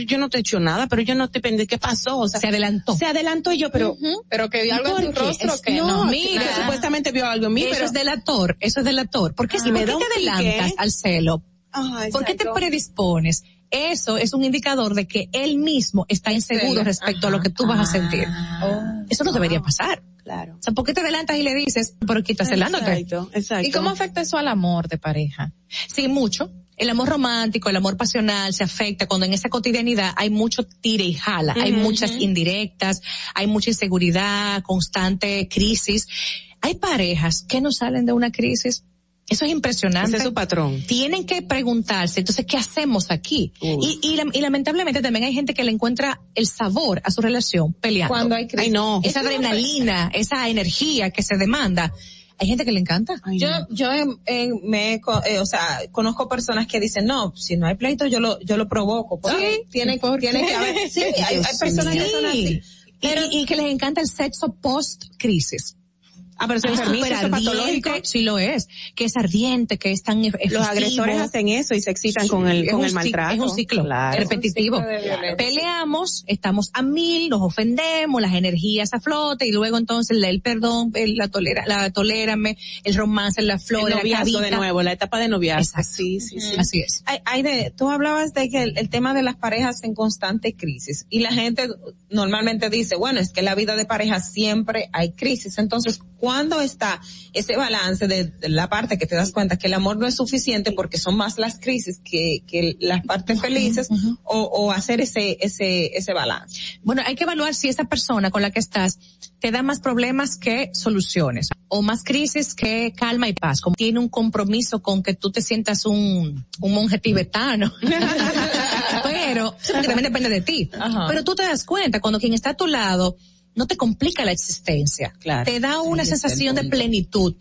yo no te he hecho nada, pero yo no te pende qué pasó, o sea, se adelantó. Se adelantó y yo, pero, pero que vio algo en tu rostro que no, mira, supuestamente vio algo en mí, eso pero es delator, eso es delator. ¿Por qué, si me ¿por qué te adelantas al celo? ¿Por qué te predispones? Eso es un indicador de que él mismo está inseguro respecto a lo que tú vas a sentir. Ah. eso no debería pasar. Claro. O sea, ¿por qué te adelantas y le dices, pero qué estás celándote? Exacto, exacto. ¿Y cómo afecta eso al amor de pareja? Sí, mucho. El amor romántico, el amor pasional se afecta cuando en esa cotidianidad hay mucho tire y jala, hay muchas indirectas, hay mucha inseguridad, constante crisis. Hay parejas que no salen de una crisis eso es impresionante. Ese es su patrón. Tienen que preguntarse, entonces, ¿qué hacemos aquí? Y, y, lamentablemente también hay gente que le encuentra el sabor a su relación peleando. Cuando hay crisis. Ay, no. Esa adrenalina, esa energía que se demanda. Hay gente que le encanta. yo, yo me, eh, o sea, conozco personas que dicen, no, si no hay pleito, yo lo, yo lo provoco. Sí, tiene, tiene que haber, sí, hay, personas que son así. y, que les encanta el sexo post-crisis. Ah, pero es súper patológico. Sí lo es. Que es ardiente, que es tan Los agresores hacen eso y se excitan con el, con el maltrato. Es un ciclo repetitivo. Peleamos, estamos a mil, nos ofendemos, las energías a flote y luego entonces el perdón, el, la tolera, la tolérame, el romance, la flor, el noviazgo de nuevo, la etapa de noviazgo. Sí, sí, sí. Así es. Hay, hay de, tú hablabas de que el, el tema de las parejas en constante crisis y la gente normalmente dice, bueno, es que la vida de pareja siempre hay crisis. Entonces, ¿Cuándo está ese balance de, la parte que te das cuenta que el amor no es suficiente porque son más las crisis que, que las partes felices o, o, hacer ese, ese, ese balance? Bueno, hay que evaluar si esa persona con la que estás te da más problemas que soluciones o más crisis que calma y paz, como tiene un compromiso con que tú te sientas un, un monje tibetano. Pero, también depende de ti. Pero tú te das cuenta cuando quien está a tu lado no te complica la existencia. Claro. Te da una sensación de plenitud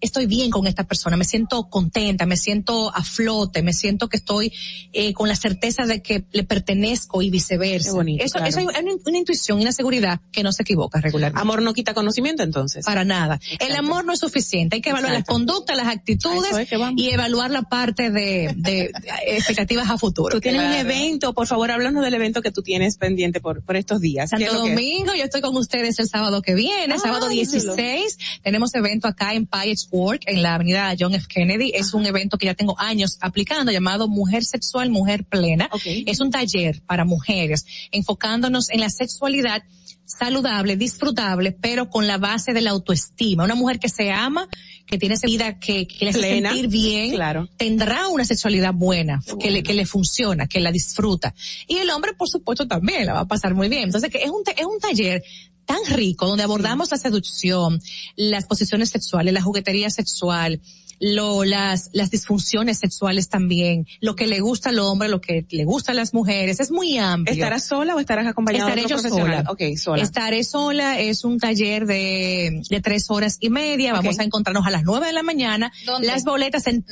estoy bien con esta persona, me siento contenta, me siento a flote, me siento que estoy eh, con la certeza de que le pertenezco y viceversa. eso, eso hay una, intuición y una seguridad que no se equivoca regularmente. Amor no quita conocimiento entonces. Para nada. El amor no es suficiente, hay que evaluar las conductas, las actitudes y evaluar la parte de, de expectativas a futuro. Tú tienes un evento, por favor, háblanos del evento que tú tienes pendiente por, por estos días. Santo Domingo, yo estoy con ustedes el sábado que viene, sábado 16, tenemos evento acá en Payets Work en la avenida John F. Kennedy. Es un evento que ya tengo años aplicando llamado Mujer Sexual, Mujer Plena. Es un taller para mujeres enfocándonos en la sexualidad saludable, disfrutable, pero con la base de la autoestima. Una mujer que se ama, que tiene esa vida que, que le hace sentir bien, claro. tendrá una sexualidad buena, que le, que le funciona, que la disfruta. Y el hombre, por supuesto, también la va a pasar muy bien. Entonces, que es un, es un taller tan rico donde abordamos la seducción, las posiciones sexuales, la juguetería sexual, lo, las, las disfunciones sexuales también, lo que le gusta al hombre, lo que le gusta a las mujeres, es muy amplio. ¿Estarás sola o estarás acompañada Estaré de yo sola. Okay, sola. Estaré sola, es un taller de, de tres horas y media, vamos a encontrarnos a las nueve de la mañana, las boletas en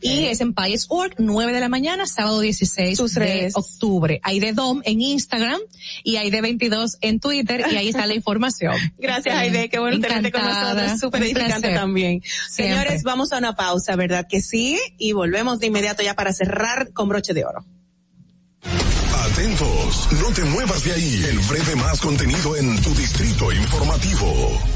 y es en Org, 9 de la mañana, sábado 16 de octubre. Hay de DOM en Instagram y hay de 22 en Twitter y ahí está la información. Gracias Aide, qué bueno tenerte con nosotros, súper edificante también. Señores, vamos a una pausa, ¿verdad que sí? Y volvemos de inmediato ya para cerrar con broche de oro. Atentos, no te muevas de ahí, el breve más contenido en tu distrito informativo.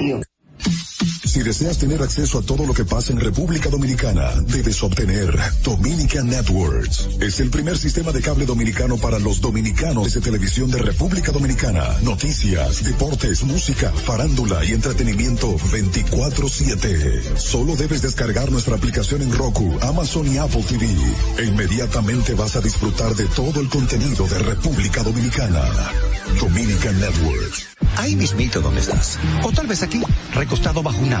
radio. Si deseas tener acceso a todo lo que pasa en República Dominicana, debes obtener Dominican Networks. Es el primer sistema de cable dominicano para los dominicanos de televisión de República Dominicana. Noticias, deportes, música, farándula y entretenimiento 24/7. Solo debes descargar nuestra aplicación en Roku, Amazon y Apple TV. E inmediatamente vas a disfrutar de todo el contenido de República Dominicana. Dominican Networks. Ahí mismito donde estás. O tal vez aquí, recostado bajo una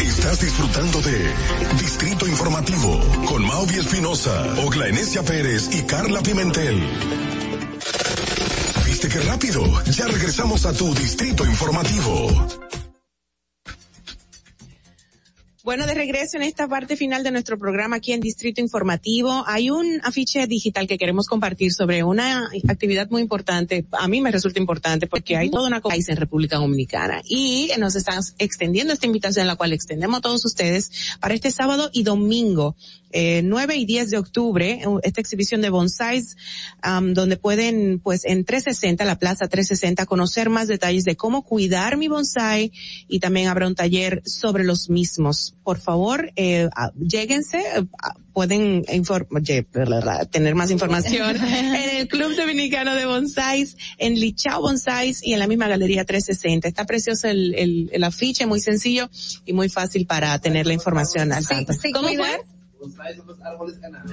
Estás disfrutando de Distrito Informativo con Mauvi Espinosa, Ogla Enesia Pérez y Carla Pimentel. ¿Viste qué rápido? Ya regresamos a tu Distrito Informativo. Bueno, de regreso en esta parte final de nuestro programa aquí en Distrito Informativo, hay un afiche digital que queremos compartir sobre una actividad muy importante. A mí me resulta importante porque hay toda una país en República Dominicana y nos están extendiendo esta invitación, la cual extendemos a todos ustedes para este sábado y domingo eh, 9 y 10 de octubre, esta exhibición de bonsais, donde pueden, pues, en 360, la Plaza 360, conocer más detalles de cómo cuidar mi bonsai y también habrá un taller sobre los mismos. Por favor, eh, lléguense, pueden tener más información en el Club Dominicano de Bonsais, en Lichao Bonsais y en la misma Galería 360. Está precioso el, el, el afiche, muy sencillo y muy fácil para tener la información al tanto. ¿Cómo fue? Bonsai son los árboles enanos.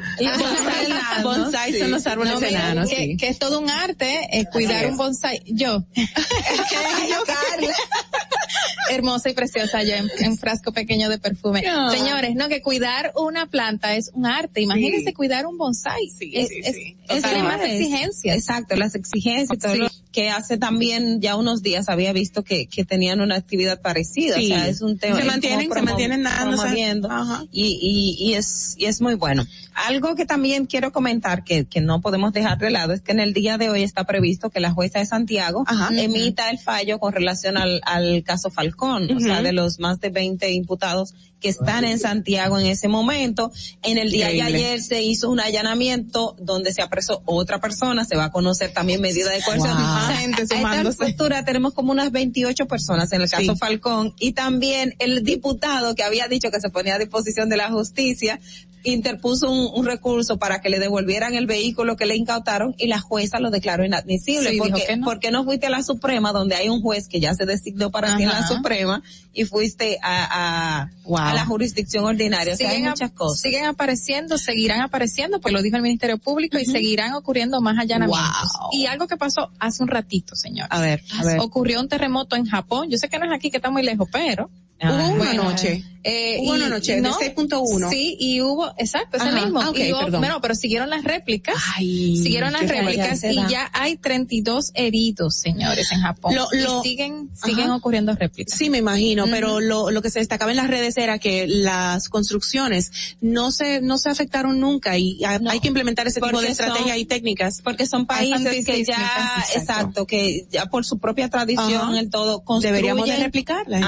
bonsai son los árboles no, enanos, que, sí. que, es todo un arte eh, cuidar un bonsai. Yo. Hermosa y preciosa yo en, en, frasco pequeño de perfume. No. Señores, no, que cuidar una planta es un arte. Imagínense sí. cuidar un bonsai. Sí, es, sí, es, sí. es de más exigencias. Exacto, las exigencias y todo lo que hace también ya unos días había visto que, que tenían una actividad parecida. O sea, es un tema. Se mantienen, se mantienen promoviendo. Y, y, y es, y es muy bueno. Algo que también quiero comentar que, que no podemos dejar de lado es que en el día de hoy está previsto que la jueza de Santiago Ajá. emita el fallo con relación al, al caso Falcón, uh -huh. o sea, de los más de 20 imputados que están en Santiago en ese momento. En el día Increíble. de ayer se hizo un allanamiento donde se apresó otra persona, se va a conocer también medida de coerción. Wow. Gente a esta tenemos como unas 28 personas en el caso sí. Falcón y también el diputado que había dicho que se ponía a disposición de la justicia interpuso un, un, recurso para que le devolvieran el vehículo que le incautaron y la jueza lo declaró inadmisible. Sí, porque, no. porque no fuiste a la Suprema donde hay un juez que ya se designó para Ajá. ti en la Suprema y fuiste a, a, wow. a la jurisdicción ordinaria. Siguen, o sea, hay muchas cosas. Siguen apareciendo, seguirán apareciendo, pues lo dijo el Ministerio Público uh -huh. y seguirán ocurriendo más allanamientos. Wow. Y algo que pasó hace un ratito, señor. A ver, a ver. Ocurrió un terremoto en Japón. Yo sé que no es aquí que está muy lejos, pero Ah, hubo una bueno, noche. Eh, hubo una noche ¿no? de 6.1. Sí, y hubo, exacto, ese Ajá, mismo. Okay, y hubo, perdón. bueno, pero siguieron las réplicas. Ay, siguieron las réplicas y ya hay 32 heridos, señores, en Japón. Lo, lo, y siguen, siguen Ajá. ocurriendo réplicas. Sí, me imagino, uh -huh. pero lo, lo que se destacaba en las redes era que las construcciones no se, no se afectaron nunca y hay, no, hay que implementar ese tipo de estrategias y técnicas. Porque son países que ya, exacto. exacto. que ya por su propia tradición, el todo, deberíamos de replicarlas.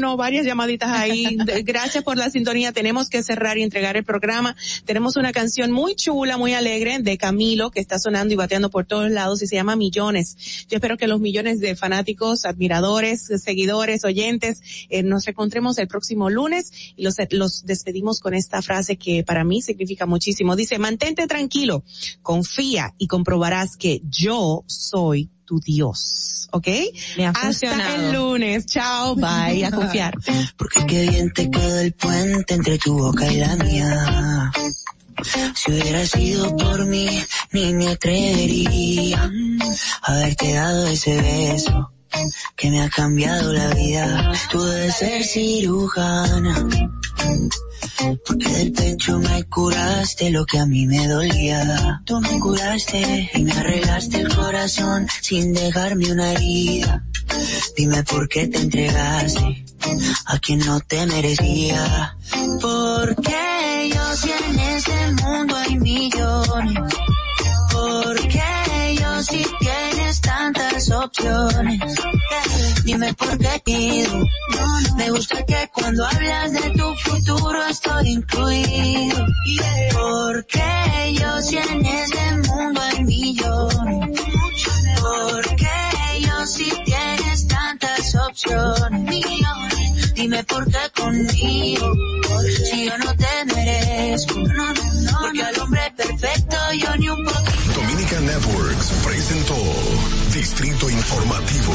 No, varias llamaditas ahí. Gracias por la sintonía. Tenemos que cerrar y entregar el programa. Tenemos una canción muy chula, muy alegre de Camilo que está sonando y bateando por todos lados y se llama Millones. Yo espero que los millones de fanáticos, admiradores, seguidores, oyentes, eh, nos encontremos el próximo lunes y los, los despedimos con esta frase que para mí significa muchísimo. Dice, mantente tranquilo, confía y comprobarás que yo soy tu Dios, ¿ok? Hasta el lunes, chao, bye, a confiar. Porque qué bien te quedó el puente entre tu boca y la mía. Si hubiera sido por mí, ni me atrevería a haberte dado ese beso que me ha cambiado la vida. Tú debes ser cirujana porque del pecho me curaste lo que a mí me dolía. Tú me curaste y me arreglaste el corazón sin dejarme una herida. Dime por qué te entregaste a quien no te merecía. Porque yo si en este mundo hay millones. Porque yo si tienes tantas opciones. Dime por qué pido. Me gusta que cuando hablas de tu futuro estoy incluido. Porque yo si en este mundo hay millones. Porque yo si tienes tantas opciones. Dime por qué conmigo. Si yo no te merezco. Porque al hombre perfecto yo ni un poquito. Dominica Networks presentó Distrito Informativo.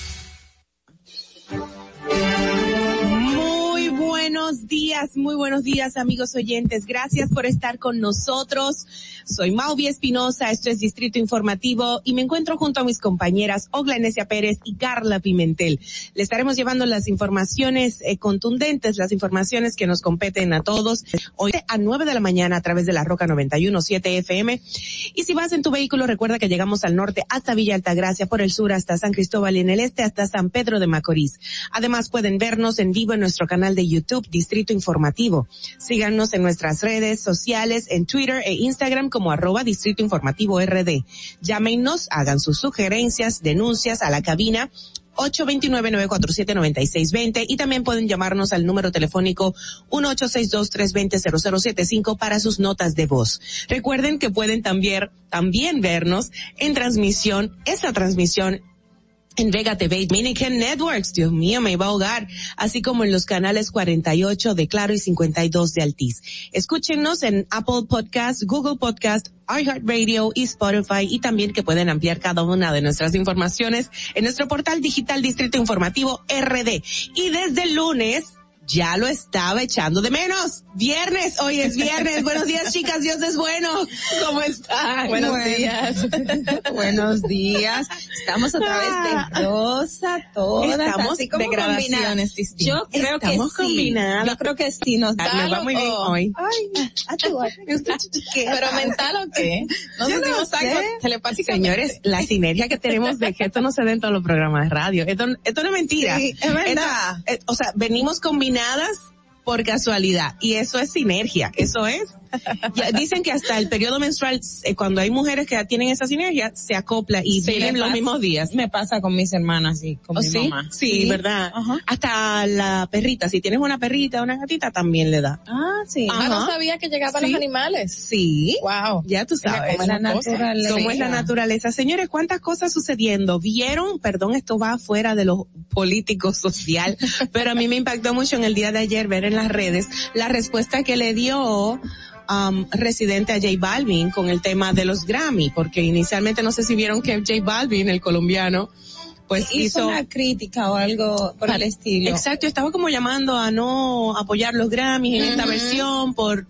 Buenos días, muy buenos días amigos oyentes. Gracias por estar con nosotros. Soy Mauvi Espinosa, esto es Distrito Informativo y me encuentro junto a mis compañeras Ogla Enesia Pérez y Carla Pimentel. Le estaremos llevando las informaciones eh, contundentes, las informaciones que nos competen a todos. Hoy a 9 de la mañana a través de la Roca 917 FM. Y si vas en tu vehículo, recuerda que llegamos al norte hasta Villa Altagracia, por el sur hasta San Cristóbal y en el este hasta San Pedro de Macorís. Además pueden vernos en vivo en nuestro canal de YouTube Distrito Informativo. Síganos en nuestras redes sociales, en Twitter e Instagram como arroba Distrito Informativo RD. Llámenos, hagan sus sugerencias, denuncias a la cabina 829-947-9620 y también pueden llamarnos al número telefónico 1862-320-0075 para sus notas de voz. Recuerden que pueden también, también vernos en transmisión, esta transmisión en Vega TV Dominican Networks, Dios mío, me iba a ahogar, así como en los canales 48 de Claro y 52 de Altiz. Escúchenos en Apple Podcast, Google Podcast, iHeartRadio y Spotify y también que pueden ampliar cada una de nuestras informaciones en nuestro portal digital Distrito Informativo RD. Y desde el lunes, ya lo estaba echando de menos. Viernes, hoy es viernes. Buenos días, chicas, Dios es bueno. ¿Cómo están? Buenos Bueno. días. Buenos días. Estamos otra vez de rosa, todas. Estamos así como de grabaciones distintas. Yo creo Estamos que sí. combinadas. Yo creo que sí nos Ah, da. me va muy bien hoy. Ay, a tu. Pero mental o qué? No Yo sé. algo telepáticamente. Señores, la sinergia que tenemos de que esto no se ve en todos los programas de radio. Esto, esto no es mentira. Sí, es verdad. Esto- eh, o sea, venimos combinadas empanadas por casualidad y eso es sinergia. Eso es. Ya dicen que hasta el periodo menstrual, eh, cuando hay mujeres que tienen esa sinergia, se acopla y Sí, los pasa- mismos días. Me pasa con mis hermanas y con ¿Oh, mi sí? mamá. Sí, ¿verdad? Hasta la perrita, si tienes una perrita, una gatita, también le da. Ah, sí. Ah, no sabía que llegaba a Sí. los animales. Sí. Wow. Ya tú sabes. como es la naturaleza. ¿Cómo es la naturaleza? Señores, ¿cuántas cosas sucediendo? ¿Vieron? Perdón, esto va fuera de lo político social, pero a mí me impactó mucho en el día de ayer ver en las redes la respuesta que le dio um, residente a J Balvin con el tema de los Grammy, porque inicialmente no sé si vieron que J Balvin, el colombiano, pues hizo, una crítica o algo por el estilo. Exacto, estaba como llamando a no apoyar los Grammys en esta versión por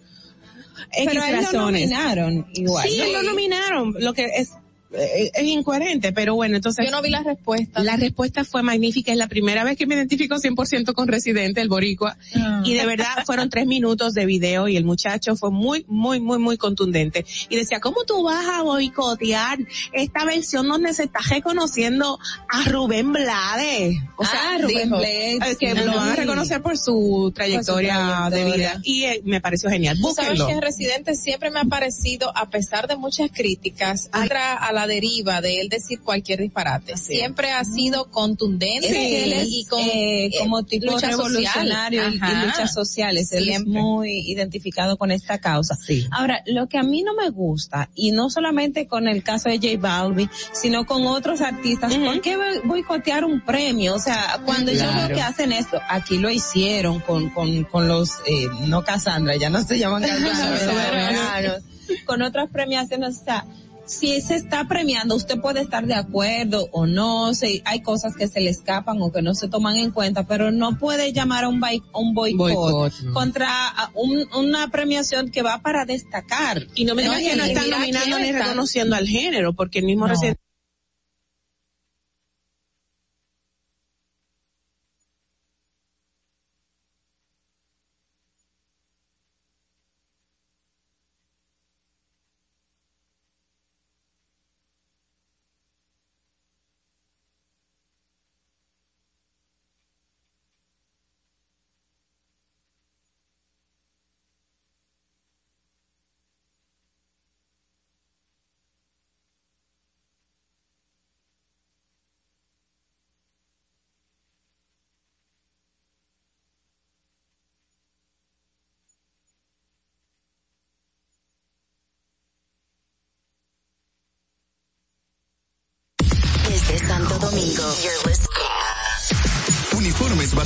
X Pero razones. Lo nominaron igual. Sí, lo nominaron. Lo que es eh, es incoherente, pero bueno, entonces. Yo no vi la respuesta. La respuesta fue magnífica, es la primera vez que me identifico 100% con Residente, el boricua, ah. y de verdad fueron tres minutos de video y el muchacho fue muy, muy, muy, muy contundente. Y decía, ¿cómo tú vas a boicotear esta versión donde se está reconociendo a Rubén Blades? O sea, ah, Rubén Blades. Que lo van a reconocer por su trayectoria, de vida. Y eh, me pareció genial. Sabes que Residente siempre me ha parecido, a pesar de muchas críticas, entra a la deriva de él decir cualquier disparate. Siempre ha sido contundente y con, eh, como tipo revolucionario y, luchas sociales. Él es muy identificado con esta causa. Ahora, lo que a mí no me gusta, y no solamente con el caso de J Balvin, sino con otros artistas, ¿por qué boicotear un premio? O sea, cuando yo veo que hacen esto, aquí lo hicieron con, con, con los, eh, no Cassandra, ya no se llaman Cassandra, con otras premiaciones, o sea, si se está premiando, usted puede estar de acuerdo o no, si hay cosas que se le escapan o que no se toman en cuenta, pero no puede llamar a un, un boicot, contra una premiación que va para destacar. Y no me digas que no están nominando ni reconociendo al género, porque el mismo recién Santo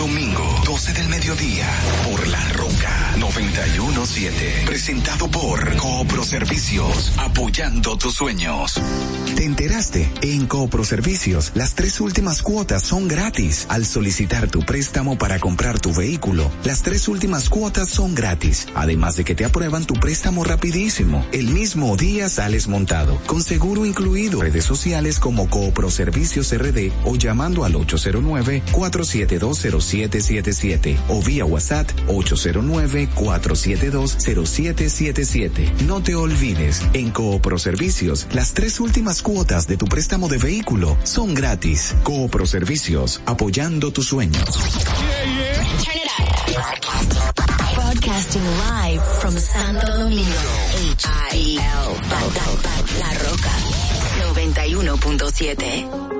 Domingo, 12 del mediodía, por La Roca 917. Presentado por Coopro Servicios, apoyando tus sueños. ¿Te enteraste? En Coopro Servicios, las tres últimas cuotas son gratis. Al solicitar tu préstamo para comprar tu vehículo, las tres últimas cuotas son gratis. Además de que te aprueban tu préstamo rapidísimo. El mismo día sales montado, con seguro incluido. Redes sociales como Coopro Servicios RD o llamando al 809-4720777 o vía WhatsApp 809-4720777. No te olvides, en Coopro Servicios, las tres últimas cuotas de tu préstamo de vehículo son gratis. Coopro Servicios, apoyando tus sueños. Broadcasting live from Santo Domingo, H-I-L, La Roca, 91.7.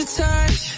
Your touch.